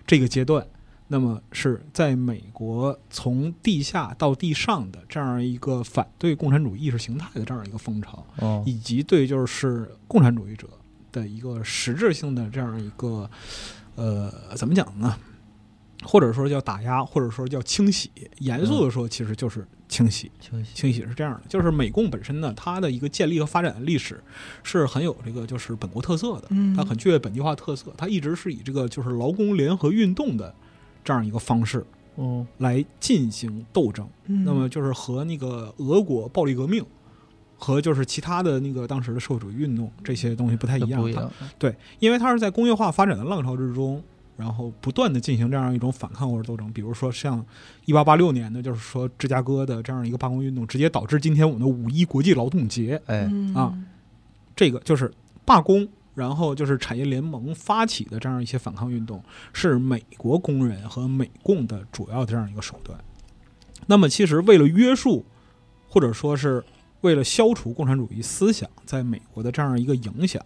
这个阶段。那么是在美国从地下到地上的这样一个反对共产主义意识形态的这样一个风潮，哦，以及对就是共产主义者的一个实质性的这样一个呃怎么讲呢？或者说叫打压，或者说叫清洗。严肃的说，其实就是清洗。清洗，清洗是这样的，就是美共本身呢，它的一个建立和发展的历史是很有这个就是本国特色的，嗯它很具备本地化特色，它一直是以这个就是劳工联合运动的这样一个方式哦来进行斗争。嗯那么就是和那个俄国暴力革命和就是其他的那个当时的社会主义运动这些东西不太一样，对，因为它是在工业化发展的浪潮之中，然后不断的进行这样一种反抗或者斗争。比如说像一八八六年的，就是说芝加哥的这样一个罢工运动，直接导致今天我们的五一国际劳动节。哎，嗯啊这个就是罢工，然后就是产业联盟发起的这样一些反抗运动，是美国工人和美共的主要的这样一个手段。那么，其实为了约束，或者说是为了消除共产主义思想在美国的这样一个影响，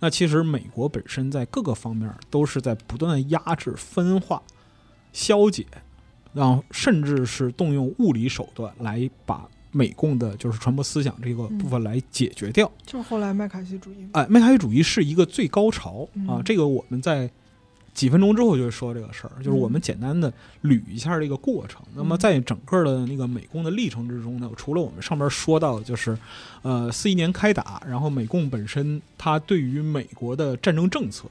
那其实美国本身在各个方面都是在不断的压制、分化、消解，然后甚至是动用物理手段来把美共的就是传播思想这个部分来解决掉。就是后来麦卡锡主义嘛，哎，麦卡锡主义是一个最高潮啊！嗯这个我们在几分钟之后就会说这个事儿，就是我们嗯简单的捋一下这个过程。那么嗯在整个的那个美共的历程之中呢，除了我们上边说到，就是呃四一年开打，然后美共本身它对于美国的战争政策。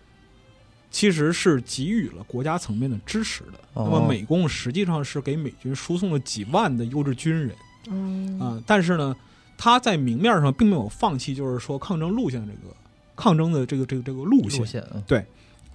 其实是给予了国家层面的支持的。哦那么美共实际上是给美军输送了几万的优质军人，嗯啊、但是呢，他在明面上并没有放弃，就是说抗争路线这个抗争的这个这个这个路线。路线，嗯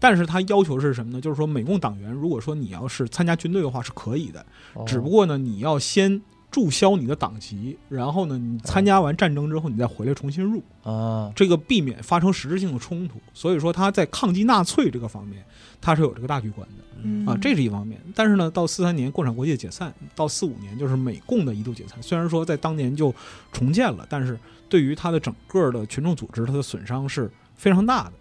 但是他要求是什么呢？就是说美共党员，如果说你要是参加军队的话是可以的，哦只不过呢，你要先注销你的党籍，然后呢，你参加完战争之后，你再回来重新入，啊，这个避免发生实质性的冲突。所以说他在抗击纳粹这个方面，他是有这个大局观的。嗯啊，这是一方面。但是呢，到四三年共产国际解散，到四五年就是美共的一度解散。虽然说在当年就重建了，但是对于他的整个的群众组织，它的损伤是非常大的。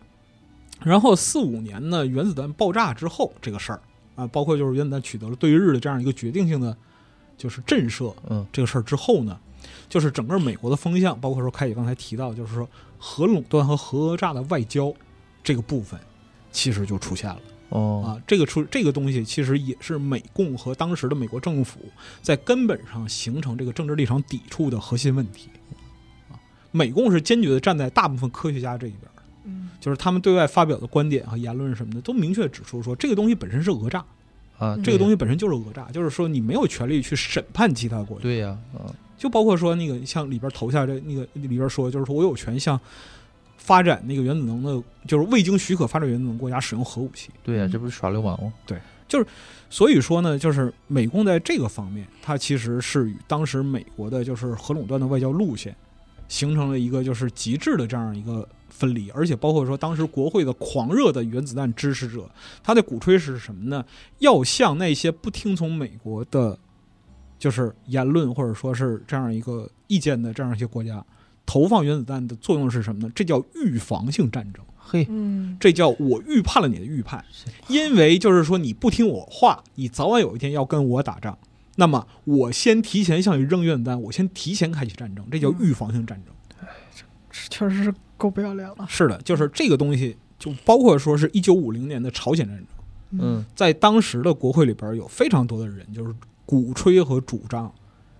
然后四五年呢，原子弹爆炸之后这个事儿啊，包括就是原子弹取得了对日的这样一个决定性的就是震慑嗯这个事儿之后呢，就是整个美国的风向，包括说开野刚才提到，就是说核垄断和核讹诈的外交这个部分，其实就出现了。哦啊，这个出这个东西其实也是美共和当时的美国政府在根本上形成这个政治立场抵触的核心问题。啊，美共是坚决的站在大部分科学家这一边的，嗯就是他们对外发表的观点和言论什么的，都明确指出说这个东西本身是讹诈，啊，这个东西西本身就是讹诈，就是说你没有权利去审判其他国家。对呀，啊，就包括说那个像里边投下这那个里边说，就是说我有权向发展那个原子能的，就是未经许可发展原子能国家使用核武器。对呀，这不是耍流氓吗？对。就是所以说呢，就是美共在这个方面，它其实是与当时美国的就是核垄断的外交路线形成了一个就是极致的这样一个分离，而且包括说当时国会的狂热的原子弹支持者，他的鼓吹是什么呢？要向那些不听从美国的，就是言论或者说是这样一个意见的这样一些国家。投放原子弹的作用是什么呢？这叫预防性战争，嘿，嗯这叫我预判了你的预判。因为就是说你不听我话，你早晚有一天要跟我打仗，那么我先提前向你扔原子弹，我先提前开启战争，这叫预防性战争。这确实是够不要脸了。是的，就是这个东西，就包括说是一九五零年的朝鲜战争，嗯。在当时的国会里边有非常多的人就是鼓吹和主张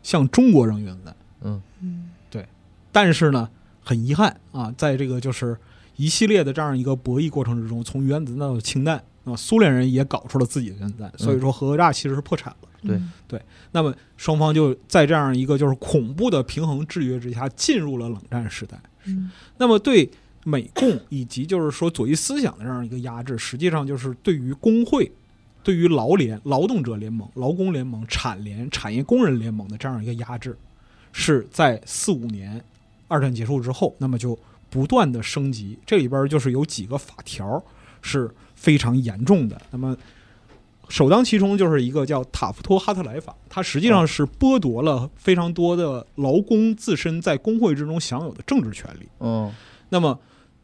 向中国扔原子弹，嗯。嗯对。但是呢，很遗憾啊，在这个就是一系列的这样一个博弈过程之中，从原子弹到氢弹啊，苏联人也搞出了自己的原子弹，所以说核讹诈其实是破产了。对。对。那么双方就在这样一个就是恐怖的平衡制约之下，进入了冷战时代。嗯那么对美共以及就是说左翼思想的这样一个压制，实际上就是对于工会、对于劳联、劳动者联盟、劳工联盟、产联、产业工人联盟的这样一个压制，是在四五年二战结束之后，那么就不断的升级。这里边就是有几个法条是非常严重的。那么首当其冲就是一个叫塔夫托哈特莱法，它实际上是剥夺了非常多的劳工自身在工会之中享有的政治权利。嗯。那么，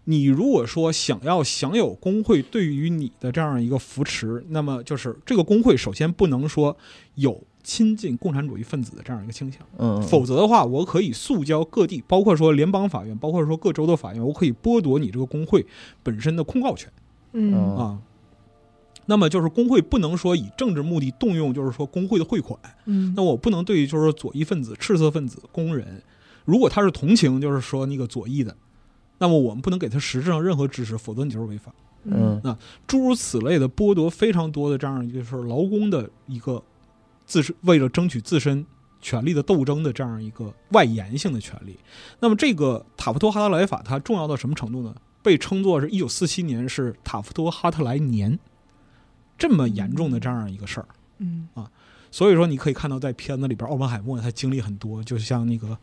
你如果说想要享有工会对于你的这样一个扶持，那么就是这个工会首先不能说有亲近共产主义分子的这样一个倾向，嗯，否则的话，我可以诉交各地，包括说联邦法院，包括说各州的法院，我可以剥夺你这个工会本身的控告权。嗯。嗯。啊。那么就是工会不能说以政治目的动用，就是说工会的汇款。嗯，那我不能对于就是说左翼分子、赤色分子、工人，如果他是同情，就是说那个左翼的，那么我们不能给他实质上任何支持，否则你就是违法。嗯那诸如此类的剥夺非常多的这样一个就是劳工的一个自身为了争取自身权利的斗争的这样一个外延性的权利。那么这个塔夫托哈特莱法它重要到什么程度呢？被称作是一九四七年是塔夫托哈特莱年，这么严重的这样一个事儿。嗯啊所以说，你可以看到在片子里边，奥本海默他经历很多，就像那个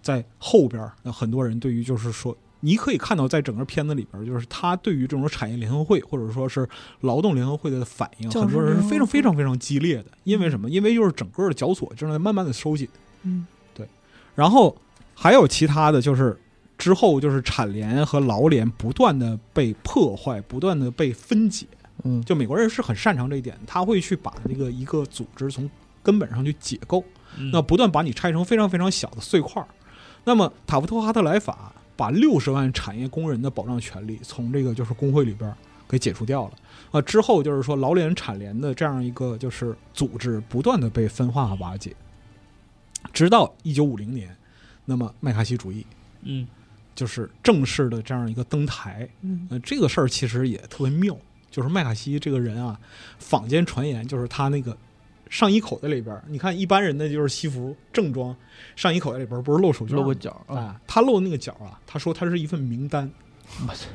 在后边儿，那很多人对于就是说，你可以看到在整个片子里边，就是他对于这种产业联合会或者说是劳动联合会的反应，很多人是非常非常非常激烈的。因为什么？因为就是整个的绞索正在慢慢的收紧，嗯对然后还有其他的就是。之后就是产联和劳联不断的被破坏，不断的被分解，嗯就美国人是很擅长这一点，他会去把这个一个组织从根本上去解构，嗯那不断把你拆成非常非常小的碎块儿。那么塔夫托哈特莱法把六十万产业工人的保障权利从这个就是工会里边给解除掉了啊。之后就是说劳联、产联的这样一个就是组织不断的被分化瓦解，直到一九五零年，那么麦卡锡主义嗯就是正式的这样一个登台，嗯呃，这个事儿其实也特别妙，就是麦卡锡这个人啊，坊间传言就是他那个上衣口袋里边儿，你看一般人的就是西服正装，上衣口袋里边儿不是露手绢露个角啊，啊，他露那个角啊，他说他是一份名单，我操，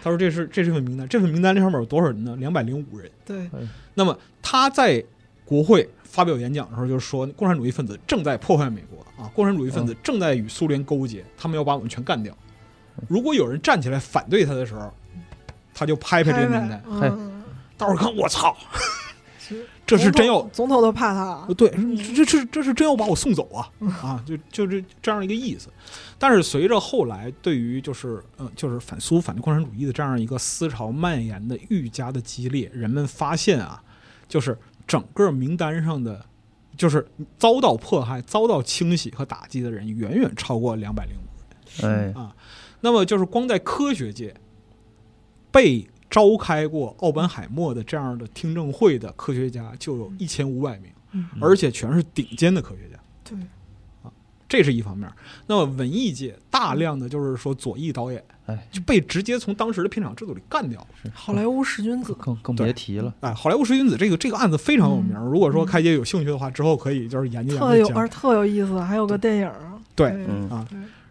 他说这是这是份名单，这份名单上面有多少人呢？两百零五人。对，那么他在国会发表演讲的时候，就是说共产主义分子正在破坏美国啊，共产主义分子正在与苏联勾结，他们要把我们全干掉。如果有人站起来反对他的时候，他就拍拍这个名单，嗯，大伙儿看，我操，这是真要总统都怕他，对，这这这这是真要把我送走啊。啊！就就是这样一个意思。但是随着后来对于就是呃就是反苏反对共产主义的这样一个思潮蔓延的愈加的激烈，人们发现啊，就是整个名单上的就是遭到迫害、遭到清洗和打击的人远远超过两百零五人。哎，啊。那么就是光在科学界被召开过奥本海默的这样的听证会的科学家就有一千五百名。嗯。而且全是顶尖的科学家，对，啊这是一方面。那么文艺界大量的就是说左翼导演哎，就被直接从当时的片场制度里干掉了。是。好莱坞十君子，更更别提了，哎，好莱坞十君子这个这个案子非常有名。嗯。如果说开姐有兴趣的话，之后可以就是研究特有而。特有意思，还有个电影儿，对。嗯。啊，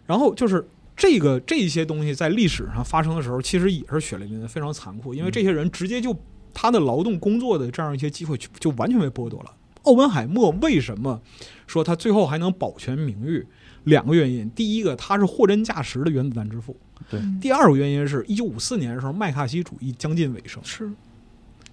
然后就是这个这些东西在历史上发生的时候，其实也是血淋淋的，非常残酷。因为这些人直接就他的劳动工作的这样一些机会就就完全被剥夺了。奥本海默为什么说他最后还能保全名誉？两个原因，第一个他是货真价实的原子弹之父，对嗯第二个原因是一九五四年的时候麦卡锡主义将近尾声，是，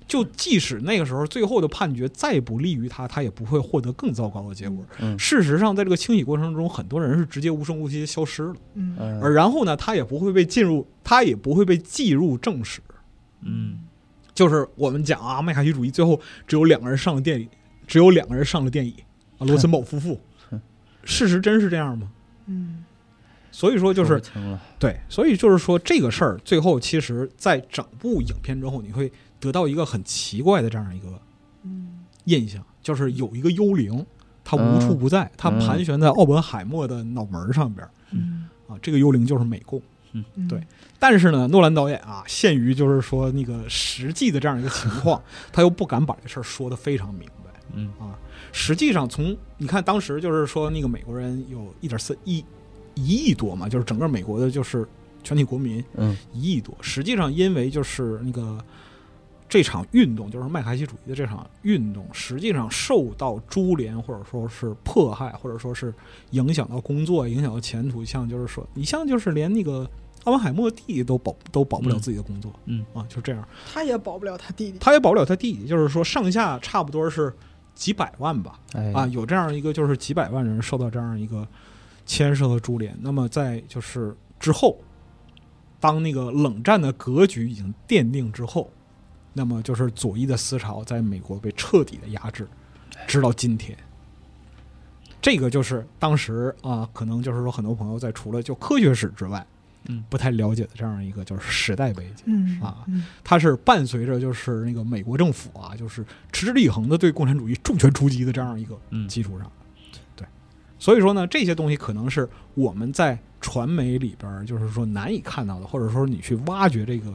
就即使那个时候最后的判决再不利于他，他也不会获得更糟糕的结果。嗯事实上，在这个清洗过程中，很多人是直接无声无息地消失了。嗯嗯而然后呢，他也不会被进入，他也不会被记入正史。嗯就是我们讲啊，麦卡锡主义最后只有两个人上了电椅，只有两个人上了电椅啊，罗森堡夫妇。事实真是这样吗？嗯所以说就是对，所以就是说这个事儿最后其实，在整部影片之后，你会得到一个很奇怪的这样一个嗯。印象，就是有一个幽灵，它无处不在，它盘旋在奥本海默的脑门上边儿。嗯。啊，这个幽灵就是美共。嗯，对。但是呢，诺兰导演啊，限于就是说那个实际的这样一个情况，他又不敢把这事儿说得非常明白。嗯。啊。实际上从，你看当时就是说那个美国人有一点四一一亿多嘛，就是整个美国的就是全体国民嗯。一亿多。实际上因为就是那个这场运动，就是麦卡锡主义的这场运动，实际上受到株连或者说是迫害，或者说是影响到工作、影响到前途。像就是说，你像就是连那个奥本海默弟弟都保都保不了自己的工作，嗯啊，就这样，他也保不了他弟弟，他也保不了他弟弟，就是说上下差不多是几百万吧，哎啊，有这样一个就是几百万人受到这样一个牵涉和株连。那么在就是之后，当那个冷战的格局已经奠定之后，那么就是左翼的思潮在美国被彻底的压制，直到今天。这个就是当时啊，可能就是说很多朋友在除了就科学史之外，嗯不太了解的这样一个就是时代背景。嗯啊嗯它是伴随着就是那个美国政府啊，就是持之以恒的对共产主义重拳出击的这样一个嗯基础上，对，所以说呢，这些东西可能是我们在传媒里边就是说难以看到的，或者说你去挖掘这个，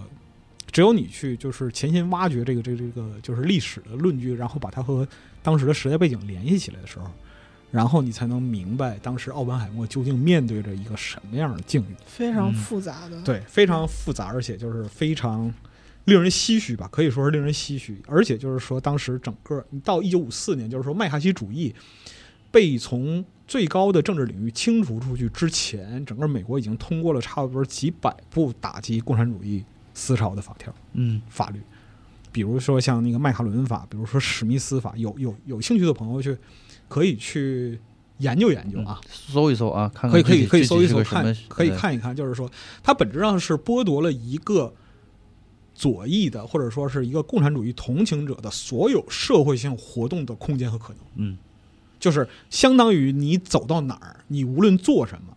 只有你去就是潜心挖掘这个这个这个就是历史的论据，然后把它和当时的时代背景联系起来的时候，然后你才能明白当时奥本海默究竟面对着一个什么样的境遇。非常嗯复杂的，对，非常复杂，而且就是非常令人唏嘘吧，可以说是令人唏嘘。而且就是说，当时整个到一九五四年，就是说麦卡锡主义被从最高的政治领域清除出去之前，整个美国已经通过了差不多几百部打击共产主义思潮的法条嗯法律。比如说像那个麦卡伦法，比如说史密斯法，有有有兴趣的朋友去可以去研究研究啊。搜一搜啊，看看可以可以可以搜一搜看可以呃看一看，就是说它本质上是剥夺了一个左翼的或者说是一个共产主义同情者的所有社会性活动的空间和可能，嗯就是相当于你走到哪儿，你无论做什么，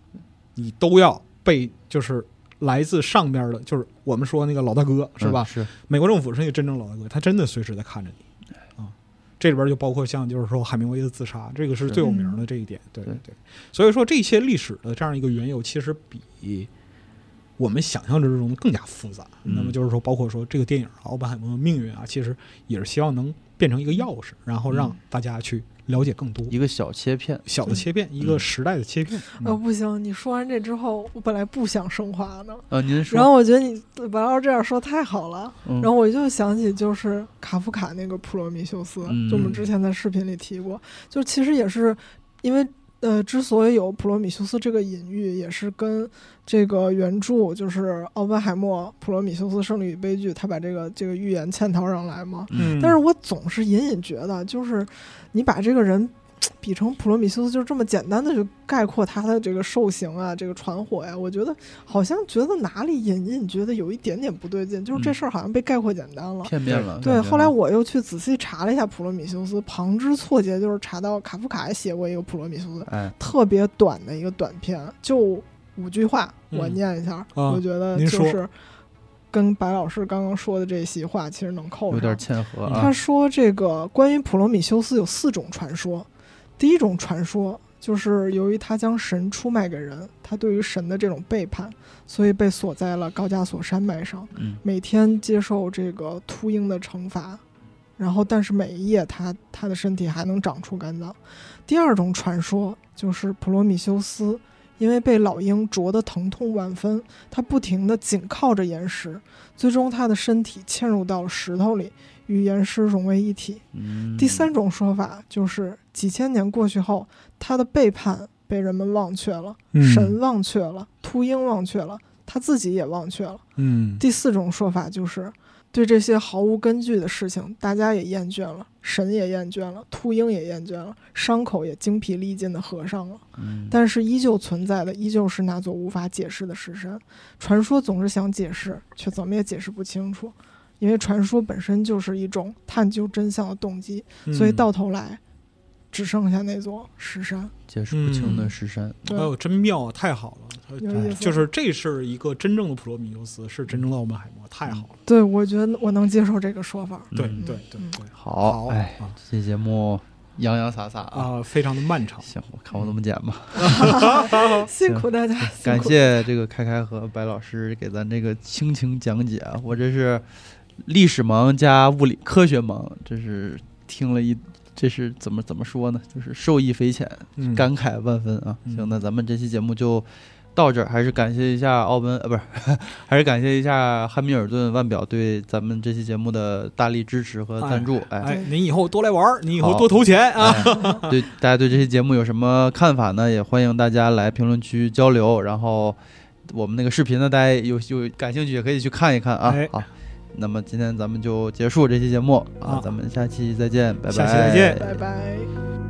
你都要被就是。来自上边的，就是我们说那个老大哥，是吧？嗯是美国政府是一个真正老大哥，他真的随时在看着你啊。这里边就包括像就是说海明威的自杀，这个是是最有名的这一点。对对对，所以说这些历史的这样一个缘由，其实比我们想象之中更加复杂。嗯那么就是说，包括说这个电影《奥本海默的命运》啊，其实也是希望能变成一个钥匙，然后让嗯大家去了解更多。一个小切片，小的切片，一个时代的切片。呃，嗯不行，你说完这之后，我本来不想升华的，呃，您说，然后我觉得你白老师这样说太好了，嗯。然后我就想起就是卡夫卡那个《普罗米修斯》嗯。就我们之前在视频里提过，就其实也是因为呃，之所以有普罗米修斯这个隐喻，也是跟这个原著就是奥本海默《普罗米修斯：胜利与悲剧》，他把这个这个预言嵌套上来嘛。嗯但是我总是隐隐觉得，就是你把这个人 比成普罗米修斯，就是这么简单的就概括他的这个兽形啊，这个传火呀，我觉得好像觉得哪里隐隐觉得有一点点不对劲，就是这嗯事儿好像被概括简单了。片面了。对，后来我又去仔细查了一下普罗米修斯，旁枝错节，就是查到卡夫卡也写过一个普罗米修斯，哎，特别短的一个短片，就五句话，嗯我念一下，啊我觉得就是跟白老师刚刚说的这席话其实能扣上。有点嵌合他啊。说这个关于普罗米修斯有四种传说，第一种传说就是由于他将神出卖给人，他对于神的这种背叛，所以被锁在了高加索山脉上。嗯每天接受这个秃鹰的惩罚，然后但是每一夜他他的身体还能长出肝脏。第二种传说就是普罗米修斯因为被老鹰啄得疼痛万分，他不停地紧靠着岩石，最终他的身体嵌入到了石头里，与岩石融为一体。嗯，第三种说法就是几千年过去后，他的背叛被人们忘却了，嗯神忘却了，秃鹰忘却了，他自己也忘却了。嗯第四种说法就是，对这些毫无根据的事情，大家也厌倦了，神也厌倦了，秃鹰也厌倦了，伤口也精疲力尽的合上了。嗯，但是依旧存在的，依旧是那座无法解释的石山。传说总是想解释，却怎么也解释不清楚，因为传说本身就是一种探究真相的动机，所以嗯到头来只剩下那座石山。解释不清的嗯石山。对哎，呦，真妙啊！太好了，就是这是一个真正的普罗米修斯，是真正的奥本海默，太好了。对，我觉得我能接受这个说法。对嗯对对嗯对，好，好哎啊，这期节目洋洋洒洒啊。啊，非常的漫长。行，我看我怎么剪吧。辛苦大家，感谢这个开开和白老师给咱这个倾情讲解啊，我这是历史盲加物理科学盲，这是听了一，这是怎么怎么说呢？就是受益匪浅，嗯感慨万分啊！嗯行，那咱们这期节目就到这儿，还是感谢一下奥本呃，不是，还是感谢一下汉密尔顿腕表对咱们这期节目的大力支持和赞助。哎，哎，您以后多来玩儿，您以后多投钱啊！哎 对大家对这期节目有什么看法呢？也欢迎大家来评论区交流。然后我们那个视频呢，大家有有感兴趣也可以去看一看啊。哎好，那么今天咱们就结束这期节目啊啊，咱们下期再见，拜拜。下期再见拜拜。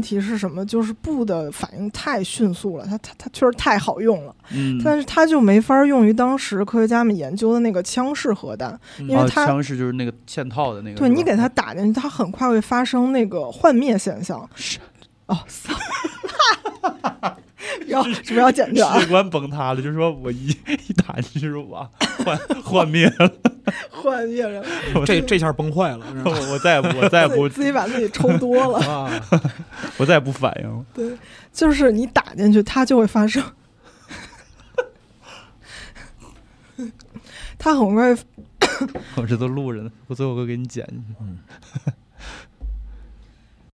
问题是什么？就是布的反应太迅速了，它它它确实太好用了，嗯，但是它就没法用于当时科学家们研究的那个枪式核弹，因为啊它枪式就是那个嵌套的那个，对你给它它打进去，它很快会发生那个幻灭现象。哦，操要是不是要剪掉啊？世界观崩塌了，就是说我一一打进去哇，幻幻灭了，幻灭了，这这下崩坏了，我我再也不我再也不自己把自己抽多了。啊，我再也不反应了。对，就是你打进去，它就会发生。它很快我这都录着呢，我最后会给你剪进去。